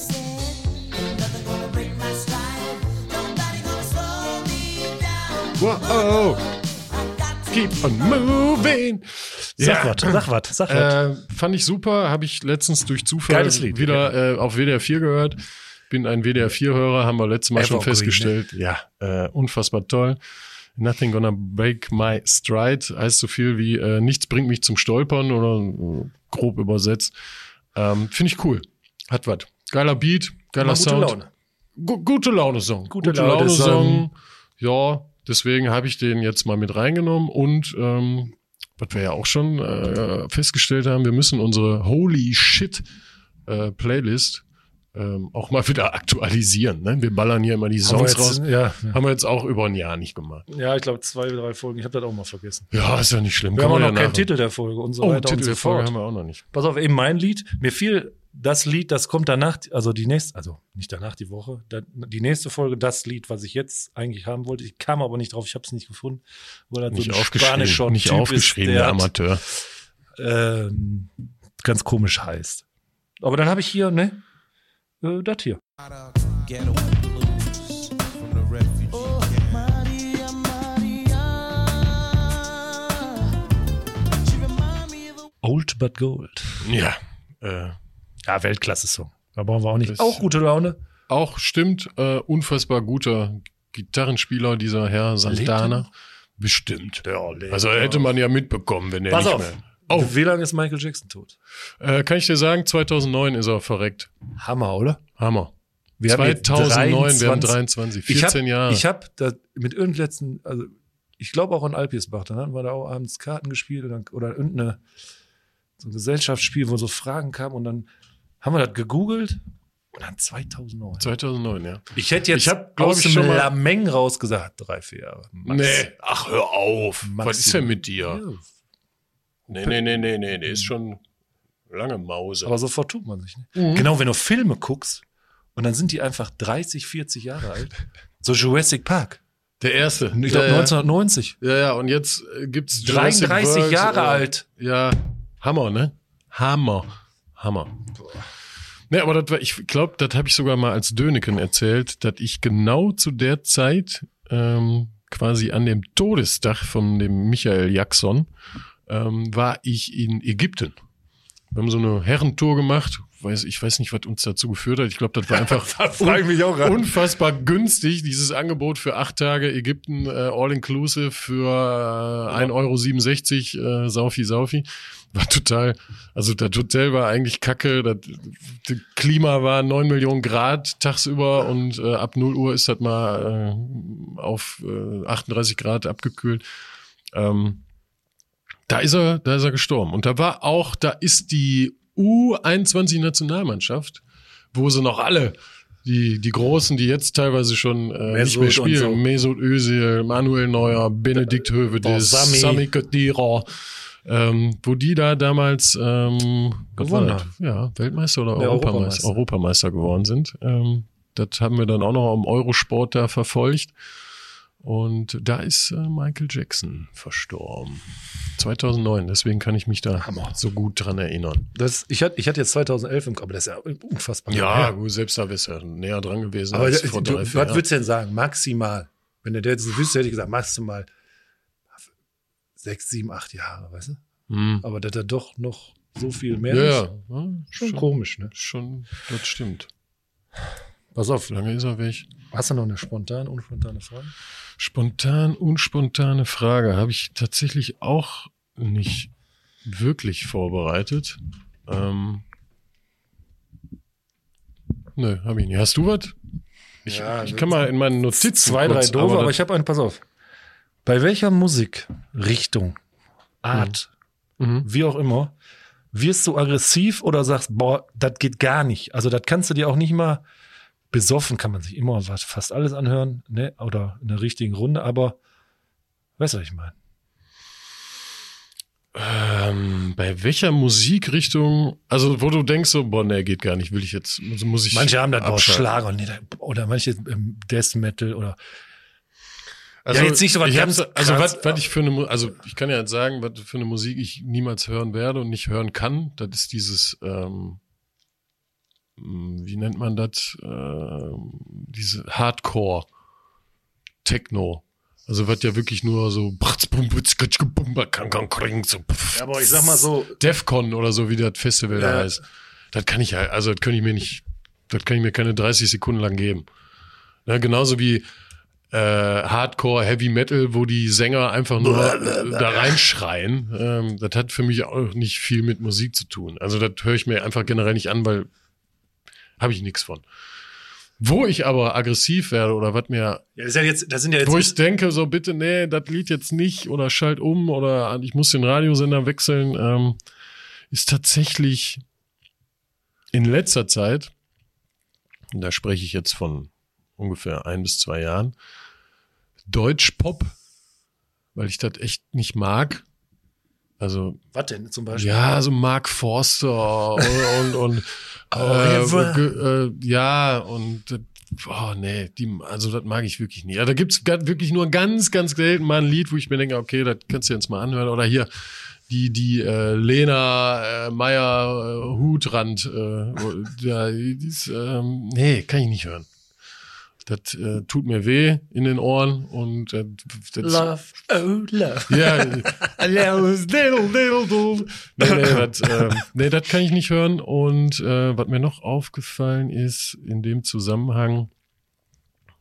E: got to
A: keep on moving.
B: Sag was, sag was, sag was.
A: Äh, fand ich super, habe ich letztens durch Zufall wieder äh, auf WDR 4 gehört. Bin ein WDR 4-Hörer, haben wir letztes Mal schon
B: Evergreen,
A: festgestellt. Ja, äh, unfassbar toll. Nothing gonna break my stride heißt so viel wie äh, nichts bringt mich zum Stolpern oder äh, grob übersetzt. Ähm, Finde ich cool. Hat was. Geiler Beat, geiler
B: Mal gute
A: Sound.
B: Laune.
A: Gu gute Laune-Song.
B: Gute Laune-Song.
A: Laune-Song. Ja, deswegen habe ich den jetzt mal mit reingenommen und ähm, was wir ja auch schon äh, festgestellt haben, wir müssen unsere Holy Shit äh, Playlist ähm, auch mal wieder aktualisieren. Ne? Wir ballern hier immer die Songs
B: jetzt-
A: raus.
B: Ja, ja.
A: Haben wir jetzt auch über ein Jahr nicht gemacht.
B: ja, ich glaube zwei, drei Folgen. Ich habe das auch mal vergessen.
A: Ja, ist ja nicht schlimm.
B: Wir
A: Kann
B: haben auch noch
A: ja
B: keinen Titel der Folge und so
A: Oh,
B: weiter
A: Titel
B: und so
A: der Folge
B: fort.
A: haben wir auch noch nicht.
B: Pass auf, eben mein Lied. Mir fiel das Lied, das kommt danach, also die nächste, also nicht danach die Woche, die nächste Folge, das Lied, was ich jetzt eigentlich haben wollte. Ich kam aber nicht drauf, ich habe es nicht gefunden. Weil
A: Nicht
B: so ein spanischer
A: nicht
B: Typ
A: aufgeschrieben,
B: ist,
A: der
B: der hat,
A: Amateur.
B: ähm, ganz komisch heißt. Aber dann habe ich hier, ne, äh, das hier. Old but Gold.
A: Ja, äh,
B: Ja, Weltklasse-Song. Da brauchen wir auch nicht. Auch gute Laune.
A: auch stimmt, äh, unfassbar guter Gitarrenspieler, dieser Herr Santana. Bestimmt. Also hätte man ja mitbekommen, wenn er
B: Pass
A: nicht
B: auf.
A: mehr. Oh,
B: Wie lange ist Michael Jackson tot?
A: äh, kann ich dir sagen, 2009 ist er verreckt.
B: Hammer, oder?
A: Hammer.
B: Wir haben jetzt
A: 2009, wir haben
B: 23.
A: 23, 14
B: ich hab,
A: Jahre.
B: Ich habe da mit irgendeinem letzten, also ich glaube auch in Alpirsbach, dann hatten wir da auch abends Karten gespielt oder, oder irgendeine so ein Gesellschaftsspiel, wo so Fragen kamen und dann haben wir das gegoogelt und dann 2009.
A: 2009, ja.
B: Ich hätte jetzt
A: Ich hab,
B: aus
A: ich,
B: dem Lameng rausgesagt, drei, vier Jahre. Max.
A: Nee, ach hör auf.
B: Maximum.
A: Was ist denn mit dir?
B: Ja,
A: Nee, nee, nee, nee, nee, der ist schon lange Mause.
B: aber sofort tut man sich. Ne?
A: Mhm.
B: Genau, wenn du Filme guckst und dann sind die einfach 30, 40 Jahre alt. So Jurassic Park.
A: der erste.
B: Ich glaube
A: ja, ja.
B: 1990.
A: Ja, ja, und jetzt äh, gibt's Jurassic
B: 33
A: World,
B: Jahre alt.
A: Ja, Hammer, ne? Hammer. Hammer. Ne, aber das war, ich glaube, das habe ich sogar mal als Döneken erzählt, dass ich genau zu der Zeit ähm, quasi an dem Todestag von dem Michael Jackson ähm, war ich in Ägypten. Wir haben so eine Herrentour gemacht, weiß, ich weiß nicht, was uns dazu geführt hat. Ich glaube, das war einfach
B: Das gerade.
A: unfassbar günstig, dieses Angebot für acht Tage Ägypten äh, All-Inclusive für äh, 1,67 Euro äh, Saufi Saufi. War total, also das Hotel war eigentlich kacke, das, das Klima war 9 Millionen Grad tagsüber und äh, ab 0 Uhr ist das mal äh, auf äh, 38 Grad abgekühlt. Ähm, da ist er, da ist er gestorben. Und da war auch, da ist die U21-Nationalmannschaft, wo sie noch alle, die, die Großen, die jetzt teilweise schon äh, nicht mehr spielen,
B: so.
A: Mesut Özil, Manuel Neuer, Benedikt Hövedes,
B: Boah, Sami.
A: Sami Khedira, ähm, wo die da damals ähm,
B: Gewonnen
A: das? Ja, Weltmeister oder Europameister,
B: Europameister.
A: Europameister geworden sind. Ähm, das haben wir dann auch noch im Eurosport da verfolgt. Und da ist äh, Michael Jackson verstorben. 2009, deswegen kann ich mich da
B: Hammer.
A: so gut dran erinnern.
B: Das, ich, hatte, ich hatte jetzt 2011 im Kopf, aber das ist ja unfassbar.
A: Ja, gut, selbst da wärst du ja näher dran gewesen
B: Aber
A: als
B: du,
A: vor
B: du,
A: drei,
B: was
A: vier Jahren.
B: würdest du denn sagen? Maximal. Wenn du jetzt wüsste, hätte ich gesagt, maximal sechs, sieben, acht Jahre, weißt du?
A: Hm.
B: Aber dass er doch noch so viel mehr
A: Ja,
B: ist,
A: ja
B: schon,
A: schon,
B: komisch, ne?
A: schon, das stimmt.
B: Pass auf,
A: lange ist er weg?
B: hast du noch eine spontane, unspontane Frage?
A: Spontan, unspontane Frage habe ich tatsächlich auch nicht wirklich vorbereitet. Ähm, nö, habe ich nicht. Hast du was? Ich,
B: Ja,
A: ich kann mal in meinen Notizen
B: Zwei, drei
A: kurz,
B: doofe, aber
A: das-
B: ich habe einen, pass auf. Bei welcher Musikrichtung, Art,
A: Mhm.
B: wie auch immer, wirst du aggressiv oder sagst, boah, das geht gar nicht. Also das kannst du dir auch nicht mal besoffen, kann man sich immer was, fast alles anhören, ne? Oder in der richtigen Runde, aber weißt du, was ich meine?
A: Ähm, bei welcher Musikrichtung, also wo du denkst so, boah, nee, geht gar nicht, will ich jetzt, muss ich
B: Manche haben boah,
A: abschalten.
B: Schlager, nee, da- oder manche ähm, Death Metal oder
A: Also,
B: Ja, jetzt nicht so was
A: ich
B: ganz
A: Also was, was ich für eine, also ich kann ja jetzt sagen, was für eine Musik ich niemals hören werde und nicht hören kann. Das ist dieses, ähm, wie nennt man das? Ähm, diese Hardcore Techno. Also was ja wirklich nur so
B: Ja, aber ich sag mal so-
A: Defcon oder so, wie das Festival da
B: Ja.
A: heißt. Das kann ich ja, also das kann ich mir nicht, das kann ich mir keine 30 Sekunden lang geben. Ne, genauso wie äh, Hardcore, Heavy Metal, wo die Sänger einfach nur äh, da reinschreien. Ähm, das hat für mich auch nicht viel mit Musik zu tun. Also das höre ich mir einfach generell nicht an, weil habe ich nichts von. Wo ich aber aggressiv werde oder was mir
B: ja, ja jetzt, ja jetzt
A: wo ich denke, so bitte, nee, das Lied jetzt nicht oder schalt um oder ich muss den Radiosender wechseln, ähm, ist tatsächlich in letzter Zeit, und da spreche ich jetzt von ungefähr ein bis zwei Jahren, Deutschpop, weil ich das echt nicht mag. Also
B: was denn zum Beispiel?
A: ja, so Mark Forster und, und, und äh, ge- äh, ja, und oh nee, die, also das mag ich wirklich nie. Ja, da gibt's wirklich nur ganz, ganz selten mal ein Lied, wo ich mir denke, okay, das kannst du jetzt mal anhören. Oder hier die, die äh, Lena äh, Meyer äh, Hutrand, äh, ja, die ist, ähm, nee, kann ich nicht hören. Das äh, tut mir weh in den Ohren und äh, das,
B: Love, oh love.
A: ja, nee, nee, das, ähm, nee, das kann ich nicht hören. Und äh, was mir noch aufgefallen ist in dem Zusammenhang,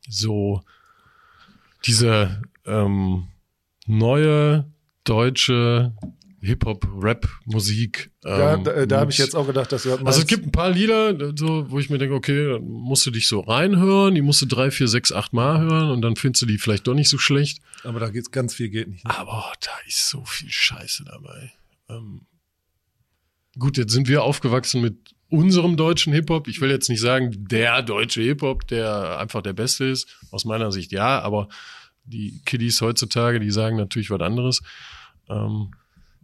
A: so diese ähm, neue deutsche Hip-Hop-Rap-Musik.
B: Ja,
A: ähm,
B: da, da habe
A: mit-
B: ich jetzt auch gedacht, dass du das
A: also es gibt ein paar Lieder, so, wo ich mir denke, okay, dann musst du dich so reinhören, die musst du drei, vier, sechs, acht Mal hören und dann findest du die vielleicht doch nicht so schlecht.
B: aber da geht's ganz viel geht nicht. ne?
A: Aber da ist so viel Scheiße dabei. Ähm, gut, jetzt sind wir aufgewachsen mit unserem deutschen Hip-Hop. Ich will jetzt nicht sagen, der deutsche Hip-Hop, der einfach der beste ist. Aus meiner Sicht ja, aber die Kiddies heutzutage, die sagen natürlich was anderes. Ähm,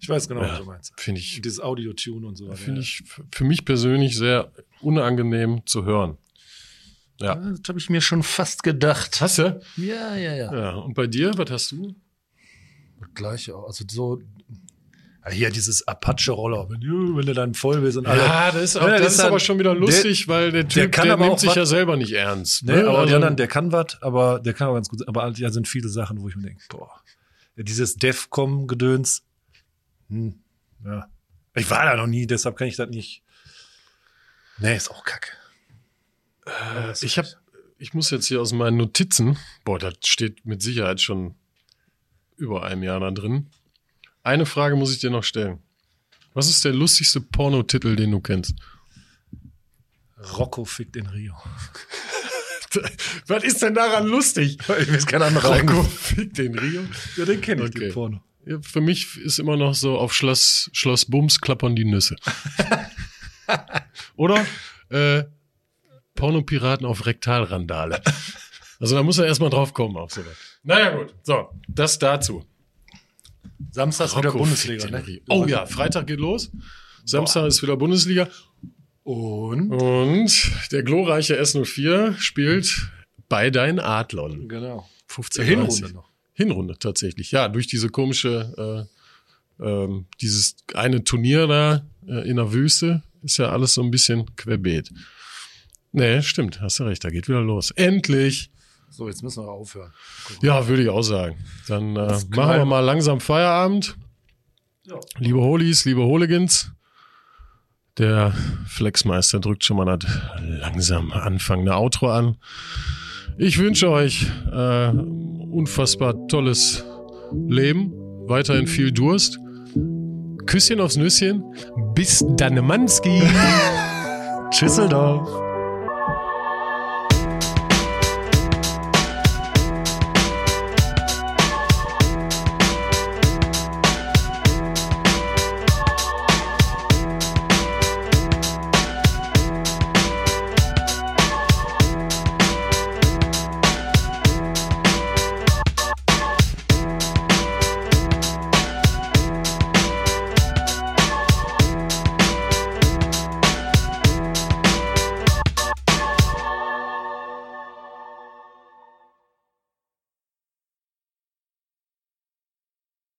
B: Ich weiß genau,
A: Ja.
B: was du meinst.
A: Finde ich,
B: Dieses Audio-Tune und so weiter.
A: finde ich für mich persönlich sehr unangenehm zu hören.
B: Ja. Das habe ich mir schon fast gedacht.
A: Hast du?
B: Ja, ja, ja.
A: Ja. Und bei dir, was hast du?
B: Das Gleiche auch. Also so. Ja, hier dieses Apache-Roller, wenn, du- wenn du dann voll bist und alle.
A: Ja, das ist, auch, das
B: das
A: ist
B: dann-
A: aber schon wieder lustig, weil der Typ, der,
B: kann aber
A: nimmt sich
B: was-
A: ja selber nicht ernst.
B: Ne,
A: ne?
B: aber
A: Also-
B: anderen, der kann was, aber der kann auch ganz gut. Aber ja, sind viele Sachen, wo ich mir denke, boah, dieses Defcom-Gedöns, hm, ja. Ich war da noch nie, deshalb kann ich das nicht. Nee, ist auch kacke.
A: Ich habe, ich muss jetzt hier aus meinen Notizen, boah, das steht mit Sicherheit schon über einem Jahr da drin. Eine Frage muss ich dir noch stellen. Was ist der lustigste Pornotitel, den du kennst?
B: Rocco fickt in Rio.
A: Was ist denn daran lustig?
B: Ich weiß kein anderer
A: Rocco fickt den Rio.
B: Ja, den kenne ich,
A: Okay.
B: den Porno.
A: Für mich ist immer noch so auf Schloss, Schloss Bums klappern die Nüsse. Oder äh, Pornopiraten auf Rektalrandale. Also da muss er erstmal drauf kommen auf sowas. Naja gut, so, das dazu.
B: Samstag wieder Bundesliga, ne?
A: Oh ja, Freitag geht los. Samstag ist wieder Bundesliga.
B: Und?
A: Und der glorreiche S04 spielt bei deinen Adlern.
B: Genau.
A: 15
B: Hinrunde noch.
A: Hinrunde tatsächlich. Ja, durch diese komische, äh, ähm, dieses eine Turnier da äh, in der Wüste ist ja alles so ein bisschen querbeet. Nee, stimmt, hast du recht, da geht wieder los. Endlich!
B: So, jetzt müssen wir aufhören.
A: Ja, würde ich auch sagen. Dann äh, machen wir mal langsam Feierabend.
B: Ja.
A: Liebe Holis, liebe Hooligans, der Flexmeister drückt schon mal das langsam anfangende Outro an. Ich wünsche euch äh, unfassbar tolles Leben, weiterhin viel Durst. Küsschen aufs Nüsschen. Bis dann, Manski.
B: Tschüsseldorf.